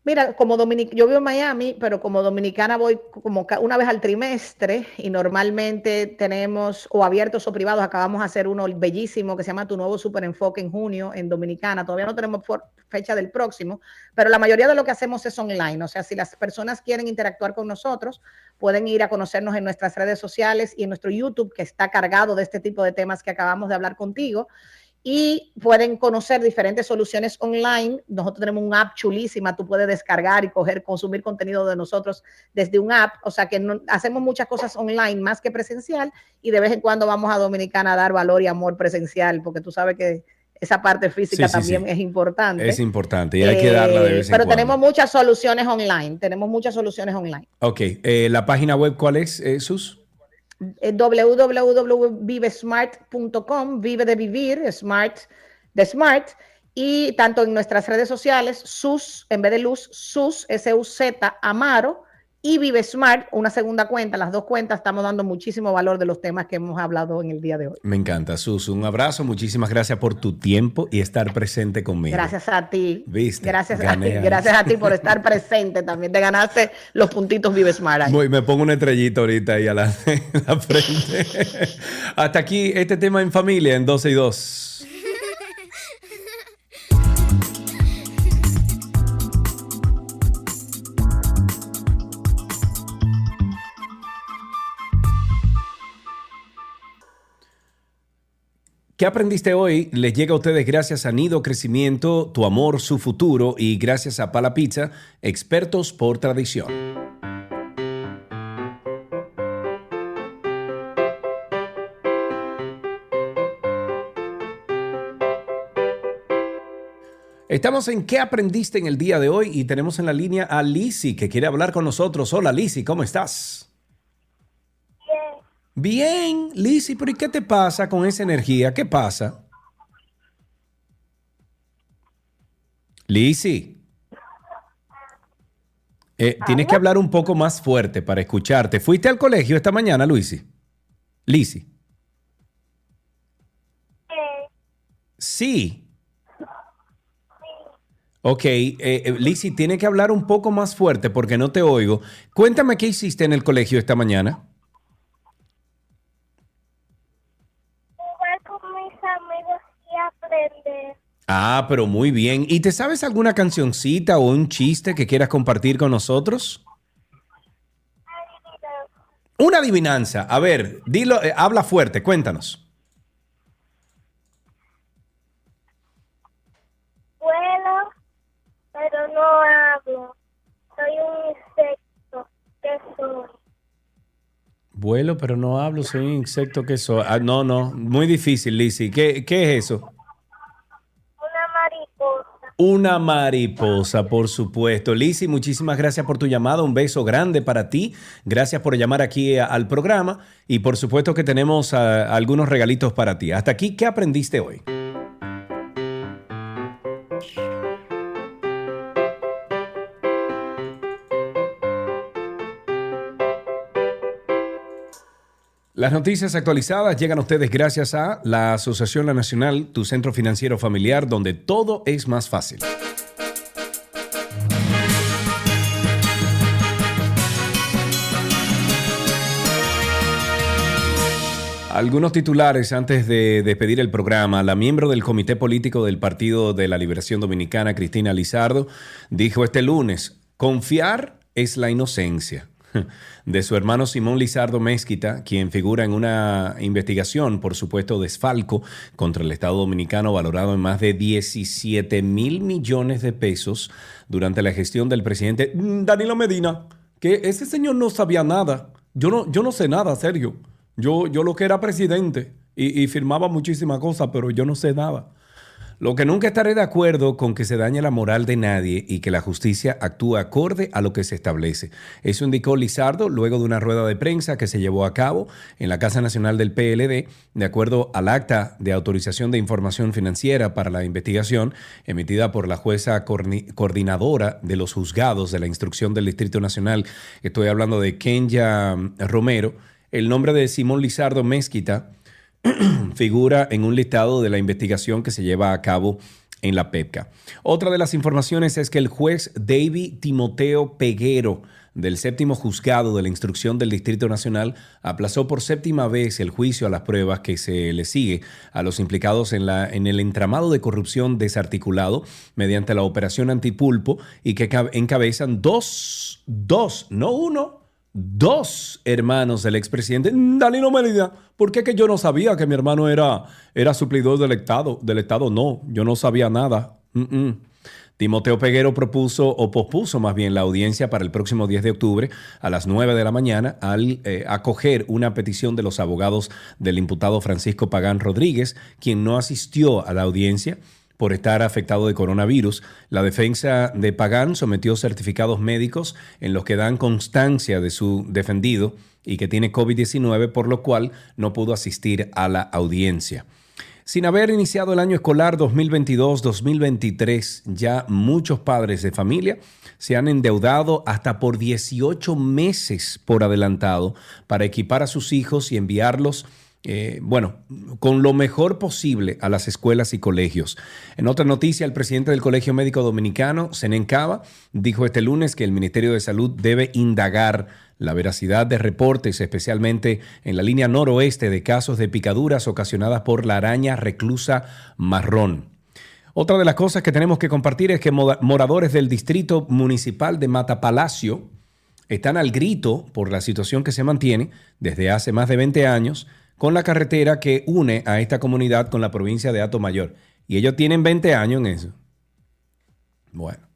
Mira, como dominicana, yo vivo en Miami, pero como dominicana voy como una vez al trimestre y normalmente tenemos o abiertos o privados. Acabamos de hacer uno bellísimo que se llama Tu Nuevo Super Enfoque en junio en Dominicana. Todavía no tenemos fecha del próximo, pero la mayoría de lo que hacemos es online. O sea, si las personas quieren interactuar con nosotros, pueden ir a conocernos en nuestras redes sociales y en nuestro YouTube, que está cargado de este tipo de temas que acabamos de hablar contigo y pueden conocer diferentes soluciones online. Nosotros tenemos un app chulísima, tú puedes descargar y coger, consumir contenido de nosotros desde un app, o sea que no- hacemos muchas cosas online más que presencial y de vez en cuando vamos a Dominicana a dar valor y amor presencial, porque tú sabes que esa parte física Sí, sí, sí. también es importante. Es importante y hay que darla de Eh, vez en Pero cuando. tenemos muchas soluciones online, tenemos muchas soluciones online. Ok, eh, ¿la página web cuál es, eh, Sus? Eh, www.vivesmart.com, vive de vivir, smart de smart, y tanto en nuestras redes sociales, sus, en vez de luz, sus, S-U-Z, Amaro, y Vive Smart, una segunda cuenta, las dos cuentas estamos dando muchísimo valor de los temas que hemos hablado en el día de hoy. Me encanta, Sus. Un abrazo, muchísimas gracias por tu tiempo y estar presente conmigo. Gracias a ti. ¿Viste? Gracias a ti, gracias a ti por estar [LAUGHS] presente también. Te ganaste los puntitos Vive Smart ahí. Voy, me pongo una estrellita ahorita ahí a la [LAUGHS] frente. Hasta aquí este tema en familia en 12 y 2. ¿Qué aprendiste hoy? Les llega a ustedes gracias a Nido Crecimiento, Tu Amor, Su Futuro y gracias a Pala Pizza, expertos por tradición. Estamos en ¿Qué aprendiste en el día de hoy? Y tenemos en la línea a Lisi que quiere hablar con nosotros. Hola Lisi, ¿cómo estás? Bien, Lisi, pero ¿y qué te pasa con esa energía? ¿Qué pasa? Lisi. Eh, tienes que hablar un poco más fuerte para escucharte. ¿Fuiste al colegio esta mañana, Luisi? Lisi. Sí. Ok, eh, eh, Lisi, tiene que hablar un poco más fuerte porque no te oigo. Cuéntame qué hiciste en el colegio esta mañana. Ah, pero muy bien. ¿Y te sabes alguna cancioncita o un chiste que quieras compartir con nosotros? Una adivinanza. A ver, dilo, eh, habla fuerte, cuéntanos. Vuelo, pero no hablo. Soy un insecto. ¿Qué soy? Vuelo, pero no hablo, soy un insecto que soy. Ah, no, no, muy difícil, Lizzy. ¿Qué, ¿Qué es eso? Una mariposa. Por supuesto. Lizzy, muchísimas gracias por tu llamada. Un beso grande para ti. Gracias por llamar aquí a- al programa. Y por supuesto que tenemos ah, algunos regalitos para ti. Hasta aquí, ¿qué aprendiste hoy? Las noticias actualizadas llegan a ustedes gracias a la Asociación La Nacional, tu centro financiero familiar, donde todo es más fácil. Algunos titulares antes de despedir el programa. La miembro del Comité Político del Partido de la Liberación Dominicana, Cristina Lizardo, dijo este lunes, confiar es la inocencia. [LAUGHS] De su hermano Simón Lizardo Mezquita, quien figura en una investigación por supuesto desfalco contra el Estado Dominicano valorado en más de 17 mil millones de pesos durante la gestión del presidente Danilo Medina, que ese señor no sabía nada. Yo no, yo no sé nada, serio. Yo, yo lo que era presidente y, y firmaba muchísimas cosas, pero yo no sé nada. Lo que nunca estaré de acuerdo con que se dañe la moral de nadie y que la justicia actúe acorde a lo que se establece. Eso indicó Lizardo luego de una rueda de prensa que se llevó a cabo en la Casa Nacional del PLD, de acuerdo al acta de autorización de información financiera para la investigación emitida por la jueza coordinadora de los juzgados de la instrucción del Distrito Nacional. Estoy hablando de Kenya Romero. El nombre de Simón Lizardo Mezquita [CLEARS THROAT] figura en un listado de la investigación que se lleva a cabo en la PEPCA. Otra de las informaciones es que el juez David Timoteo Peguero del séptimo juzgado de la instrucción del Distrito Nacional aplazó por séptima vez el juicio a las pruebas que se le sigue a los implicados en, la, en el entramado de corrupción desarticulado mediante la operación antipulpo y que cab- encabezan dos, dos, no uno, dos hermanos del expresidente Danilo Medina. ¿Por qué que yo no sabía que mi hermano era, era suplidor del Estado? Del Estado no, yo no sabía nada. Timoteo Peguero propuso o pospuso más bien la audiencia para el próximo 10 de octubre a las 9 de la mañana al eh, acoger una petición de los abogados del imputado Francisco Pagán Rodríguez, quien no asistió a la audiencia por estar afectado de coronavirus. La defensa de Pagán sometió certificados médicos en los que dan constancia de su defendido y que tiene COVID-19, por lo cual no pudo asistir a la audiencia. Sin haber iniciado el año escolar 2022-2023, ya muchos padres de familia se han endeudado hasta por 18 meses por adelantado para equipar a sus hijos y enviarlos eh, bueno, con lo mejor posible a las escuelas y colegios. En otra noticia, el presidente del Colegio Médico Dominicano, Senen Cava, dijo este lunes que el Ministerio de Salud debe indagar la veracidad de reportes, especialmente en la línea noroeste de casos de picaduras ocasionadas por la araña reclusa marrón. Otra de las cosas que tenemos que compartir es que moradores del distrito municipal de Matapalacio están al grito por la situación que se mantiene desde hace más de 20 años con la carretera que une a esta comunidad con la provincia de Mayor. Y ellos tienen 20 años en eso. Bueno.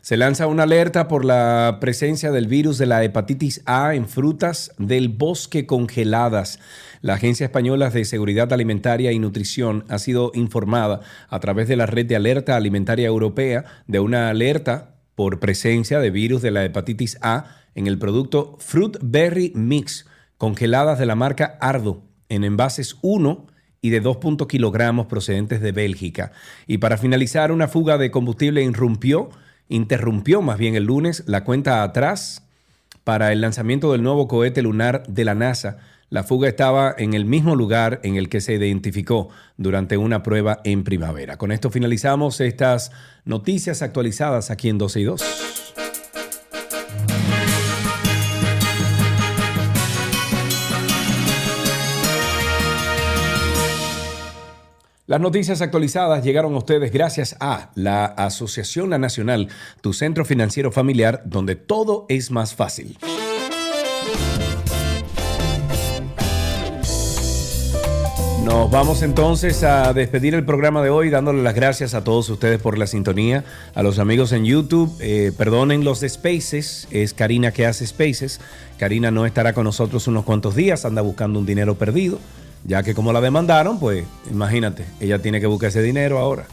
Se lanza una alerta por la presencia del virus de la hepatitis A en frutas del bosque congeladas. La Agencia Española de Seguridad Alimentaria y Nutrición ha sido informada a través de la Red de Alerta Alimentaria Europea de una alerta por presencia de virus de la hepatitis A en el producto Fruit Berry Mix, congeladas de la marca Ardo, en envases 1 y de 2 kilogramos procedentes de Bélgica. Y para finalizar, una fuga de combustible interrumpió más bien el lunes la cuenta atrás para el lanzamiento del nuevo cohete lunar de la NASA. La fuga estaba en el mismo lugar en el que se identificó durante una prueba en primavera. Con esto finalizamos estas noticias actualizadas aquí en 12 y 2. Las noticias actualizadas llegaron a ustedes gracias a la Asociación La Nacional, tu centro financiero familiar, donde todo es más fácil. Nos vamos entonces a despedir el programa de hoy dándole las gracias a todos ustedes por la sintonía, a los amigos en YouTube, eh, perdonen los de Spaces, es Karina que hace Spaces, Karina no estará con nosotros unos cuantos días, anda buscando un dinero perdido, ya que como la demandaron, pues imagínate, ella tiene que buscar ese dinero ahora.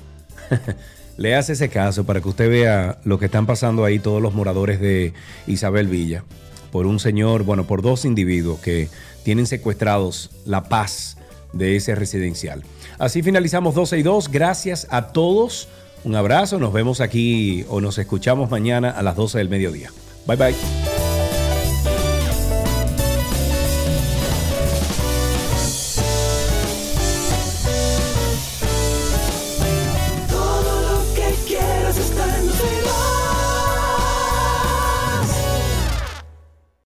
[LAUGHS] Le hace ese caso para que usted vea lo que están pasando ahí todos los moradores de Isabel Villa, por un señor, bueno, por dos individuos que tienen secuestrados la paz de ese residencial. Así finalizamos 12 y 2. Gracias a todos. Un abrazo. Nos vemos aquí o nos escuchamos mañana a las 12 del mediodía. Bye bye.